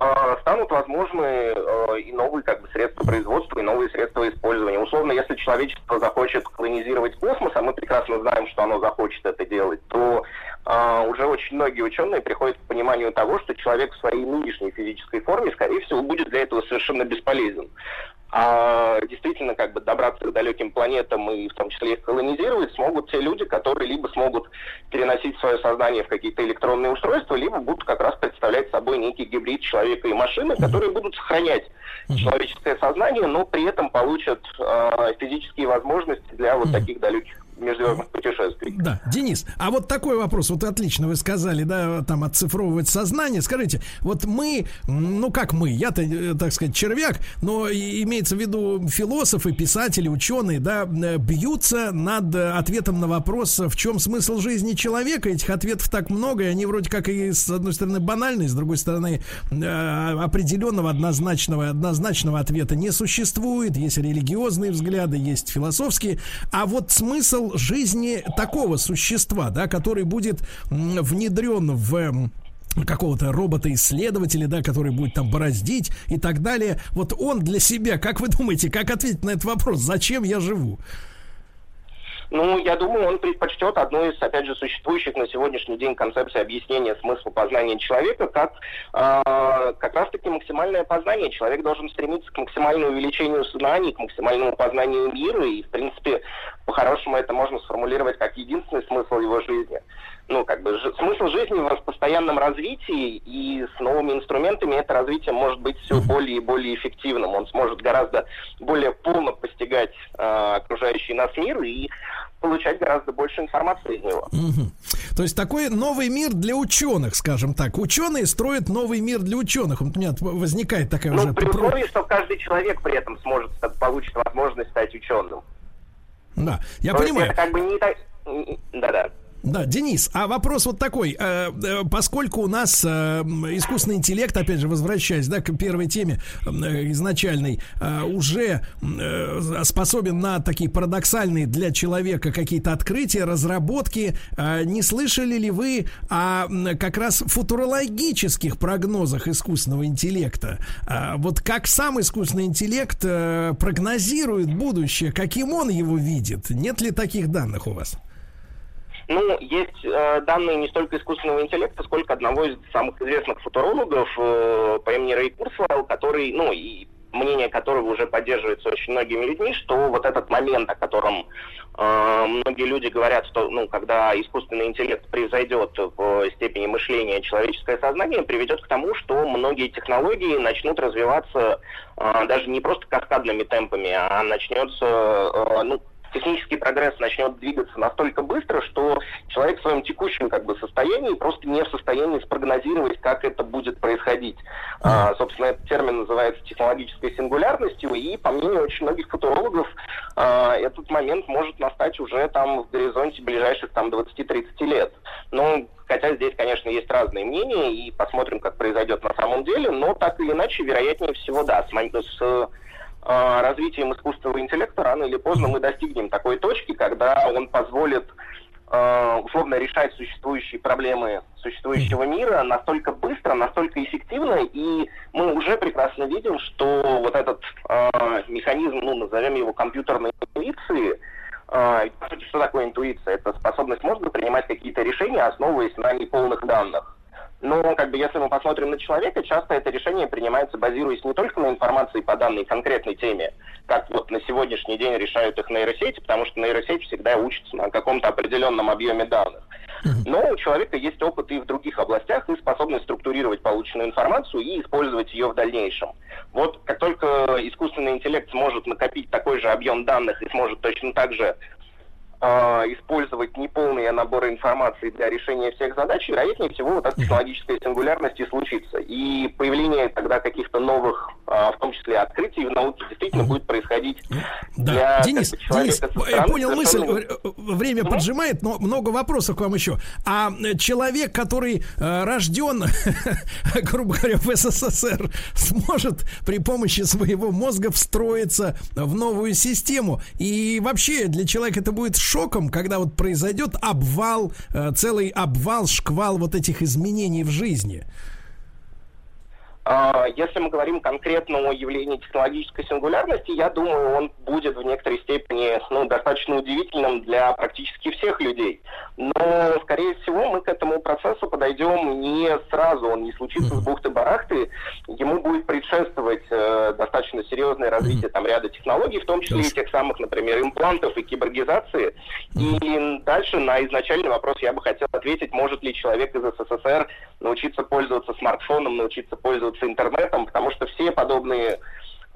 M: э, станут возможны э, и новые как бы, средства производства, и новые средства использования. Условно, если человечество захочет колонизировать космос, а мы прекрасно знаем, что оно захочет это делать, то э, уже очень многие ученые приходят к пониманию того, что человек в своей нынешней физической форме, скорее всего, будет для этого совершенно бесполезен. А действительно, как бы добраться к далеким планетам и в том числе их колонизировать смогут те люди, которые либо смогут переносить свое сознание в какие-то электронные устройства, либо будут как раз представлять собой некий гибрид человека и машины, которые будут сохранять человеческое сознание, но при этом получат э, физические возможности для вот таких далеких межзвездных путешествий.
B: Да, Денис, а вот такой вопрос, вот отлично вы сказали, да, там отцифровывать сознание. Скажите, вот мы, ну как мы, я-то, э, так сказать, червяк, но имеется в виду философы, писатели, ученые, да, э, бьются над э, ответом на вопрос, в чем смысл жизни человека. Этих ответов так много, и они вроде как и с одной стороны банальные, с другой стороны определенного однозначного, однозначного ответа не существует. Есть религиозные взгляды, есть философские. А вот смысл жизни такого существа, да, который будет внедрен в какого-то робота-исследователя, да, который будет там бороздить и так далее. Вот он для себя, как вы думаете, как ответить на этот вопрос? Зачем я живу?
M: Ну, я думаю, он предпочтет одну из, опять же, существующих на сегодняшний день концепций объяснения смысла познания человека, как э, как раз-таки максимальное познание. Человек должен стремиться к максимальному увеличению знаний, к максимальному познанию мира, и, в принципе, по-хорошему это можно сформулировать как единственный смысл его жизни. Ну, как бы, жи- смысл жизни в постоянном развитии, и с новыми инструментами это развитие может быть все более и более эффективным. Он сможет гораздо более полно постигать э, окружающий нас мир и получать гораздо больше информации из него.
B: Мгм. То есть такой новый мир для ученых, скажем так. Ученые строят новый мир для ученых. У меня возникает такая уже
M: Ну, при
B: про-
M: условии, что каждый человек при этом сможет, ста- получит возможность стать ученым.
B: Да, я
M: есть
B: понимаю.
M: Это как бы не так... Да-да.
B: Да, Денис, а вопрос вот такой. э, э, Поскольку у нас э, искусственный интеллект, опять же, возвращаясь да, к первой теме изначальной, уже способен на такие парадоксальные для человека какие-то открытия, разработки, не слышали ли вы о как раз футурологических прогнозах искусственного интеллекта? Вот как сам искусственный интеллект прогнозирует будущее, каким он его видит? Нет ли таких данных у вас?
M: Ну, есть э, данные не столько искусственного интеллекта, сколько одного из самых известных футурологов э, по имени Рэй Курсвелл, который, ну, и мнение которого уже поддерживается очень многими людьми, что вот этот момент, о котором э, многие люди говорят, что, ну, когда искусственный интеллект превзойдет в степени мышления человеческое сознание, приведет к тому, что многие технологии начнут развиваться э, даже не просто каскадными темпами, а начнется, э, ну, технический прогресс начнет двигаться настолько быстро, что человек в своем текущем как бы состоянии просто не в состоянии спрогнозировать, как это будет происходить. А, собственно, этот термин называется технологической сингулярностью, и по мнению очень многих футурологов а, этот момент может настать уже там в горизонте ближайших там 20-30 лет. Но Хотя здесь, конечно, есть разные мнения, и посмотрим, как произойдет на самом деле, но так или иначе, вероятнее всего, да, с, с развитием искусственного интеллекта рано или поздно мы достигнем такой точки, когда он позволит э, условно решать существующие проблемы существующего мира настолько быстро, настолько эффективно, и мы уже прекрасно видим, что вот этот э, механизм, ну, назовем его компьютерной интуиции, э, по сути, что такое интуиция? Это способность мозга принимать какие-то решения, основываясь на неполных данных. Но, как бы, если мы посмотрим на человека, часто это решение принимается, базируясь не только на информации по данной конкретной теме, как вот на сегодняшний день решают их нейросети, потому что нейросеть всегда учится на каком-то определенном объеме данных. Но у человека есть опыт и в других областях, и способность структурировать полученную информацию и использовать ее в дальнейшем. Вот как только искусственный интеллект сможет накопить такой же объем данных и сможет точно так же использовать неполные наборы информации для решения всех задач, вероятнее всего вот эта технологическая сингулярность и случится. И появление тогда каких-то новых, э, в том числе открытий в науке, действительно будет происходить
B: Да.
M: для
B: Денис, Денис, я понял мысль. Э, э, Время поджимает, но много вопросов к вам еще. А э, человек, который рожден, (laughs) грубо говоря, в СССР, сможет при помощи своего мозга встроиться в новую систему. И вообще для человека это будет шоком, когда вот произойдет обвал, э, целый обвал, шквал вот этих изменений в жизни.
M: А, Если мы говорим конкретно о явлении технологической сингулярности, я думаю, он будет в некоторой степени ну, достаточно удивительным для практически всех людей. Но, скорее всего, мы к этому процессу подойдем не сразу, он не случится с бухты-барахты. Ему будет предшествовать э, достаточно серьезное развитие там, ряда технологий, в том числе и тех самых, например, имплантов и киборгизации. И дальше на изначальный вопрос я бы хотел ответить, может ли человек из СССР научиться пользоваться смартфоном, научиться пользоваться интернетом, потому что все подобные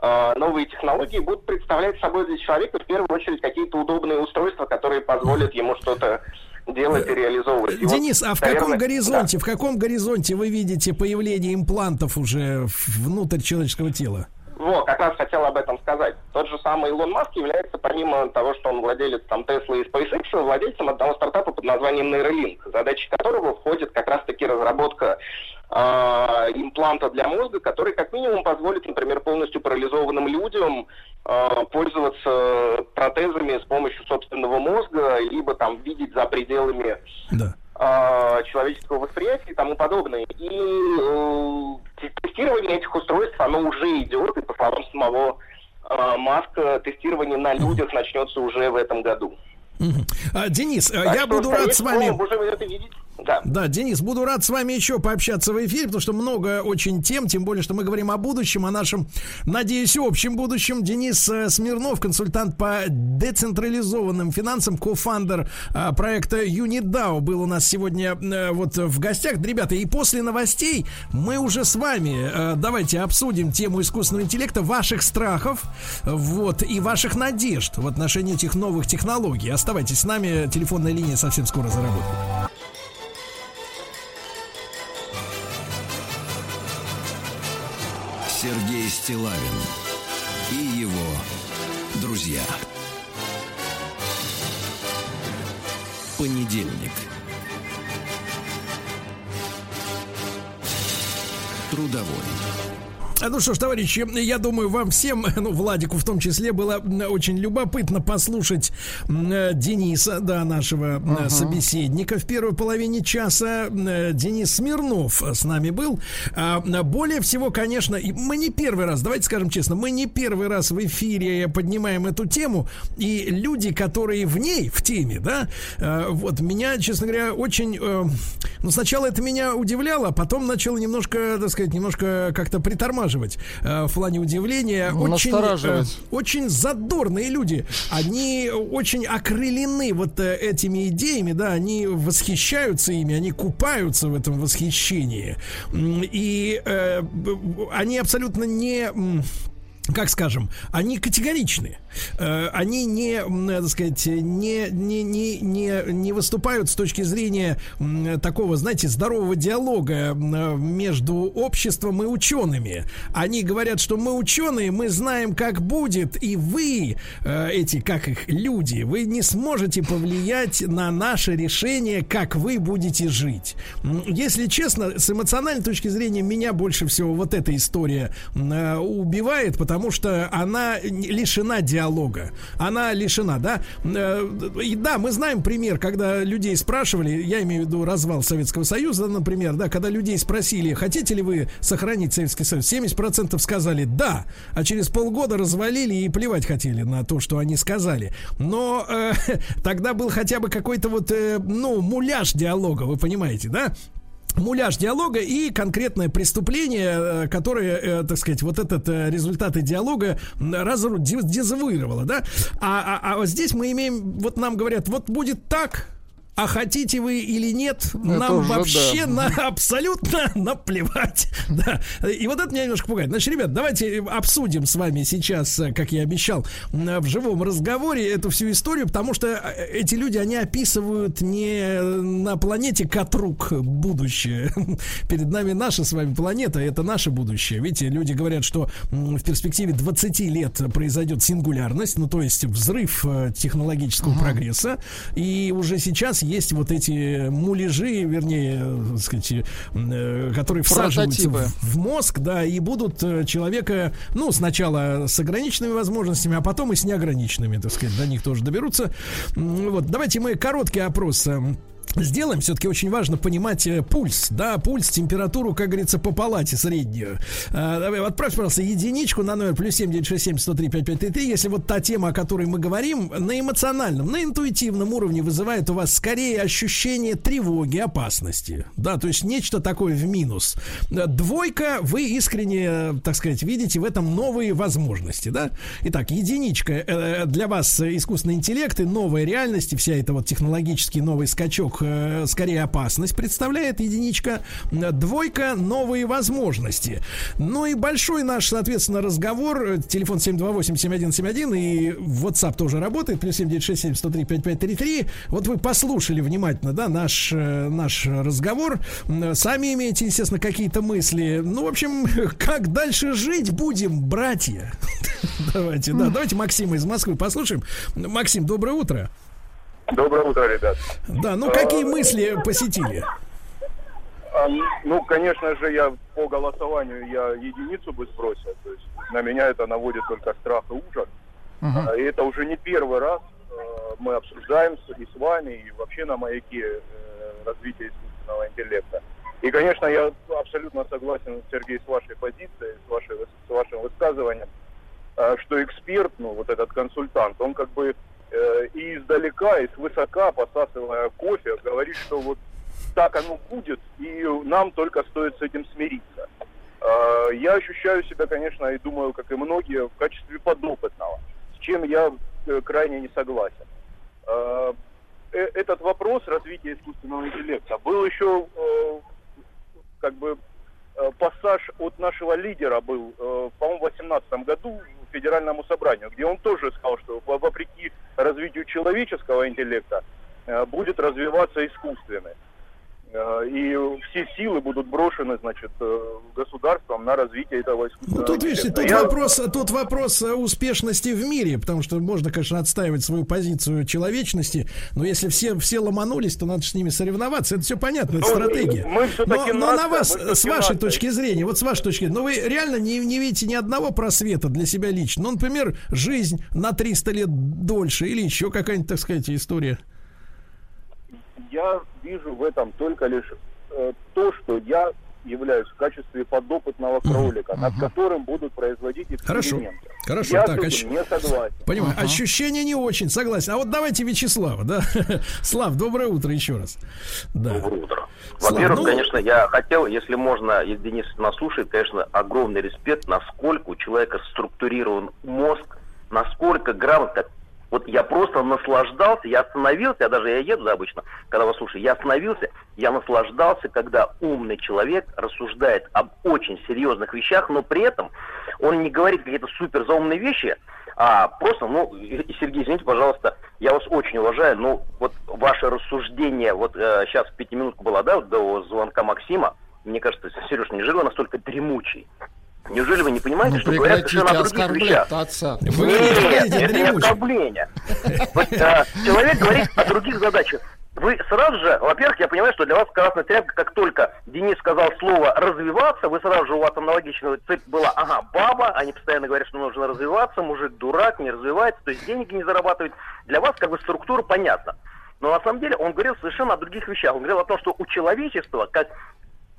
M: э, новые технологии будут представлять собой для человека в первую очередь какие-то удобные устройства, которые позволят ему что-то делать и реализовывать. И вот,
B: Денис, а в
M: наверное,
B: каком
M: да.
B: горизонте, в каком горизонте вы видите появление имплантов уже внутрь человеческого тела?
M: Во, как раз хотел об этом сказать. Тот же самый Илон Маск является, помимо того, что он владелец там Tesla и SpaceX, владельцем одного стартапа под названием Neuralink, задачей которого входит как раз-таки разработка а, импланта для мозга, который как минимум позволит, например, полностью парализованным людям а, пользоваться протезами с помощью собственного мозга, либо там видеть за пределами а, человеческого восприятия и тому подобное. И э, те- тестирование этих устройств, оно уже идет, и по словам самого э, Маска, тестирование на людях начнется уже в этом году.
B: А, Денис, а,
M: Так
B: я буду рад с вами.
M: это видеть. Да.
B: Да, Денис, буду рад с вами еще пообщаться в эфире, потому что много очень тем, тем более, что мы говорим о будущем, о нашем, надеюсь, общем будущем. Денис э, Смирнов, консультант по децентрализованным финансам, кофандер э, проекта UnitDAO, был у нас сегодня э, вот в гостях. Ребята, и после новостей мы уже с вами э, давайте обсудим тему искусственного интеллекта, ваших страхов, вот, и ваших надежд в отношении этих новых технологий. Оставайтесь с нами, телефонная линия совсем скоро заработает.
A: Сергей Стилавин и его друзья. Понедельник. Трудовой.
B: А, Ну что ж, товарищи, я думаю, вам всем, (laughs) ну, Владику в том числе, было очень любопытно послушать э, Дениса, да, нашего
C: Ага.
B: собеседника в первой половине часа. Э, Денис Смирнов с нами был. А, Более всего, конечно, мы не первый раз, давайте скажем честно, мы не первый раз в эфире поднимаем эту тему, и люди, которые в ней, в теме, да, э, вот меня, честно говоря, очень, ну, сначала это меня удивляло, а потом начало немножко, так сказать, немножко как-то притормаживать э, в плане удивления.
C: Ну,
B: Очень,
C: настораживать.
B: э, очень задорные люди. Они очень окрылены вот э, этими идеями, да, они восхищаются ими, они купаются в этом восхищении. И э, они абсолютно не... как скажем, они категоричны. Э, Они не, так сказать, не, не, не, не, не выступают с точки зрения такого, знаете, здорового диалога между обществом и учеными. Они говорят, что мы ученые, мы знаем, как будет, и вы, э, эти, как их, люди, вы не сможете повлиять на наше решение, как вы будете жить. Если честно, с эмоциональной точки зрения, меня больше всего вот эта история э, убивает, потому потому что она лишена диалога. Она лишена, да? Э, и да, мы знаем пример, когда людей спрашивали, я имею в виду развал Советского Союза, например, да, когда людей спросили, хотите ли вы сохранить Советский Союз, 70% сказали да, а через полгода развалили и плевать хотели на то, что они сказали. Но э, (laughs) тогда был хотя бы какой-то вот, э, ну, муляж диалога, вы понимаете, да? Муляж диалога и конкретное преступление, э, которое, э, так сказать, вот этот э, результаты диалога разру- де- дезавуировало, да? А, а, а здесь мы имеем, вот нам говорят, вот будет так, а хотите вы или нет,
C: это
B: нам
C: уже
B: вообще
C: да.
B: на абсолютно (laughs) наплевать. (laughs) Да. И вот это меня немножко пугает. Значит, ребят, давайте обсудим с вами сейчас, э, как я обещал, м, в живом разговоре эту всю историю, потому что э, эти люди, они описывают не на планете Катрук будущее. (laughs) Перед нами наша с вами планета, это наше будущее. Видите, люди говорят, что в перспективе 20 лет произойдет сингулярность, ну то есть взрыв э, технологического прогресса, и уже сейчас есть вот эти муляжи, вернее, так сказать, э, которые всаживаются
C: Прототипы.
B: в, в мозг, да, и будут э, человека, ну, сначала с ограниченными возможностями, а потом и с неограниченными, так сказать, до них тоже доберутся. Вот, давайте мы короткий опрос э, Сделаем, все-таки очень важно понимать э, пульс, да, пульс, температуру, как говорится, по палате среднюю. Давай, отправь, пожалуйста, единичку на номер плюс семь девять шесть семь сто три пять пять три три, если вот та тема, о которой мы говорим, на эмоциональном, на интуитивном уровне вызывает у вас скорее ощущение тревоги, опасности, да, то есть нечто такое в минус. Э, Двойка, вы искренне, э, так сказать, видите в этом новые возможности, да. Итак, единичка э, для вас э, искусственный интеллект и новая реальность, и вся эта вот технологический новый скачок э, скорее опасность представляет единичка. Двойка новые возможности. Ну и большой наш, соответственно, разговор. Телефон 728-7171 и WhatsApp тоже работает. Плюс 7967-103-5533. Вот вы послушали внимательно, да, наш, э, наш разговор. Сами имеете, естественно, какие-то мысли. Ну, в общем, (laughs) как дальше жить будем, братья? (laughs) Давайте, да, давайте Максима из Москвы послушаем. Максим, доброе утро.
N: Доброе утро, ребят.
B: Да, ну какие мысли посетили?
N: А, ну, конечно же, я по голосованию я единицу бы сбросил. То есть на меня это наводит только страх и ужас.
C: Мгм.
N: А, И это уже не первый раз э, мы обсуждаем с- и с вами, и вообще на маяке э, развития искусственного интеллекта. И, конечно, я абсолютно согласен, Сергей, с вашей позицией, с, вашей, с вашим высказыванием, э, что эксперт, ну, вот этот консультант, он как бы э, и издалека, и свысока, посасывая кофе, говорит, что вот так оно будет, и нам только стоит с этим смириться. Э, Я ощущаю себя, конечно, и думаю, как и многие, в качестве подопытного, с чем я э, крайне не согласен. Э, э, Этот вопрос развития искусственного интеллекта был еще, э, как бы, э, пассаж от нашего лидера был, э, по-моему, в 2018 году Федеральному собранию, где он тоже сказал, что во- вопреки развитию человеческого интеллекта э, будет развиваться искусственный. Э, И все силы будут брошены, значит, э, государством на развитие этого искусственного
B: Ну, тут, видите,
N: интеллекта.
B: тут
N: Я-
B: вопрос, тут вопрос успешности в мире, потому что можно, конечно, отстаивать свою позицию человечности, но если все, все ломанулись, то надо с ними соревноваться. Это все понятно, это
N: Ну,
B: стратегия.
N: мы
B: но, но на вас, с вашей
N: нация.
B: точки зрения, вот с вашей точки зрения, ну вы реально не, не видите ни одного просвета для себя лично. Ну, например, жизнь на 300 лет дольше или еще какая-нибудь, так сказать, история.
N: Я вижу в этом только лишь э, то, что я являюсь в качестве подопытного кролика, над которым будут производить
B: Хорошо.
N: эксперименты.
B: Хорошо,
N: я
B: так,
N: с
B: а
N: этим
B: щ-
N: не согласен.
B: Понимаю, ощущения не очень, согласен. А вот давайте Вячеслава, да? (laughs) Слав, доброе утро еще раз. Да.
I: Доброе утро.
B: Слав,
I: Во-первых,
B: ну-
I: конечно, я хотел, если можно, если Денис нас слушает, конечно, огромный респект, насколько у человека структурирован мозг, насколько грамотно. Вот я просто наслаждался, я остановился, я даже я еду да, обычно, когда вас слушаю, я остановился, я наслаждался, когда умный человек рассуждает об очень серьезных вещах, но при этом он не говорит какие-то супер заумные вещи, а просто, ну, Сергей, извините, пожалуйста, я вас очень уважаю, но вот ваше рассуждение, вот э, сейчас пятиминутка была, да, вот до звонка Максима, мне кажется, Сереж, неужели вы настолько дремучий? Неужели вы не понимаете,
C: Ну,
I: что говорят совершенно о других вещах?
C: отца.
B: Вы
I: Нет,
B: говорите,
I: это не оскорбление. Человек говорит о других задачах. вы сразу же, во-первых, я понимаю, что для вас красная тряпка, как только Денис сказал слово «развиваться», вы сразу же, у вас аналогичная цепь была, ага, баба, они постоянно говорят, что нужно развиваться, мужик дурак, не развивается, то есть деньги не зарабатывает. Для вас как бы структура понятна. Но на самом деле он говорил совершенно о других вещах. Он говорил о том, что у человечества, как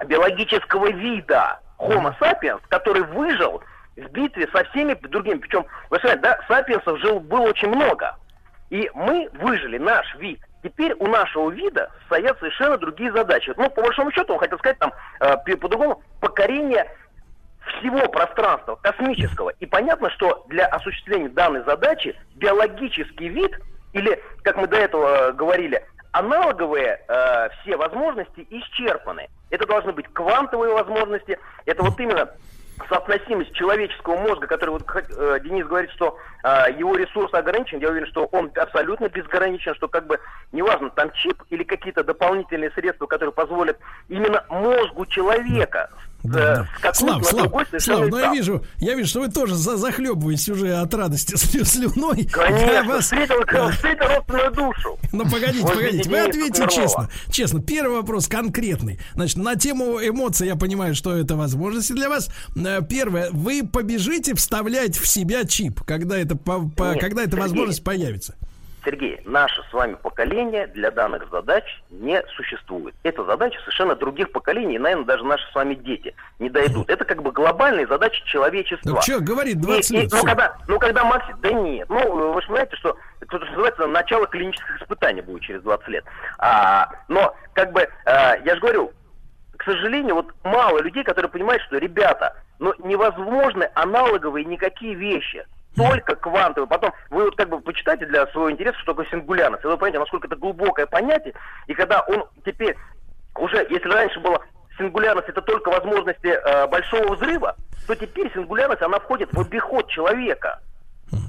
I: биологического вида Homo sapiens, который выжил в битве со всеми другими. Причем, вы знаете, да, сапиенсов жил, было очень много. И мы выжили, наш вид. Теперь у нашего вида стоят совершенно другие задачи. Ну, по большому счету, он хотел сказать там, э, по-другому, покорение всего пространства космического. И понятно, что для осуществления данной задачи биологический вид, или, как мы до этого говорили, аналоговые э, все возможности исчерпаны. Это должны быть квантовые возможности. Это вот именно соотносимость человеческого мозга, который вот э, Денис говорит, что э, его ресурс ограничен, я уверен, что он абсолютно безграничен, что как бы неважно, там чип или какие-то дополнительные средства, которые позволят именно мозгу человека
B: да, да. Слав, Слав, Слав, но я вижу, я вижу, что вы тоже за захлебываетесь уже от радости (laughs) слюной.
I: Конечно, я вас... встретил, встретил родственную душу.
B: Ну, погодите, вот погодите, вы ответьте честно. Честно, первый вопрос конкретный. Значит, на тему эмоций я понимаю, что это возможности для вас. Э, первое, вы побежите вставлять в себя чип, когда это, по, по, когда эта возможность появится?
I: Сергей, наше с вами поколение для данных задач не существует. Это задачи совершенно других поколений, и, наверное, даже наши с вами дети не дойдут. Это как бы глобальные задачи человечества.
B: Ну, что, говорит 20 и, лет.
I: И, ну, когда, ну, когда Макс... Да нет. Ну, вы же понимаете, что это называется начало клинических испытаний будет через 20 лет. А, но, как бы, а, я же говорю, к сожалению, вот мало людей, которые понимают, что, ребята, ну, невозможны аналоговые никакие вещи только квантовый. Потом вы вот как бы почитайте для своего интереса, что такое сингулярность. И вы поймете, насколько это глубокое понятие. И когда он теперь уже, если раньше было сингулярность это только возможности э, большого взрыва, то теперь сингулярность, она входит в обиход человека.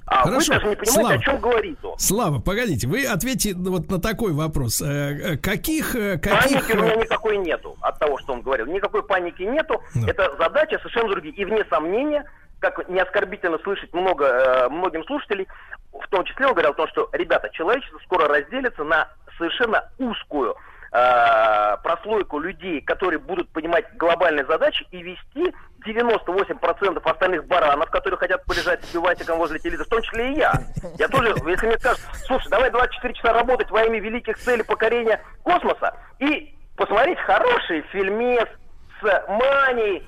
I: А Хорошо. вы даже не понимаете, Слава, о чем говорит он.
B: Слава, погодите, вы ответьте вот на такой вопрос. Э, э, каких... каких... Паники
I: у меня никакой нету от того, что он говорил. Никакой паники нету. Да. Это задача совершенно другие. И вне сомнения, как не оскорбительно слышать много, э, многим слушателей, в том числе он говорил о том, что, ребята, человечество скоро разделится на совершенно узкую э, прослойку людей, которые будут понимать глобальные задачи и вести 98% остальных баранов, которые хотят полежать с пивасиком возле телевизора, в том числе и я. Я тоже, если мне скажут, слушай, давай 24 часа работать во имя великих целей покорения космоса и посмотреть хороший фильмец с манией,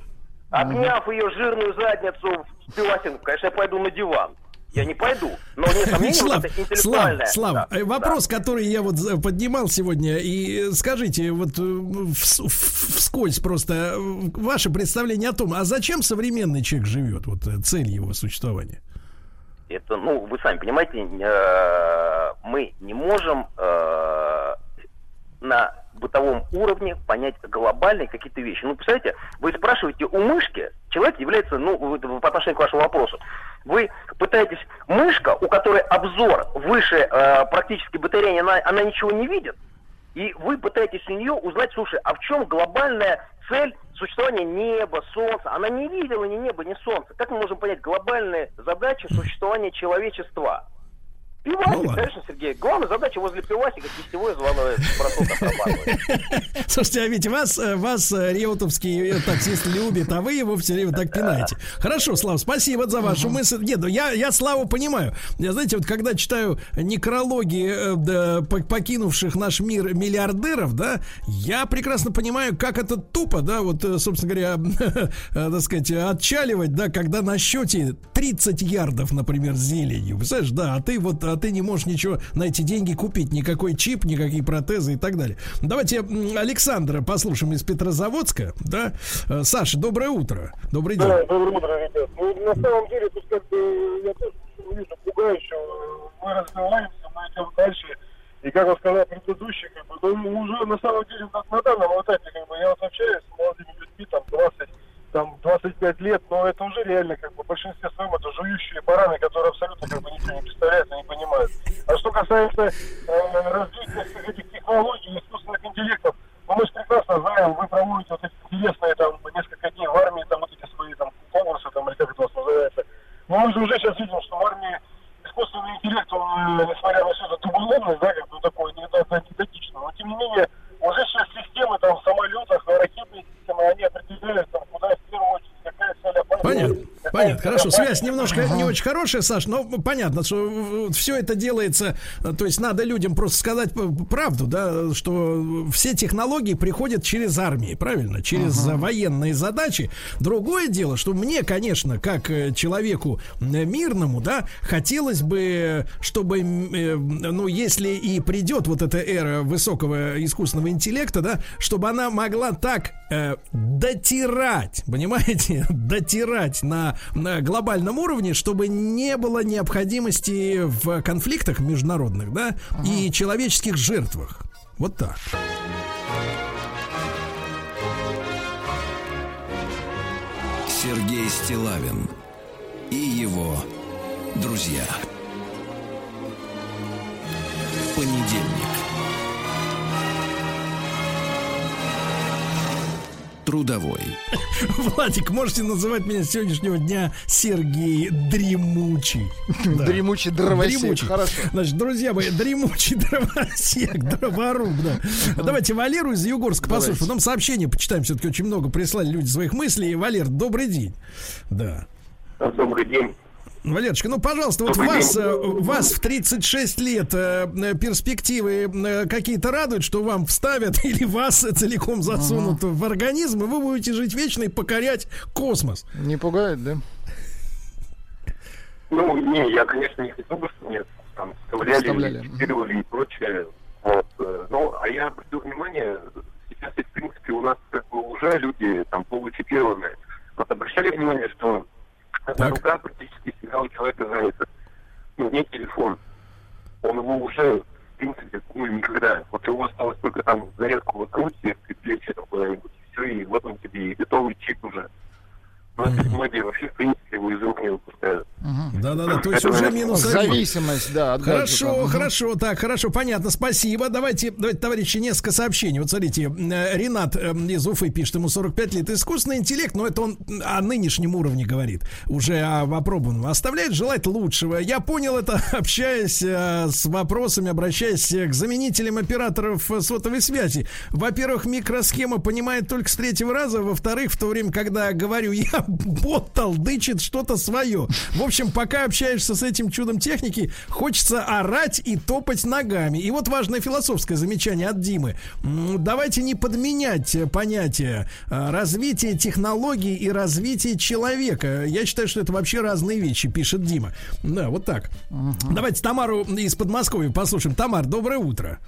I: Обняв ее жирную задницу в пивасинку, конечно, я пойду на диван. Я не пойду. Но не сомнение, Слав, вот это
B: Слав, Слав, да. вопрос, да. который я вот поднимал сегодня, и скажите, вот э, вскользь просто ваше представление о том, а зачем современный человек живет, вот э, цель его существования?
I: Это, ну, вы сами понимаете, э, мы не можем на бытовом уровне понять глобальные какие-то вещи. Ну, представляете, вы спрашиваете у мышки, человек является, ну, по отношению к вашему вопросу, вы пытаетесь, мышка, у которой обзор выше э, практически батареи, она, она ничего не видит, и вы пытаетесь у нее узнать, слушай, а в чем глобальная цель существования неба, солнца? Она не видела ни неба, ни солнца. Как мы можем понять глобальные задачи существования человечества? Пивасик, ну, конечно, Сергей. Главная задача возле пивасика гостевое званое (laughs)
B: Слушайте, а ведь вас, э, вас э, реутовский э, таксист любит, а вы его все время так пинаете. Хорошо, Слава, спасибо за вашу мысль. Нет, ну я, я Славу понимаю. Я, знаете, вот когда читаю некрологи да, покинувших наш мир миллиардеров, да, я прекрасно понимаю, как это тупо, да, вот, собственно говоря, (laughs) так сказать, отчаливать, да, когда на счете 30 ярдов, например, зеленью. Представляешь, да, а ты вот а ты не можешь ничего на эти деньги купить, никакой чип, никакие протезы и так далее. Давайте Александра послушаем из Петрозаводска, да? Э, Саша, доброе утро. Добрый день. Да,
O: доброе утро, ребят. Ну, на самом деле, тут как бы я тоже вижу пугающе. Мы развиваемся, мы идем дальше. И как он сказал предыдущий, как бы, ну, уже на самом деле на, на данном этапе, как бы, я вот общаюсь с молодыми людьми, там, 20 там 25 лет, но это уже реально как бы в большинстве своем это жующие бараны, которые абсолютно как бы ничего не представляют и не понимают. А что касается э, развития всех этих технологий, искусственных интеллектов, ну, мы же прекрасно знаем, вы проводите вот эти интересные там несколько дней в армии, там вот эти свои там конкурсы, там, или как это у вас называется. Но мы же уже сейчас видим, что в армии искусственный интеллект, он, э, несмотря на всю эту тубулонность, да, как бы такой, не, не тактично, но тем не менее, уже сейчас системы там в самолетах,
B: ракетные
O: системы, они определяют там
B: Понятно.
O: Понятно,
B: хорошо. Связь немножко не очень хорошая, Саш, но понятно, что все это делается, то есть надо людям просто сказать правду, да, что все технологии приходят через армии, правильно, через э, военные задачи. Другое дело, что мне, конечно, как э, человеку мирному, да, хотелось бы, чтобы, э, ну, если и придет вот эта эра высокого искусственного интеллекта, да, чтобы она могла так э, дотирать, понимаете, (laughs) дотирать на, на глобальном уровне, чтобы не было необходимости в конфликтах международных, да, и человеческих жертвах. Вот так.
A: Сергей Стилавин и его друзья. Понедельник. Трудовой. (laughs)
B: Владик, можете называть меня с сегодняшнего дня Сергей Дремучий. (laughs) Да.
C: Дремучий дровосек,
B: Дремучий.
C: хорошо.
B: Значит, друзья мои, дремучий дровосек, (laughs) дроворуб, да. Давайте Валеру из Югорска послушаем. Потом сообщение почитаем. Все-таки очень много прислали люди своих мыслей. Валер, добрый день. Да.
F: Добрый день.
B: Валерочка, ну, пожалуйста, вот вас, э, вас в 36 лет э, э, перспективы э, какие-то радуют, что вам вставят (laughs) или вас целиком засунут в организм, и вы будете жить вечно и покорять космос.
C: Не пугает, да?
F: Ну, не, я, конечно, не хотел бы, что мне там вставляли,
C: Вставляли.
F: и прочее. Вот. Ну, а я обратил внимание, сейчас, в принципе, у нас как бы уже люди там получипированные. Вот обращали внимание, что одна рука практически всегда у человека занята. Ну, не телефон. Он его уже, в принципе, ну, никогда. Вот его осталось только там зарядку воткнуть себе в плечи там куда-нибудь, и все, и вот он тебе и готовый чип уже. У нас многие вообще, в принципе, его из рук не выпускают.
B: Да-да-да, то есть
F: Это
B: уже минус один.
C: Зависимость, да,
B: Хорошо, хорошо, так, хорошо, понятно, спасибо. Давайте, давайте, товарищи, несколько сообщений. Вот смотрите, э, Ренат э, из Уфы пишет, ему 45 лет. Искусственный интеллект, но это он о нынешнем уровне говорит, уже о опробованном. Оставляет желать лучшего. Я понял это, (laughs) общаясь э, с вопросами, обращаясь к заменителям операторов сотовой связи. Во-первых, микросхема понимает только с третьего раза. Во-вторых, в то время, когда говорю (laughs) я, бот толдычит что-то свое. В общем, пока общаешься с этим чудом техники, хочется орать и топать ногами. И вот важное философское замечание от Димы. Давайте не подменять э, понятие э, развития технологий и развития человека. Я считаю, что это вообще разные вещи, пишет Дима. Да, вот так. Давайте Тамару из Подмосковья послушаем. Тамар, доброе утро.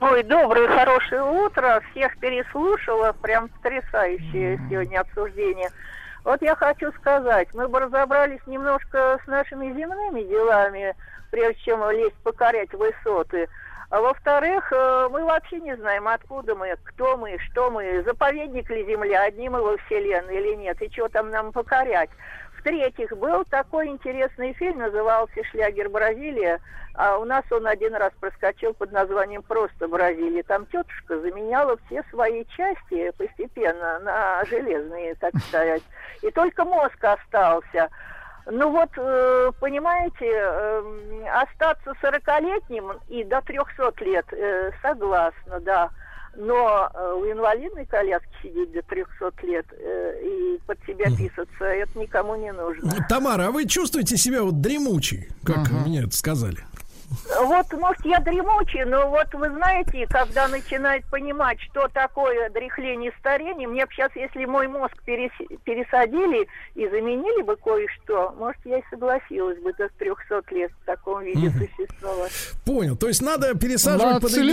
P: Ой, доброе, хорошее утро. Всех переслушала. Прям потрясающее сегодня обсуждение. Вот я хочу сказать, мы бы разобрались немножко с нашими земными делами, прежде чем лезть покорять высоты. А во-вторых, э, мы вообще не знаем, откуда мы, кто мы, что мы, заповедник ли Земля, одни мы во Вселенной или нет, и что там нам покорять. В-третьих, был такой интересный фильм, назывался «Шлягер Бразилия», а у нас он один раз проскочил под названием «Просто Бразилия». Там тетушка заменяла все свои части постепенно на железные, так сказать. И только мозг остался. Ну вот, э, понимаете, эм, остаться 40-летним и до 300 лет, э, согласна, да. Но э, в инвалидной коляске сидеть до 300 лет э, и под себя писаться, это никому не нужно.
B: Тамара, а вы чувствуете себя вот дремучей, как мне это сказали?
P: Вот, может, я дремучий, но вот вы знаете, когда начинает понимать, что такое дряхление и старение, мне бы сейчас, если мой мозг перес- пересадили и заменили бы кое-что, может, я и согласилась бы до 300 лет в таком виде существовать.
B: Понял. То есть надо пересаживать
C: Да,
B: под
C: целиком,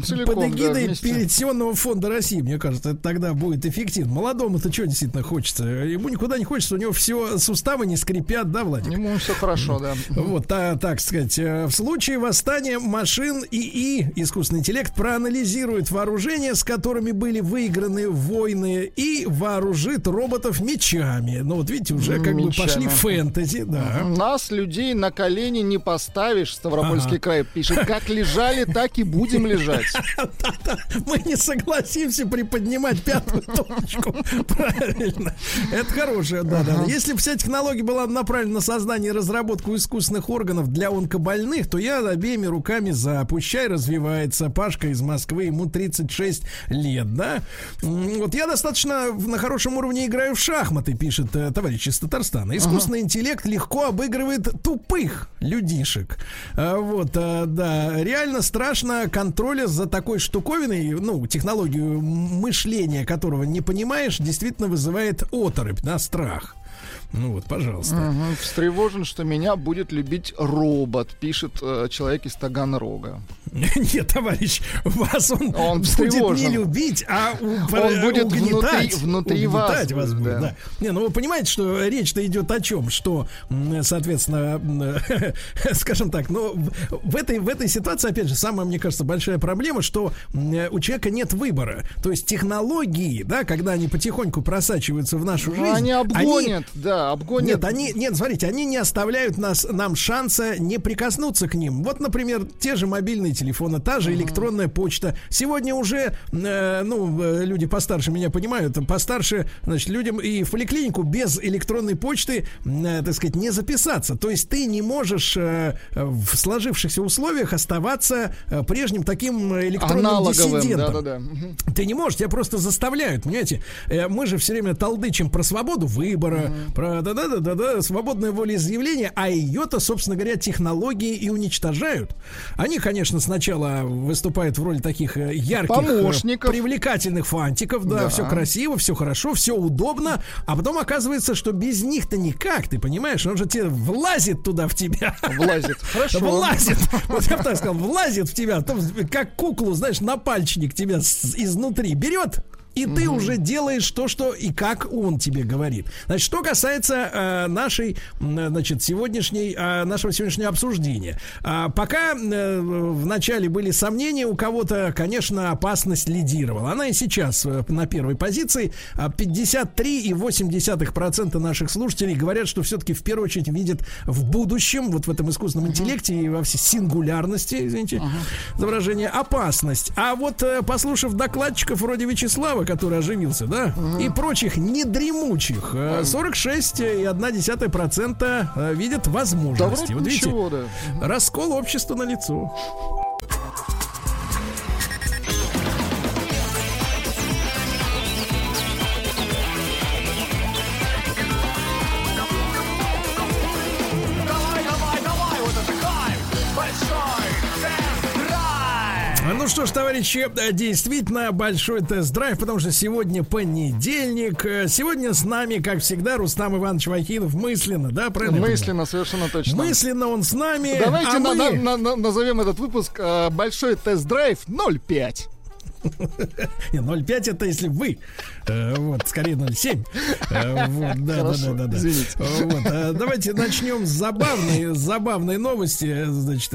B: эгидой,
C: целиком,
B: под
C: да,
B: эгидой
C: вместе.
B: Пенсионного фонда России. Мне кажется, это тогда будет эффективно. Молодому-то что действительно хочется? Ему никуда не хочется, у него все суставы не скрипят, да, Владик?
C: Ему все хорошо, да.
B: Вот, та- так сказать, э, в случае восстания машин ИИ, искусственный интеллект проанализирует вооружения, с которыми были выиграны войны, и вооружит роботов мечами. Ну, вот видите, уже как бы
C: Мечами.
B: пошли фэнтези, да.
C: Нас, людей, на колени не поставишь, Ставропольский
B: Ага.
C: край пишет. Как лежали, так и будем лежать. (laughs)
B: Мы не согласимся приподнимать пятую точку. Правильно. Это хорошее, да, да. Если бы вся технология была направлена на создание и разработку искусственных органов для онкобольных, то я обеими руками за. Пущай развивается. Пашка из Москвы, ему 36 лет, да? Вот я достаточно на хорошем уровне играю в шахматы, пишет э, товарищ из Татарстана. Искусственный интеллект легко обыгрывает тупых людишек. А, Вот, а, да, реально страшно контроля за такой штуковиной, ну, технологию мышления которого не понимаешь, действительно вызывает оторопь, да, страх. Ну вот, пожалуйста.
C: Мгм. Встревожен, что меня будет любить робот, пишет э, человек из Таганрога. (laughs)
B: Нет, товарищ, вас он,
C: Он
B: будет
C: встревожен.
B: не любить, а у-
C: Он будет
B: угнетать,
C: внутри- внутри
B: угнетать
C: вас
B: вас
C: будет, да.
B: да. Не, ну вы понимаете, что речь-то идет о чем? Что, соответственно, (laughs) скажем так, ну, в- этой, в этой ситуации, опять же, самая, мне кажется, большая проблема, что у человека нет выбора. То есть технологии, да, когда они потихоньку просачиваются в нашу
C: Ну,
B: жизнь,
C: они обгонят, да, обгонят.
B: нет, они, нет, смотрите, они не оставляют нас, нам шанса не прикоснуться к ним. Вот, например, те же мобильные телефоны, та же электронная почта. Сегодня уже, э, ну, э, люди постарше меня понимают, постарше, значит, людям и в поликлинику без электронной почты, э, так сказать, не записаться. То есть ты не можешь э, в сложившихся условиях оставаться э, прежним таким э, электронным
C: Аналоговым,
B: диссидентом.
C: да-да-да. Мгм.
B: Ты не можешь, тебя просто заставляют, понимаете? Э, Мы же все время толдычим про свободу выбора, про да-да-да-да, свободное волеизъявление, а ее-то, собственно говоря, технологии и уничтожают. Они, конечно, сначала выступают в роли таких э, ярких, э,
C: Помощников.
B: привлекательных фантиков, да,
C: Да.
B: все красиво, все хорошо, все удобно, а потом оказывается, что без них-то никак, ты понимаешь? Он же тебе влазит туда в тебя.
C: Влазит. Хорошо.
B: Влазит. Вот я бы так сказал, влазит в тебя, то как куклу, знаешь, на пальчик тебя изнутри берет. И ты уже делаешь то, что и как он тебе говорит. Значит, что касается э, нашей, значит, сегодняшней, э, нашего сегодняшнего обсуждения. А, пока э, в начале были сомнения у кого-то, конечно, опасность лидировала. Она и сейчас э, на первой позиции. А 53,8% наших слушателей говорят, что все-таки в первую очередь видят в будущем, вот в этом искусственном интеллекте и во всей сингулярности, извините, за выражение, опасность. А вот э, послушав докладчиков вроде Вячеслава, который оживился, да, и прочих недремучих, э, 46,1% э, видят
C: Да
B: возможности.
C: вроде
B: вот видите,
C: да.
B: раскол общества на лицо. Что ж, товарищи, э, действительно большой тест-драйв, потому что сегодня понедельник. Э, Сегодня с нами, как всегда, Рустам Иванович Вахидов мысленно, да, правильно?
C: Мысленно, совершенно точно.
B: Мысленно он с нами.
C: Давайте
B: а
C: на-
B: мы-
C: на- на- назовем этот выпуск э, «Большой тест-драйв 05». (laughs)
B: Не, 0,5 это если вы. Э, Вот, скорее 0,7. Э, Вот, да, да,
C: Хорошо,
B: да, да, да.
C: извините.
B: Вот, э, давайте начнем с забавной, с забавной новости. Значит,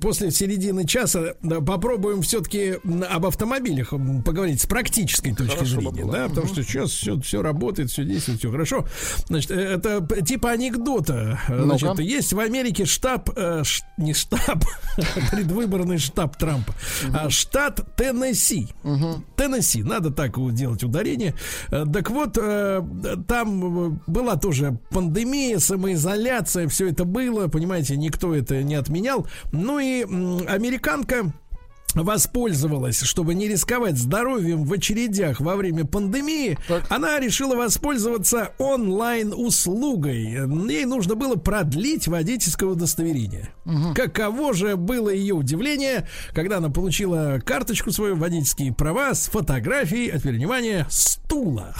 B: после середины часа попробуем все-таки об автомобилях поговорить с практической точки
C: Хорошо
B: зрения,
C: было.
B: да, потому что сейчас все, все работает, все действует, все хорошо. Значит, это типа анекдота.
C: Ну-ка.
B: Значит, есть в Америке штаб, не штаб, (laughs) предвыборный штаб Трампа, а штат Теннесси. Теннесси, надо так делать ударение. Э, Так вот, э, там э, была тоже пандемия, самоизоляция, все это было, понимаете, никто это не отменял. Ну и американка воспользовалась, чтобы не рисковать здоровьем в очередях во время пандемии, она решила воспользоваться онлайн-услугой. Ей нужно было продлить водительское удостоверение. Каково же было ее удивление, когда она получила карточку свою, водительские права с фотографией, а теперь внимание, стула.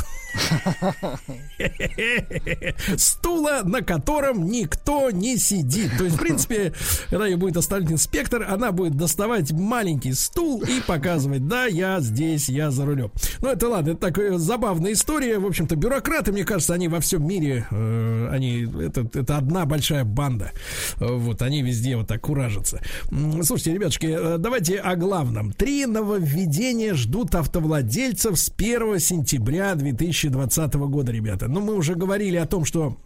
B: Стула, на котором никто не сидит. То есть, в принципе, когда ее будет оставлять инспектор, она будет доставать маленький стул и показывать, да, я здесь, я за рулем. Ну, это ладно, это такая забавная история. В общем-то, бюрократы, мне кажется, они во всем мире, э, они, это, это одна большая банда. Вот, они везде вот так куражатся. Слушайте, ребятушки, э, давайте о главном. Три нововведения ждут автовладельцев с 1 сентября 2020 года, ребята. Ну, мы уже говорили о том, что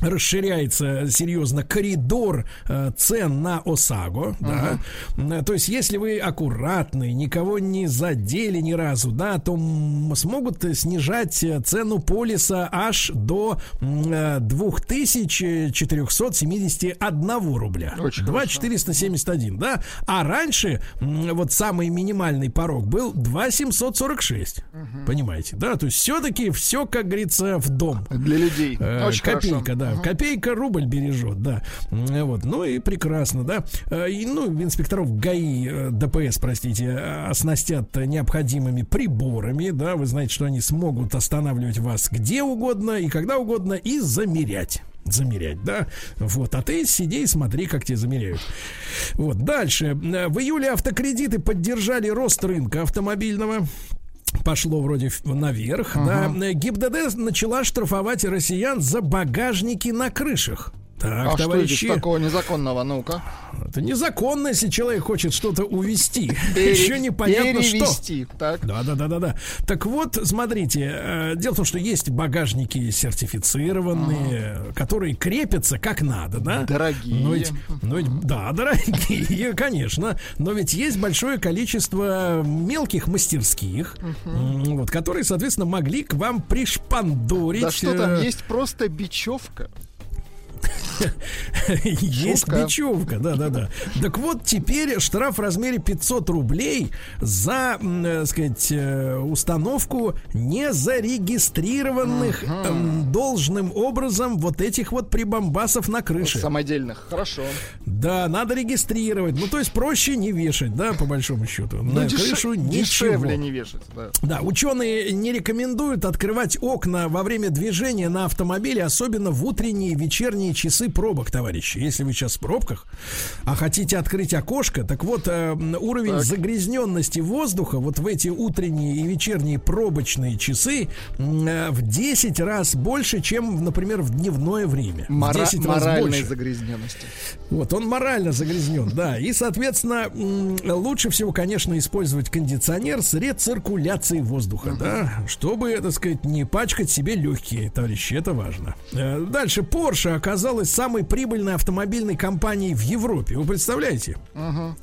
B: расширяется серьезно коридор э, цен на ОСАГО, да. Э, То есть, если вы аккуратны, никого не задели ни разу, да, то смогут снижать э, цену полиса аж до э, 2471 рубля.
C: Очень
B: 2471, да. А раньше вот самый минимальный порог был 2746. Понимаете, да? То есть все-таки все, как говорится, в дом.
C: Для людей.
B: Э,
C: Очень
B: копейка,
C: хорошо.
B: да. Копейка рубль бережет, да. Вот. Ну и прекрасно, да. Э, И, ну, инспекторов ГАИ, э, ДПС, простите, э, оснастят необходимыми приборами, да. Вы знаете, что они смогут останавливать вас где угодно и когда угодно и замерять замерять, да, вот, а ты сиди и смотри, как тебе замеряют. Вот, дальше. В июле автокредиты поддержали рост рынка автомобильного пошло вроде наверх, да. Э, ГИБДД начала штрафовать россиян за багажники на крышах. Так,
C: а что
B: товарищи,
C: здесь такого незаконного? Ну-ка.
B: это незаконно, если человек хочет что-то увести. (laughs) Еще непонятно что.
C: перевести. Так.
B: Да, да, да, да, да. Так вот, смотрите, э, дело в том, что есть багажники сертифицированные, которые крепятся как надо, да?
C: Дорогие.
B: Но ведь, но ведь- да, (laughs) дорогие, конечно. Но ведь есть большое количество мелких мастерских, вот, которые, соответственно, могли к вам пришпандорить.
C: Да что там,
B: э,
C: есть просто бечевка. (laughs)
B: Есть бечевка, да, да, да. Так вот, теперь штраф в размере 500 рублей за, м, э, сказать, э, установку незарегистрированных должным образом вот этих вот прибамбасов на крыше.
C: Самодельных. Хорошо.
B: Да, надо регистрировать. Ну, то есть проще не вешать, да, по большому счету.
C: Ну,
B: на крышу ничего.
C: не вешать. Да,
B: ученые не рекомендуют открывать окна во время движения на автомобиле, особенно в утренние и вечерние часы пробок, товарищи. Если вы сейчас в пробках, а хотите открыть окошко, так вот, э, уровень
C: Так.
B: загрязненности воздуха вот в эти утренние и вечерние пробочные часы э, в 10 раз больше, чем, например, в дневное время. В
C: Мора-
B: 10 раз
C: моральной
B: больше.
C: загрязненности.
B: Вот, он морально загрязнен, да. И, соответственно, лучше всего, конечно, использовать кондиционер с рециркуляцией воздуха, да, чтобы, так сказать, не пачкать себе легкие, товарищи, это важно. Э, Дальше, Porsche оказалась самой прибыльной автомобильной компанией в Европе. Вы представляете?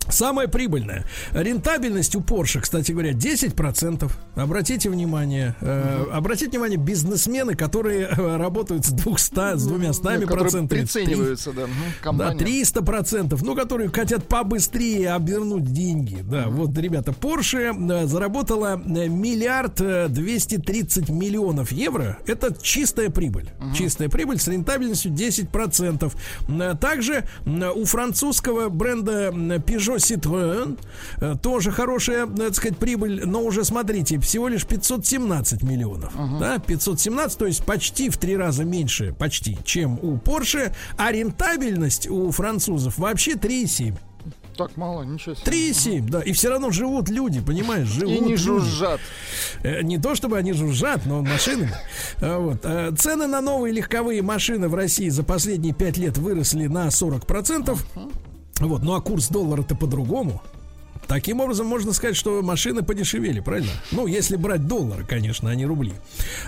B: Самая прибыльная. Рентабельность у Porsche, кстати говоря, 10%. Обратите внимание. э, Обратите внимание, бизнесмены, которые э, работают с 200, с двумя
C: Которые
B: процентами.
C: прицениваются, да. мгм,
B: Да,
C: компания.
B: 300 процентов, ну, которые хотят побыстрее обернуть деньги. Да, вот, ребята, Porsche э, заработала э, миллиард э, 230 миллионов евро. Это чистая прибыль. Чистая прибыль с рентабельностью 10 процентов. Э, Также э, у французского бренда э, Peugeot Citroën э, тоже хорошая, так сказать, прибыль, но уже, смотрите, всего лишь 517 миллионов. Да, 517, то есть почти в три раза меньше, почти, чем у Porsche, а рентабельность у французов вообще 3,7.
C: Так мало, ничего себе.
B: 3,7, да, и все равно живут люди, понимаешь, живут
C: И не жужжат.
B: Э, Не то чтобы они жужжат, но машинами. А, Вот. Э, Цены на новые легковые машины в России за последние 5 лет выросли на 40%. Вот. Ну а курс доллара-то по-другому. Таким образом, можно сказать, что машины подешевели, правильно? Ну, если брать доллары, конечно, а не рубли.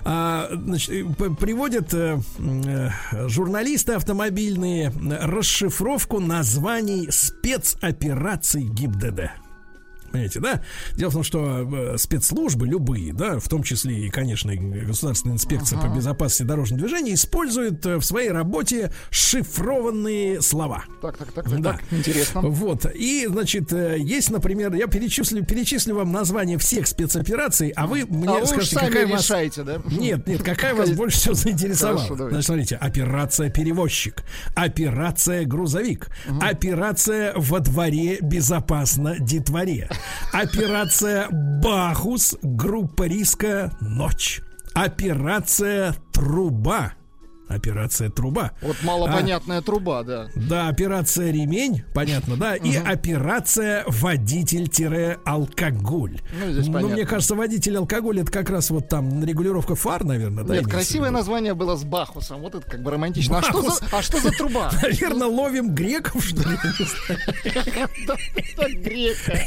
B: А, значит, приводят э, э, журналисты автомобильные э, расшифровку названий спецопераций ГИБДД. Понимаете, да? Дело в том, что э, спецслужбы любые, да, в том числе и, конечно, Государственная инспекция по безопасности дорожного движения, используют э, в своей работе шифрованные слова.
C: Так, так, так, так,
B: Да.
C: так. Интересно.
B: Вот. И, значит, э, есть, например, я перечислю, перечислю вам название всех спецопераций, а вы мне
C: а вы сами
B: какая вас...
C: решаете, да?
B: Нет, нет, какая вас больше всего заинтересовала?
C: Хорошо.
B: Значит, смотрите, операция перевозчик, операция грузовик, операция во дворе безопасно детворе, операция Бахус, группа риска. Ночь, операция труба. Операция труба.
C: Вот
B: А,
C: малопонятная труба, да.
B: да, операция ремень, понятно, да, и операция водитель-алкоголь.
C: Ну, здесь
B: Ну,
C: понятно.
B: мне кажется, водитель-алкоголь это как раз вот там регулировка фар, наверное, да?
C: Нет, красивое название было с Бахусом. Вот это как бы романтично. А что, за, а что за труба? (laughs)
B: Наверное, ловим греков, что ли?
C: Это грека.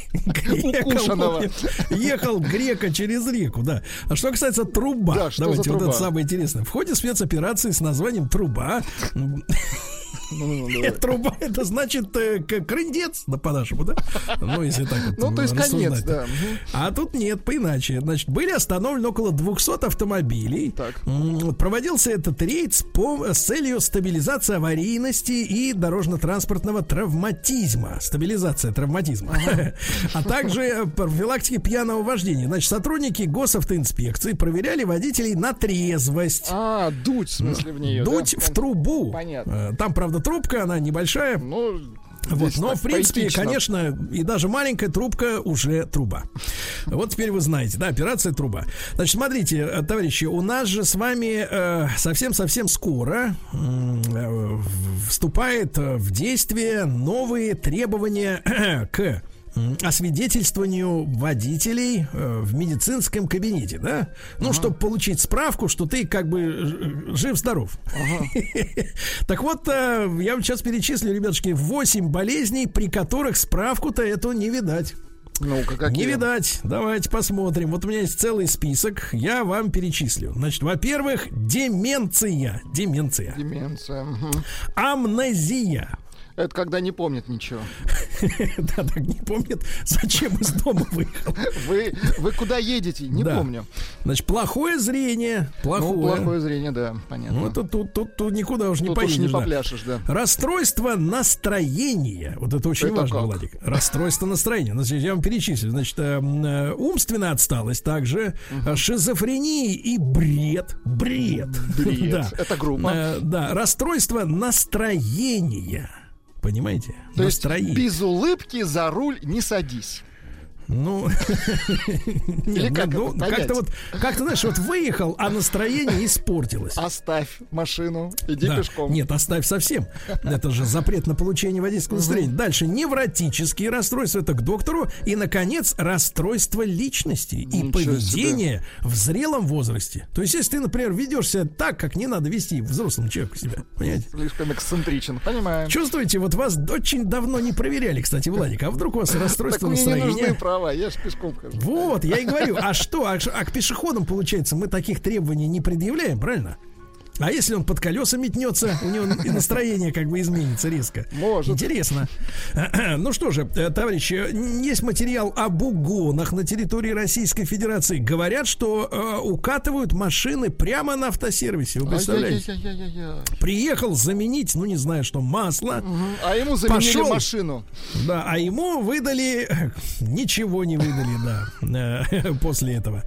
C: Укушенного.
B: Ехал грека через реку, да. А что касается труба, давайте вот это самое интересное. В ходе спецоперации названием труба.
C: Ну,
B: Труба это значит э, крындец, да по-нашему, да? Ну, если так вот.
C: Ну, то есть конец, да.
B: А тут нет, поиначе. Значит, были остановлены около 200 автомобилей. Проводился этот рейд с, по- с целью стабилизации аварийности и дорожно-транспортного травматизма. Стабилизация травматизма. (laughs) А также э, профилактики пьяного вождения. Значит, сотрудники госавтоинспекции проверяли водителей на трезвость.
C: А, дуть, в смысле, в нее.
B: Дуть в трубу.
C: Понятно.
B: Э, Там, правда, трубка, она небольшая.
C: Ну,
B: Вот, но, в принципе,
C: поэтично.
B: конечно, и даже маленькая трубка уже труба. Вот теперь вы знаете, да, операция труба. Значит, смотрите, э, товарищи, у нас же с вами э, совсем-совсем скоро э, вступает э, в действие новые требования (clears throat) к освидетельствованию водителей э, в медицинском кабинете, да? Ну, чтобы получить справку, что ты как бы ж- жив-здоров. (laughs) Так вот, э, я вам сейчас перечислю, ребятушки, 8 болезней, при которых справку-то эту не видать.
C: Ну-ка, какие?
B: Не видать. Давайте посмотрим. Вот у меня есть целый список. Я вам перечислю. Значит, во-первых, деменция. Деменция.
C: Деменция.
B: Амнезия.
C: Это когда не помнит ничего. (laughs)
B: Да, так не помнит, зачем из дома выехал. (laughs)
C: Вы, вы куда едете? Не
B: Да.
C: помню.
B: Значит, плохое зрение. Плохое.
C: Ну, плохое зрение, да, понятно.
B: Ну, тут, тут, тут, тут никуда уже не
C: Тут уж
B: поедешь.
C: не
B: да.
C: попляшешь, да.
B: Расстройство настроения. Вот это очень
C: Это
B: важно,
C: как?
B: Владик. Расстройство настроения. Значит, я вам перечислю. Значит, э, э, умственная отсталость также, э, шизофрения и бред. Бред.
C: Бред. (laughs)
B: Да.
C: Это группа.
B: Э, Да, расстройство настроения. Понимаете?
C: То есть
B: Настроение.
C: без улыбки за руль не садись.
B: Ну, (laughs)
C: Или как
B: ну, как-то вот, как-то, знаешь, вот выехал, а настроение испортилось.
C: Оставь машину, иди
B: Да.
C: пешком.
B: Нет, оставь совсем. Это же запрет на получение водительского удостоверения. Дальше невротические расстройства, это к доктору. И, наконец, расстройство личности и
C: Ничего
B: поведения в зрелом возрасте. То есть, если ты, например, ведешь себя так, как не надо вести взрослому человеку себя, понимаете?
C: Слишком эксцентричен, понимаю.
B: Чувствуете, вот вас очень давно не проверяли, кстати, Владик, а вдруг у вас расстройство настроения?
C: Права, я ж пешком хожу.
B: Вот, я и говорю, а что, а, а к пешеходам, получается, мы таких требований не предъявляем, правильно? А если он под колеса метнется, у него и настроение как бы изменится резко.
C: Может.
B: Интересно. (clears throat) Ну что же, э, товарищи, есть материал об угонах на территории Российской Федерации. Говорят, что э, укатывают машины прямо на автосервисе. Вы представляете? Приехал заменить, ну не знаю, что, масло.
C: А ему заменили
B: Пошел.
C: машину.
B: Да, а ему выдали ничего не выдали, да, э, (laughs) после этого.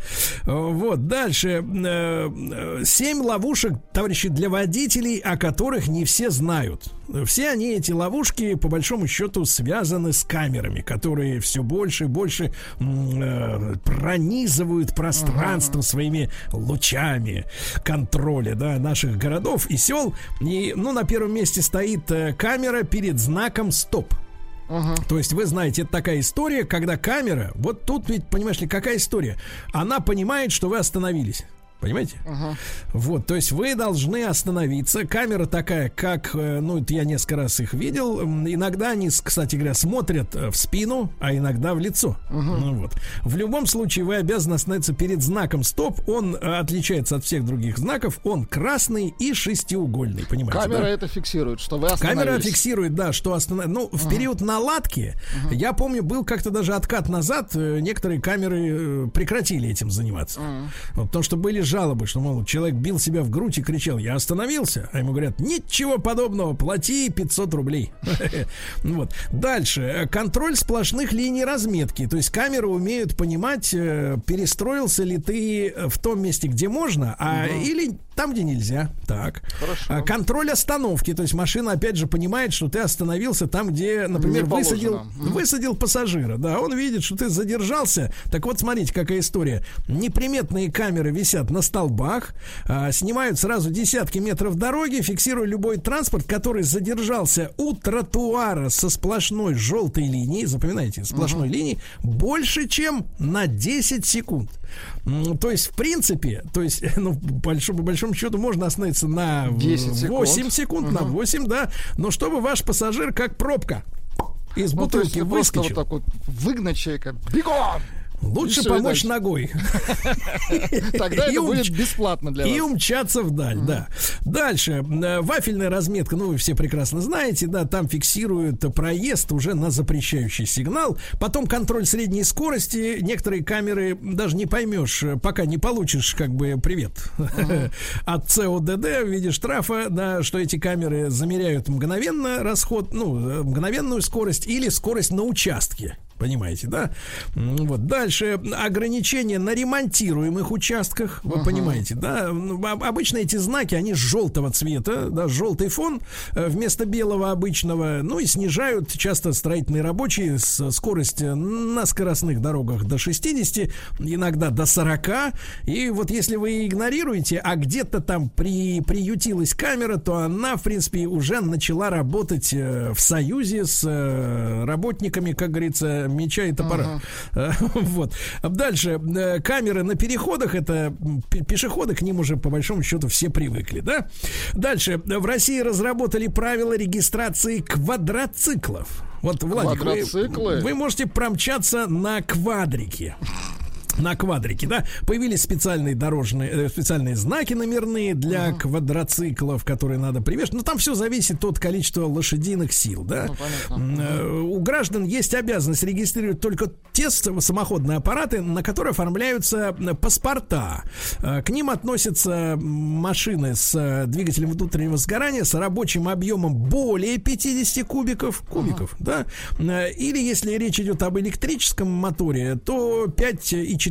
B: Э, Вот дальше э, э, семь ловушек, товарищи, для водителей, о которых не все знают. Все они эти ловушки по большому счету связаны с камерами, которые все больше и больше э, пронизывают пространство своими лучами контроля, да, наших городов и сел. И, ну, на первом месте стоит э, камера перед знаком стоп. То есть вы знаете, это такая история, когда камера, вот тут ведь, понимаешь ли, какая история? Она понимает, что вы остановились. Понимаете? Вот, то есть вы должны остановиться. Камера такая, как, э, ну, я несколько раз их видел. Иногда они, кстати говоря, смотрят э, в спину, а иногда в лицо. Ну, вот. В любом случае вы обязаны остановиться перед знаком стоп. Он э, отличается от всех других знаков. Он красный и шестиугольный, понимаете?
C: Камера
B: да?
C: это фиксирует, что вы остановились.
B: Камера фиксирует, да, что останов... Ну, в период наладки, я помню, был как-то даже откат назад, некоторые камеры прекратили этим заниматься. Вот, потому что были жалобы, что, мол, человек бил себя в грудь и кричал, я остановился, а ему говорят, ничего подобного, плати 500 рублей. (laughs) Ну Вот. Дальше. Э, Контроль сплошных линий разметки. То есть камеры умеют понимать, э, перестроился ли ты в том месте, где можно, а или там, где нельзя. Так. А, Контроль остановки. То есть машина, опять же, понимает, что ты остановился там, где, например, высадил, высадил пассажира. Да, он видит, что ты задержался. Так вот, смотрите, какая история. Неприметные камеры висят на столбах, а, снимают сразу десятки метров дороги, фиксируя любой транспорт, который задержался у тротуара со сплошной желтой линией, запоминайте, сплошной линии, больше, чем на 10 секунд. То есть, в принципе, то есть, (laughs) ну, большому, по большому счету, можно остановиться на
C: 10 секунд.
B: 8 секунд, на
C: Мгм.
B: 8, да, но чтобы ваш пассажир как пробка из
C: Ну, то есть
B: бутылки выскочил.
C: вот так вот выгнать человека. Бегом!
B: Лучше
C: И и
B: помочь
C: дальше.
B: ногой. (laughs)
C: Тогда
B: И
C: это будет бесплатно для
B: И
C: вас.
B: умчаться вдаль, да. Дальше. э, Вафельная разметка, ну, вы все прекрасно знаете, да, там фиксируют проезд уже на запрещающий сигнал. Потом контроль средней скорости. Некоторые камеры даже не поймешь, э, пока не получишь, как бы, привет (laughs) от ЦОДД в виде штрафа, да, что эти камеры замеряют мгновенно расход, ну, э, мгновенную скорость или скорость на участке. Понимаете, да? Вот. Дальше ограничения на ремонтируемых участках. Вы понимаете, да? Ну, об- Обычно эти знаки, они желтого цвета, да, желтый фон э, вместо белого обычного. Ну и снижают часто строительные рабочие скорость э, на скоростных дорогах до 60, иногда до 40. И вот если вы игнорируете, а где-то там при, приютилась камера, то она, в принципе, уже начала работать э, в союзе с работниками, как говорится, меча и топора. Э, (laughs) Вот. Дальше. э, Камеры на переходах, это пешеходы, к ним уже по большому счету все привыкли, да? Дальше. В России разработали правила регистрации квадроциклов. Вот, Владик, вы-
C: Квадроциклы?
B: вы можете промчаться на квадрике на квадрике, да, появились специальные дорожные, э, специальные знаки номерные для квадроциклов, которые надо привешивать. Но там все зависит от количества лошадиных сил, да. М, э, У граждан есть обязанность регистрировать только те самоходные аппараты, на которые оформляются э, паспорта. К ним относятся машины с двигателем внутреннего сгорания с рабочим объемом более 50 кубиков, кубиков, да. Э, Или если речь идет об электрическом моторе, то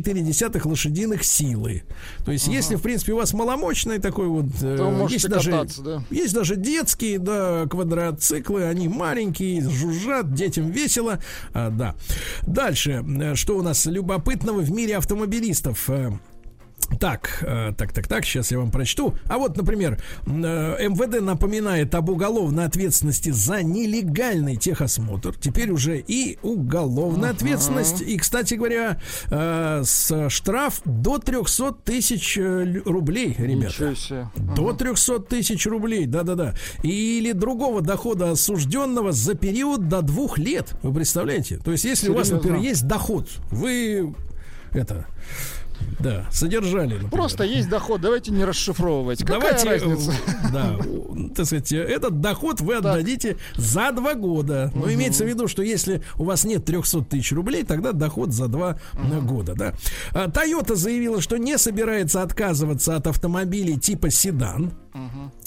B: 5,4 лошадиных силы. То есть, если, в принципе, у вас маломощный такой вот... э,
C: То
B: есть даже,
C: кататься, да.
B: есть даже детские, да, квадроциклы, они маленькие, жужжат, детям весело, А, да. Дальше, э, что у нас любопытного в мире автомобилистов? Э, Так, так, так, так, сейчас я вам прочту. А вот, например, э, МВД напоминает об уголовной ответственности за нелегальный техосмотр. Теперь уже и уголовная ответственность. И, кстати говоря, э, с штраф до 300 тысяч рублей, ребята.
C: Себе.
B: До 300 тысяч рублей, да-да-да. Или другого дохода осужденного за период до двух лет. Вы представляете? То есть, если у вас,
C: Серьезно?
B: например, есть доход, вы это... Да, содержали. например.
C: Просто есть доход, давайте не расшифровывать. Какая
B: Давайте,
C: разница?
B: э, да, у- так сказать, этот доход вы отдадите за два года. Но
C: Мгм.
B: имеется в виду, что если у вас нет 300 тысяч рублей, тогда доход за два э, года, да. А, Toyota заявила, что не собирается отказываться от автомобилей типа седан.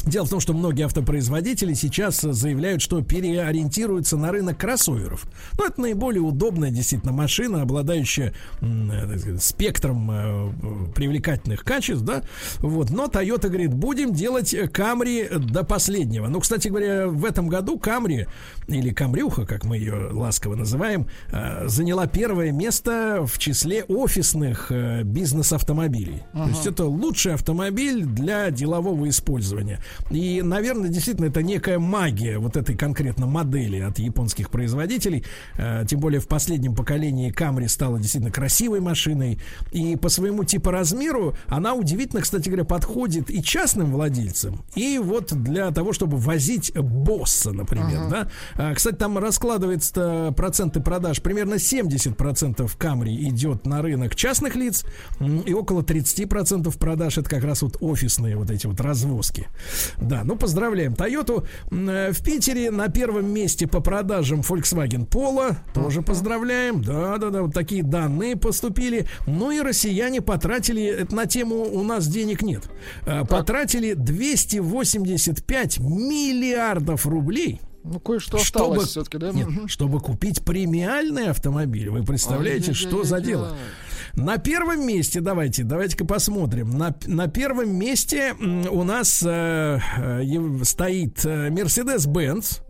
B: Дело в том, что многие автопроизводители сейчас заявляют, что переориентируются на рынок кроссоверов. Ну, это наиболее удобная действительно машина, обладающая э, сказать, спектром э, привлекательных качеств, да. Вот. Но Toyota говорит, будем делать Camry до последнего. Ну, кстати говоря, в этом году Camry, или Камрюха, как мы ее ласково называем, э, заняла первое место в числе офисных э, бизнес-автомобилей. То есть это лучший автомобиль для делового использования. И, наверное, действительно, это некая магия вот этой конкретно модели от японских производителей. Э, Тем более в последнем поколении Camry стала действительно красивой машиной. И по своему типа размеру она удивительно, кстати говоря, подходит и частным владельцам, и вот для того, чтобы возить босса, например, да. А, Кстати, там раскладывается проценты продаж. Примерно 70% Camry идет на рынок частных лиц, и около 30% продаж это как раз вот офисные вот эти вот развозки. Да, ну поздравляем. М, э, В Питере на первом месте по продажам Volkswagen Polo. Тоже поздравляем. Да, да, да, вот такие данные поступили. Ну и россияне потратили это на тему «У нас денег нет». Э, Потратили 285 миллиардов рублей.
C: Ну, кое-что
B: Чтобы,
C: осталось все-таки, да?
B: нет, чтобы купить премиальный автомобиль. Вы представляете, что за дело? На первом месте, давайте, давайте-ка посмотрим. На, на первом месте у нас э, э, стоит э, Mercedes-Benz,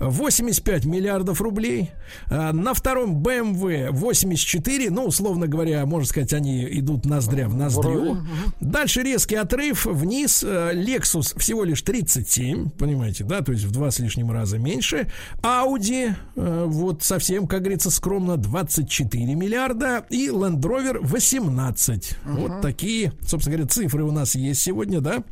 B: 85 миллиардов рублей. Э, на втором BMW 84, ну, условно говоря, можно сказать, они идут ноздря в ноздрю.
C: Вровень,
B: Дальше резкий отрыв вниз. э, Lexus всего лишь 37, понимаете, да, то есть в два с лишним раза меньше. Audi, э, вот совсем, как говорится, скромно 24 миллиарда. И Land Rover 18. Вот такие, собственно говоря, цифры у нас есть сегодня, да.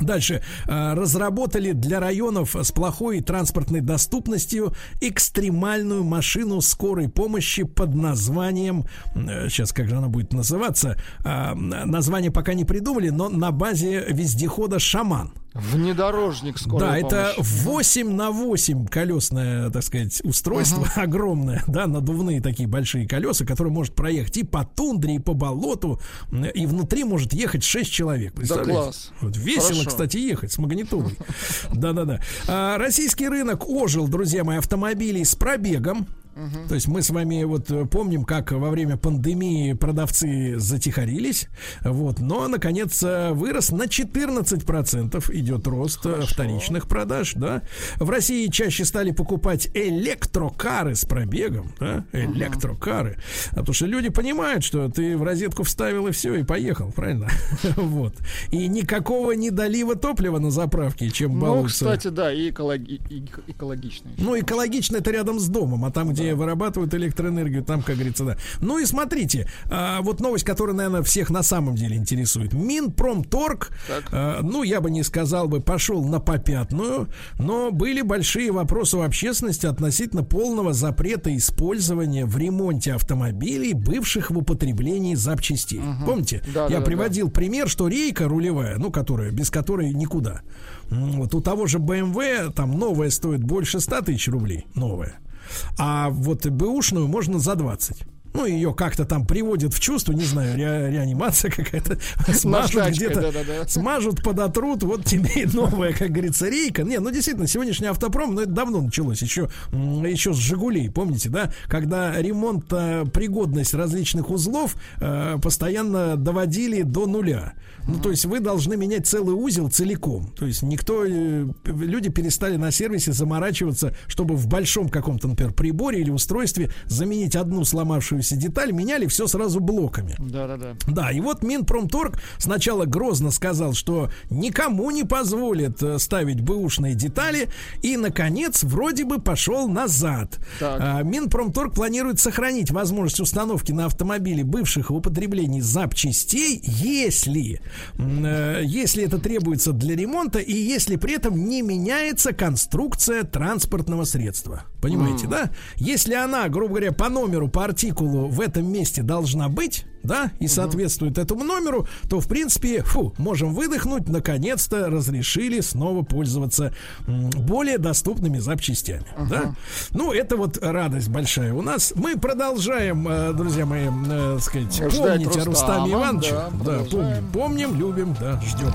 B: Дальше. А, Разработали для районов с плохой транспортной доступностью экстремальную машину скорой помощи под названием... э, Сейчас, как же она будет называться? Название пока не придумали, но на базе вездехода «Шаман».
C: Внедорожник скорой
B: Да, это
C: помощи.
B: 8 на 8 колесное, так сказать, устройство огромное, да, надувные такие большие колеса, которые может проехать и по тундре, и по болоту, и внутри может ехать 6 человек. Представляете?
C: класс.
B: Вот весело,
C: Хорошо.
B: кстати, ехать с магнитолой. (laughs) Да-да-да. А, Российский рынок ожил, друзья мои, автомобилей с пробегом. То есть мы с вами вот э, помним, как во время пандемии продавцы затихарились, вот, но наконец э, вырос на 14% идет рост э, вторичных продаж, да. В России чаще стали покупать электрокары с пробегом, да, электрокары, а потому что люди понимают, что ты в розетку вставил и все, и поехал, правильно? (laughs) Вот. И никакого недолива топлива на заправке, чем
C: Ну,
B: балуются.
C: кстати, да, и экологи- и экологичный.
B: Ну, экологично это рядом с домом, а там, где вырабатывают электроэнергию, там, как говорится, да. Ну и смотрите, а, вот новость, которая, наверное, всех на самом деле интересует. Минпромторг, а, ну, я бы не сказал бы, пошел на попятную, но были большие вопросы у общественности относительно полного запрета использования в ремонте автомобилей, бывших в употреблении запчастей. Помните?
C: Да,
B: я
C: да, да,
B: приводил пример, что рейка рулевая, ну, которая, без которой никуда. Вот у того же BMW там новая стоит больше 100 тысяч рублей, новая. А вот бэушную можно за 20. Ну, ее как-то там приводят в чувство, не знаю, ре- реанимация какая-то. (laughs) Смажут где-то,
C: да-да-да.
B: смажут, подотрут, вот тебе и новая, как говорится, рейка. Не, ну, действительно, сегодняшний автопром, ну, это давно началось, еще, еще с «Жигулей», помните, да? Когда ремонт, э, пригодность различных узлов э, постоянно доводили до нуля. Ну, то есть вы должны менять целый узел целиком. То есть никто, э, люди перестали на сервисе заморачиваться, чтобы в большом каком-то, например, приборе или устройстве заменить одну сломавшуюся деталь, меняли все сразу блоками.
C: Да, да, да.
B: Да, и вот Минпромторг сначала грозно сказал, что никому не позволит э, ставить бэушные детали, и, наконец, вроде бы пошел назад.
C: Так.
B: А, Минпромторг планирует сохранить возможность установки на автомобиле бывших в употреблении запчастей, если, э, если это требуется для ремонта и если при этом не меняется конструкция транспортного средства. Понимаете,
C: М.
B: да? Если она, грубо говоря, по номеру, по артикулу в этом месте должна быть, да, и соответствует этому номеру, то, в принципе, фу, можем выдохнуть, наконец-то разрешили снова пользоваться более доступными запчастями, да. Ну, это вот радость большая у нас. Мы продолжаем, э, друзья мои, э, сказать,
C: Ждать
B: помнить о
C: Рустама,
B: Рустаме Ивановиче.
C: да,
B: Да, помним, помним, любим, да, ждем.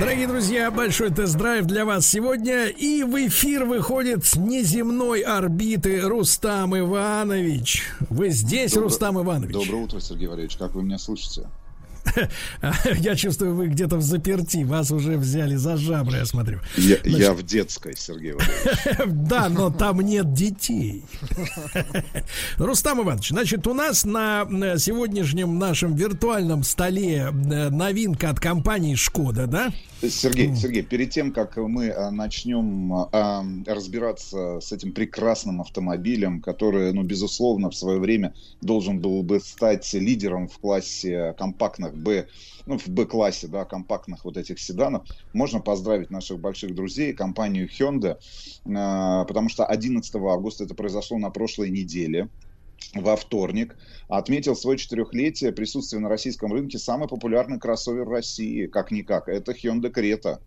B: Дорогие друзья, большой тест-драйв для вас сегодня. И в эфир выходит с неземной орбиты Рустам Иванович. Вы здесь,
Q: Добро-
B: Рустам Иванович?
Q: Доброе утро, Сергей Валерьевич. Как вы меня слышите? (laughs)
B: Я чувствую, вы где-то в заперти. Вас уже взяли за жабры, я смотрю.
Q: Я,
B: Значит,
Q: я в детской, Сергей (laughs) Валерьевич.
B: Да, но там нет детей. (laughs) Рустам Иванович, значит, у нас на э, сегодняшнем нашем виртуальном столе э, новинка от компании Шкода, да?
Q: Сергей, Сергей, перед тем, как мы а, начнем а, разбираться с этим прекрасным автомобилем, который, ну, безусловно, в свое время должен был бы стать лидером в классе компактных Б, ну, в Б-классе, да, компактных вот этих седанов, можно поздравить наших больших друзей, компанию Hyundai, а, потому что 11 августа это произошло на прошлой неделе во вторник отметил свое четырехлетие присутствия на российском рынке самый популярный кроссовер России, как-никак, это Hyundai Creta.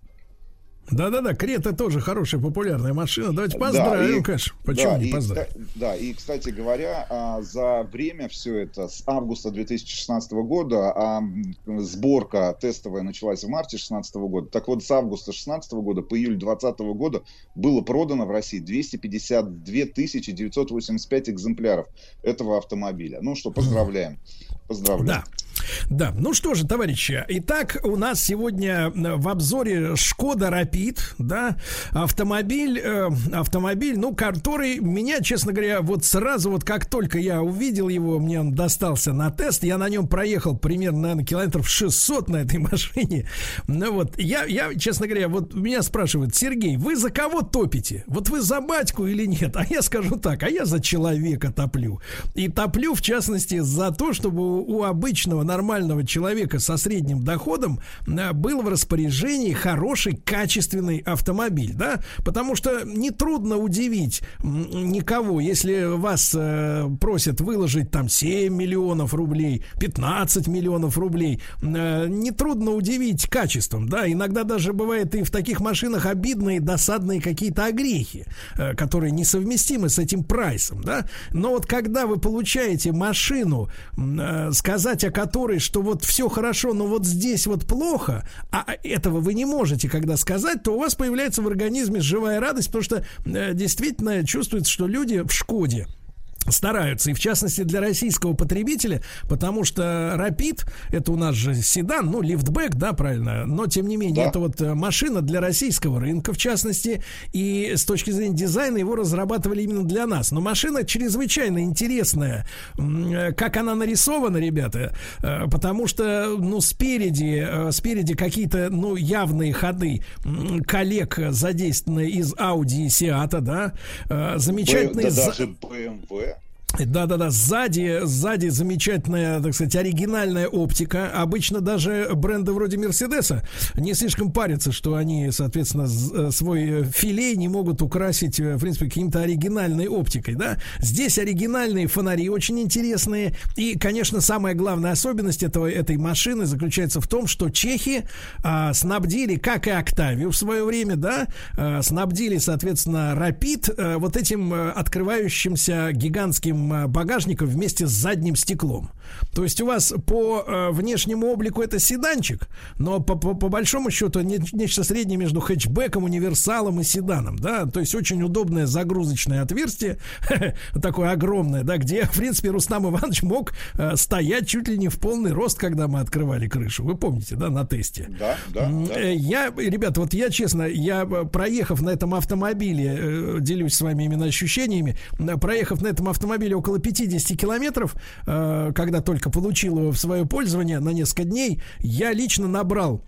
B: Да-да-да, Крета тоже хорошая, популярная машина. Давайте
Q: Да,
B: поздравим,
Q: и-
B: конечно. Почему
Q: да,
B: не
Q: и,
B: поздравим?
Q: Да, и, кстати говоря, а, за время все это, с августа 2016 года, а сборка тестовая началась в марте 2016 года, так вот, с августа 2016 года по июль 2020 года было продано в России 252 985 экземпляров этого автомобиля. Ну что, поздравляем. Поздравляем.
B: Да. Да, ну что же, товарищи, итак, у нас сегодня э, в обзоре Шкода Рапид, да, автомобиль, э, автомобиль, ну, который меня, честно говоря, вот сразу вот как только я увидел его, мне он достался на тест, я на нем проехал примерно, наверное, километров 600 на этой (laughs) машине, ну вот, я, я, честно говоря, вот меня спрашивают, Сергей, вы за кого топите? Вот вы за батьку или нет? А я скажу так, а я за человека топлю. И топлю, в частности, за то, чтобы у обычного нормального человека со средним доходом э, был в распоряжении хороший, качественный автомобиль, да, потому что нетрудно удивить никого, если вас э, просят выложить там 7 миллионов рублей, 15 миллионов рублей, э, нетрудно удивить качеством, да, иногда даже бывает и в таких машинах обидные, досадные какие-то огрехи, э, которые несовместимы с этим прайсом, да, но вот когда вы получаете машину, сказать о которой, что вот все хорошо, но вот здесь вот плохо, а этого вы не можете когда сказать, то у вас появляется в организме живая радость, потому что э, действительно чувствуется, что люди в Шкоде стараются, и в частности для российского потребителя, потому что Rapid, это у нас же седан, ну, лифтбэк, да, правильно, но тем не менее, да. это вот э, машина для российского рынка, в частности, и с точки зрения дизайна его разрабатывали именно для нас. Но машина чрезвычайно интересная, э, как она нарисована, ребята, э, потому что, ну, спереди, спереди какие-то, ну, явные ходы коллег задействованы из Audi и Seat, да, замечательные...
Q: Да, даже BMW.
B: Да-да-да, сзади, сзади замечательная, так сказать, оригинальная оптика. Обычно даже бренды вроде Мерседеса не слишком парятся, что они, соответственно, э, свой филей не могут украсить, э, в принципе, каким-то оригинальной оптикой, да. Здесь оригинальные фонари очень интересные. И, конечно, самая главная особенность этого, этой машины заключается в том, что чехи а, снабдили, как и Октавию в свое время, да, а, снабдили, соответственно, Рапид а, вот этим открывающимся гигантским Э, багажника вместе с задним стеклом. То есть у вас по э, внешнему облику это седанчик, но по, по, по большому счету не, нечто среднее между хэтчбеком, универсалом и седаном, да, то есть очень удобное загрузочное отверстие, (laughs) такое огромное, да, где, в принципе, Рустам Иванович мог э, стоять чуть ли не в полный рост, когда мы открывали крышу. Вы помните, да, на тесте?
Q: Да, да. да.
B: Э, я, ребята, вот я честно, я э, проехав на этом автомобиле, э, делюсь с вами именно ощущениями, проехав на этом автомобиле около 50 километров, э, когда только получил его в свое пользование на несколько дней, я лично набрал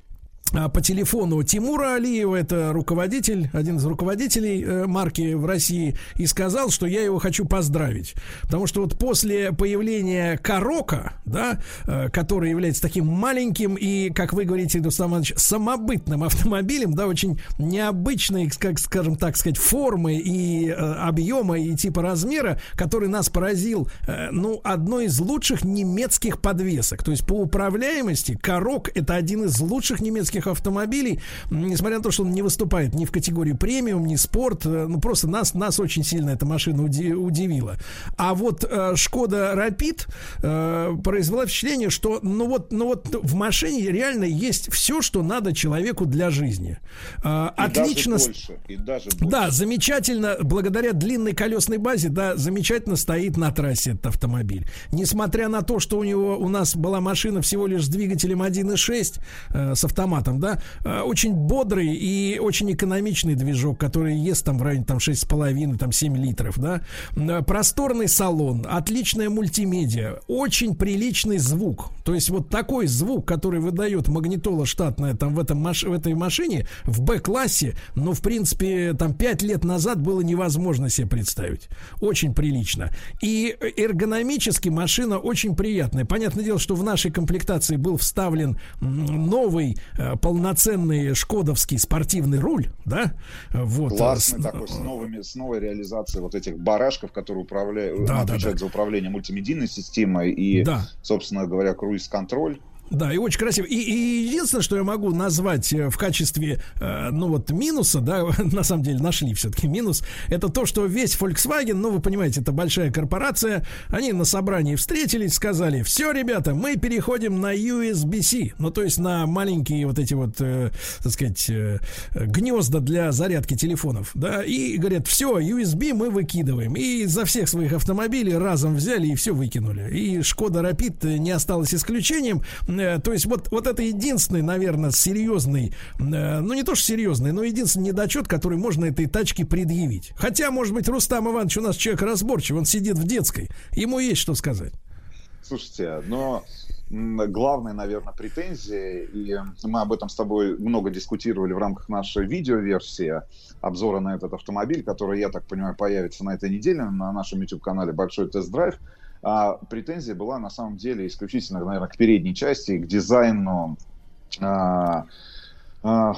B: по телефону Тимура Алиева, это руководитель, один из руководителей э, марки в России, и сказал, что я его хочу поздравить. Потому что вот после появления Карока, да, э, который является таким маленьким и, как вы говорите, Рустам Иванович, самобытным автомобилем, да, очень необычной, как скажем так сказать, формы и э, объема и типа размера, который нас поразил, ну, одной из лучших немецких подвесок. То есть по управляемости Карок это один из лучших немецких легких автомобилей, несмотря на то, что он не выступает ни в категории премиум, ни спорт, э, ну просто нас, нас очень сильно эта машина удивила. А вот э, Шкода Rapid э, произвела впечатление, что ну вот, ну вот в машине реально есть все, что надо человеку для жизни.
Q: И отлично. Даже больше, и даже больше.
B: Да, замечательно, благодаря длинной колесной базе, да, замечательно стоит на трассе этот автомобиль. Несмотря на то, что у него у нас была машина всего лишь с двигателем 1.6 э, с автоматом, автоматом, да, э, очень бодрый и очень экономичный движок, который ест там в районе там 6,5, там 7 литров, да, э, просторный салон, отличная мультимедиа, очень приличный звук, то есть вот такой звук, который выдает магнитола штатная там в, этом, в этой машине, в Б-классе, ну, в принципе, там 5 лет назад было невозможно себе представить. Очень прилично. И эргономически машина очень приятная. Понятное дело, что в нашей комплектации был вставлен новый э, полноценный шкодовский спортивный руль, да?
Q: Вот. Классный такой, с, новыми, с новой реализацией вот этих барашков, которые управляют, да, отвечают да, да. за управление мультимедийной системой и, да. собственно говоря, круиз-контроль.
B: Да, и очень красиво. И, и единственное, что я могу назвать э, в качестве, э, ну вот, минуса, да, (laughs) на самом деле нашли все-таки минус, это то, что весь Volkswagen, ну, вы понимаете, это большая корпорация, они на собрании встретились, сказали, все, ребята, мы переходим на USB-C, ну, то есть на маленькие вот эти вот, э, так сказать, э, гнезда для зарядки телефонов, да, и говорят, все, USB мы выкидываем. И за всех своих автомобилей разом взяли и все выкинули. И Шкода Rapid не осталось исключением. Э, то есть вот, вот это единственный, наверное, серьезный, э, ну не то что серьезный, но единственный недочет, который можно этой тачке предъявить. Хотя, может быть, Рустам Иванович у нас человек разборчивый, он сидит в детской, ему есть что сказать.
Q: Слушайте, но главная, наверное, претензия, и мы об этом с тобой много дискутировали в рамках нашей видеоверсии обзора на этот автомобиль, который, я так понимаю, появится на этой неделе на нашем YouTube-канале «Большой тест-драйв». А претензия была на самом деле исключительно, наверное, к передней части, к дизайну. А, а,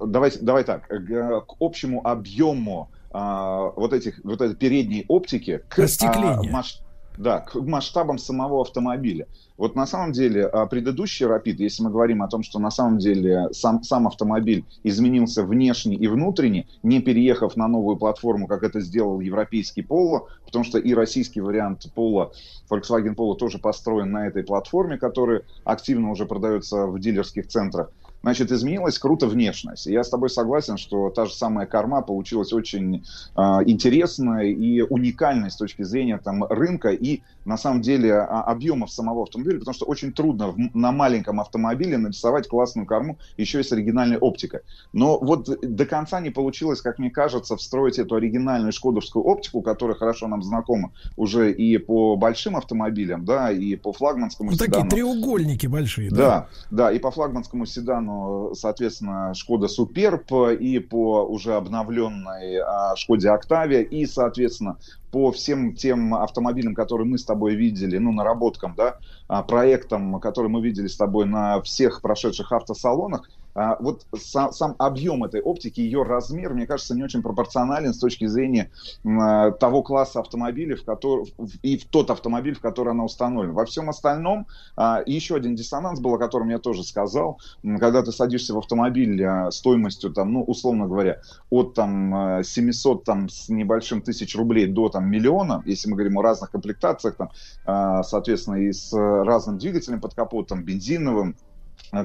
Q: давайте, давай так, к общему объему а, вот этих вот этой передней оптики к а, масш, да, к масштабам самого автомобиля. Вот на самом деле а, предыдущий Rapid, если мы говорим о том, что на самом деле сам, сам автомобиль изменился внешне и внутренне, не переехав на новую платформу, как это сделал европейский Polo, потому что и российский вариант Polo, Volkswagen Polo тоже построен на этой платформе, которая активно уже продается в дилерских центрах. Значит, изменилась круто внешность. Я с тобой согласен, что та же самая корма получилась очень э, интересной и уникальной с точки зрения там, рынка и, на самом деле, а, объемов самого автомобиля, потому что очень трудно в, на маленьком автомобиле нарисовать классную корму еще и с оригинальной оптикой. Но вот до конца не получилось, как мне кажется, встроить эту оригинальную шкодовскую оптику, которая хорошо нам знакома уже и по большим автомобилям, да, и по флагманскому
B: ну,
Q: седану.
B: Такие треугольники большие, да?
Q: Да, да, и по флагманскому седану соответственно, Шкода Суперб и по уже обновленной а, Шкоде Октавия и, соответственно, по всем тем автомобилям, которые мы с тобой видели, ну, наработкам, да, а, проектам, которые мы видели с тобой на всех прошедших автосалонах, а, вот сам, сам объем этой оптики, ее размер, мне кажется, не очень пропорционален с точки зрения а, того класса автомобилей, в который, и в тот автомобиль, в который она установлена. Во всем остальном а, еще один диссонанс был, о котором я тоже сказал, когда ты садишься в автомобиль стоимостью, там, ну, условно говоря, от там 700 там, с небольшим тысяч рублей до там миллиона, если мы говорим о разных комплектациях, там, соответственно, и с разным двигателем под капотом, бензиновым,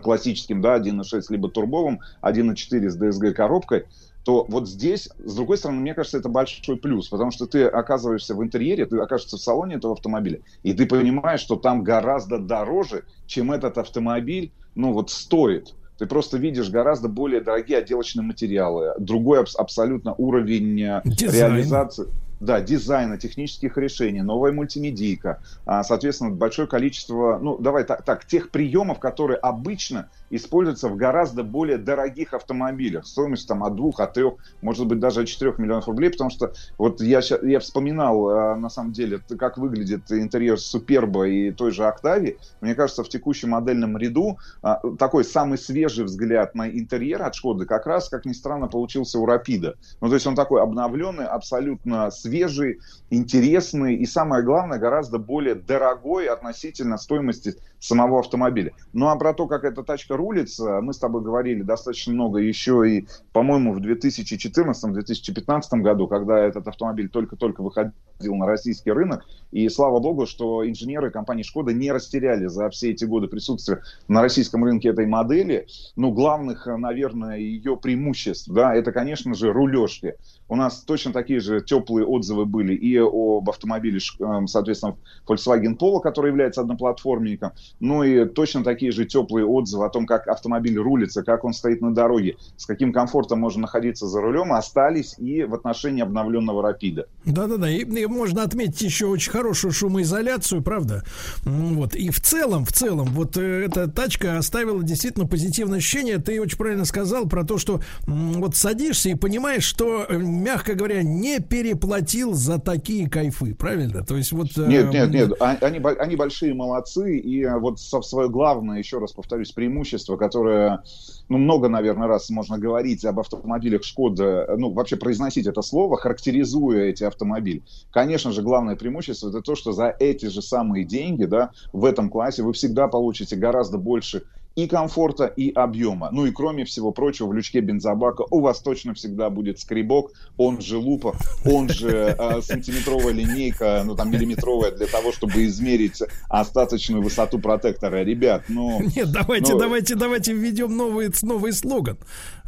Q: классическим, да, 1.6, либо турбовым, 1.4 с DSG коробкой, то вот здесь, с другой стороны, мне кажется, это большой плюс, потому что ты оказываешься в интерьере, ты окажешься в салоне этого автомобиля, и ты понимаешь, что там гораздо дороже, чем этот автомобиль, ну вот стоит. Ты просто видишь гораздо более дорогие отделочные материалы, другой абсолютно уровень э, Дизайн. реализации да, дизайна, технических решений, новая мультимедийка, а, соответственно, большое количество, ну, давай так, так, тех приемов, которые обычно используются в гораздо более дорогих автомобилях, стоимость там от двух, от трех, может быть, даже от четырех миллионов рублей, потому что вот я, я вспоминал, а, на самом деле, как выглядит интерьер Суперба и той же Октави, мне кажется, в текущем модельном ряду а, такой самый свежий взгляд на интерьер от Шкоды как раз, как ни странно, получился у Рапида. Ну, то есть он такой обновленный, абсолютно свежий, интересный и, самое главное, гораздо более дорогой относительно стоимости самого автомобиля. Ну а про то, как эта тачка рулится, мы с тобой говорили достаточно много еще и, по-моему, в 2014-2015 году, когда этот автомобиль только-только выходил на российский рынок. И слава богу, что инженеры компании «Шкода» не растеряли за все эти годы присутствия на российском рынке этой модели. Ну, главных, наверное, ее преимуществ, да, это, конечно же, рулежки. У нас точно такие же теплые отзывы были и об автомобиле, эм, соответственно, Volkswagen Polo, который является одноплатформенником, ну и точно такие же теплые отзывы о том, как автомобиль рулится, как он стоит на дороге, с каким комфортом можно находиться за рулем, остались и в отношении обновленного Рапида.
B: Да-да-да, и, и можно отметить еще очень хорошую шумоизоляцию, правда? Вот, и в целом, в целом, вот э, эта тачка оставила действительно позитивное ощущение. Ты очень правильно сказал про то, что вот садишься и понимаешь, что э, мягко говоря, не переплатил платил за такие кайфы, правильно? То есть вот... э,
Q: Нет, нет, нет, а- они, они большие молодцы, и вот свое главное, еще раз повторюсь, преимущество, которое, ну, много, наверное, раз можно говорить об автомобилях Шкода, ну, вообще произносить это слово, характеризуя эти автомобили. Конечно же, главное преимущество это то, что за эти же самые деньги, да, в этом классе вы всегда получите гораздо больше и комфорта, и объема. Ну и кроме всего прочего, в лючке бензобака у вас точно всегда будет скребок, он же лупа, он же э, сантиметровая линейка, ну там миллиметровая для того, чтобы измерить остаточную высоту протектора. Ребят, ну...
B: Нет, давайте,
Q: ну,
B: давайте, давайте введем новый, новый слоган.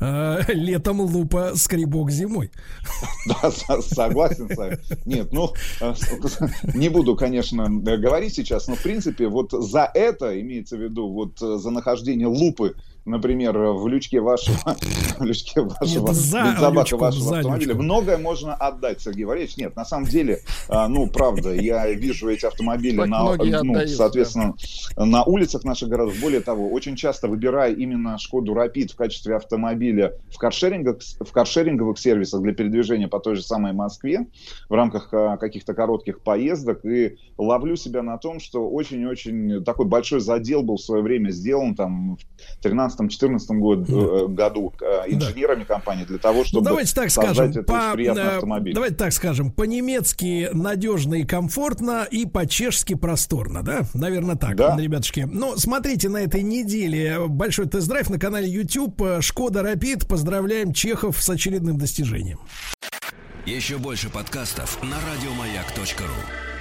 B: Э, Летом лупа, скребок зимой.
Q: Да, со- согласен с вами. Нет, ну, э, не буду, конечно, говорить сейчас, но, в принципе, вот за это, имеется в виду, вот за нахождение лупы, например, в лючке вашего, (laughs) в лючке вашего
B: Нет, за
Q: бензобака вашего
B: за
Q: автомобиля,
B: лючком.
Q: многое можно отдать, Сергей Валерьевич. Нет, на самом деле, а, ну, правда, я вижу эти автомобили
C: Так
Q: на, ну,
C: отдают,
Q: соответственно, на улицах наших городов. Более того, очень часто выбирая именно Шкоду Рапид в качестве автомобиля в каршерингах, в каршеринговых сервисах для передвижения по той же самой Москве в рамках а, каких-то коротких поездок и ловлю себя на том, что очень-очень такой большой задел был в свое время сделан там в 13-14 год, э, году э, инженерами компании для того,
B: Ну,
Q: чтобы
B: давайте так скажем,
Q: этот
B: по,
Q: приятный
B: э,
Q: автомобиль.
B: давайте так скажем, по-немецки надежно и комфортно, и по-чешски просторно, да? Наверное, так,
Q: Да.
B: ребятушки. Ну, смотрите на этой неделе большой тест-драйв на канале YouTube Шкода Рапид. Поздравляем чехов с очередным достижением.
A: Еще больше подкастов на радиомаяк.ру.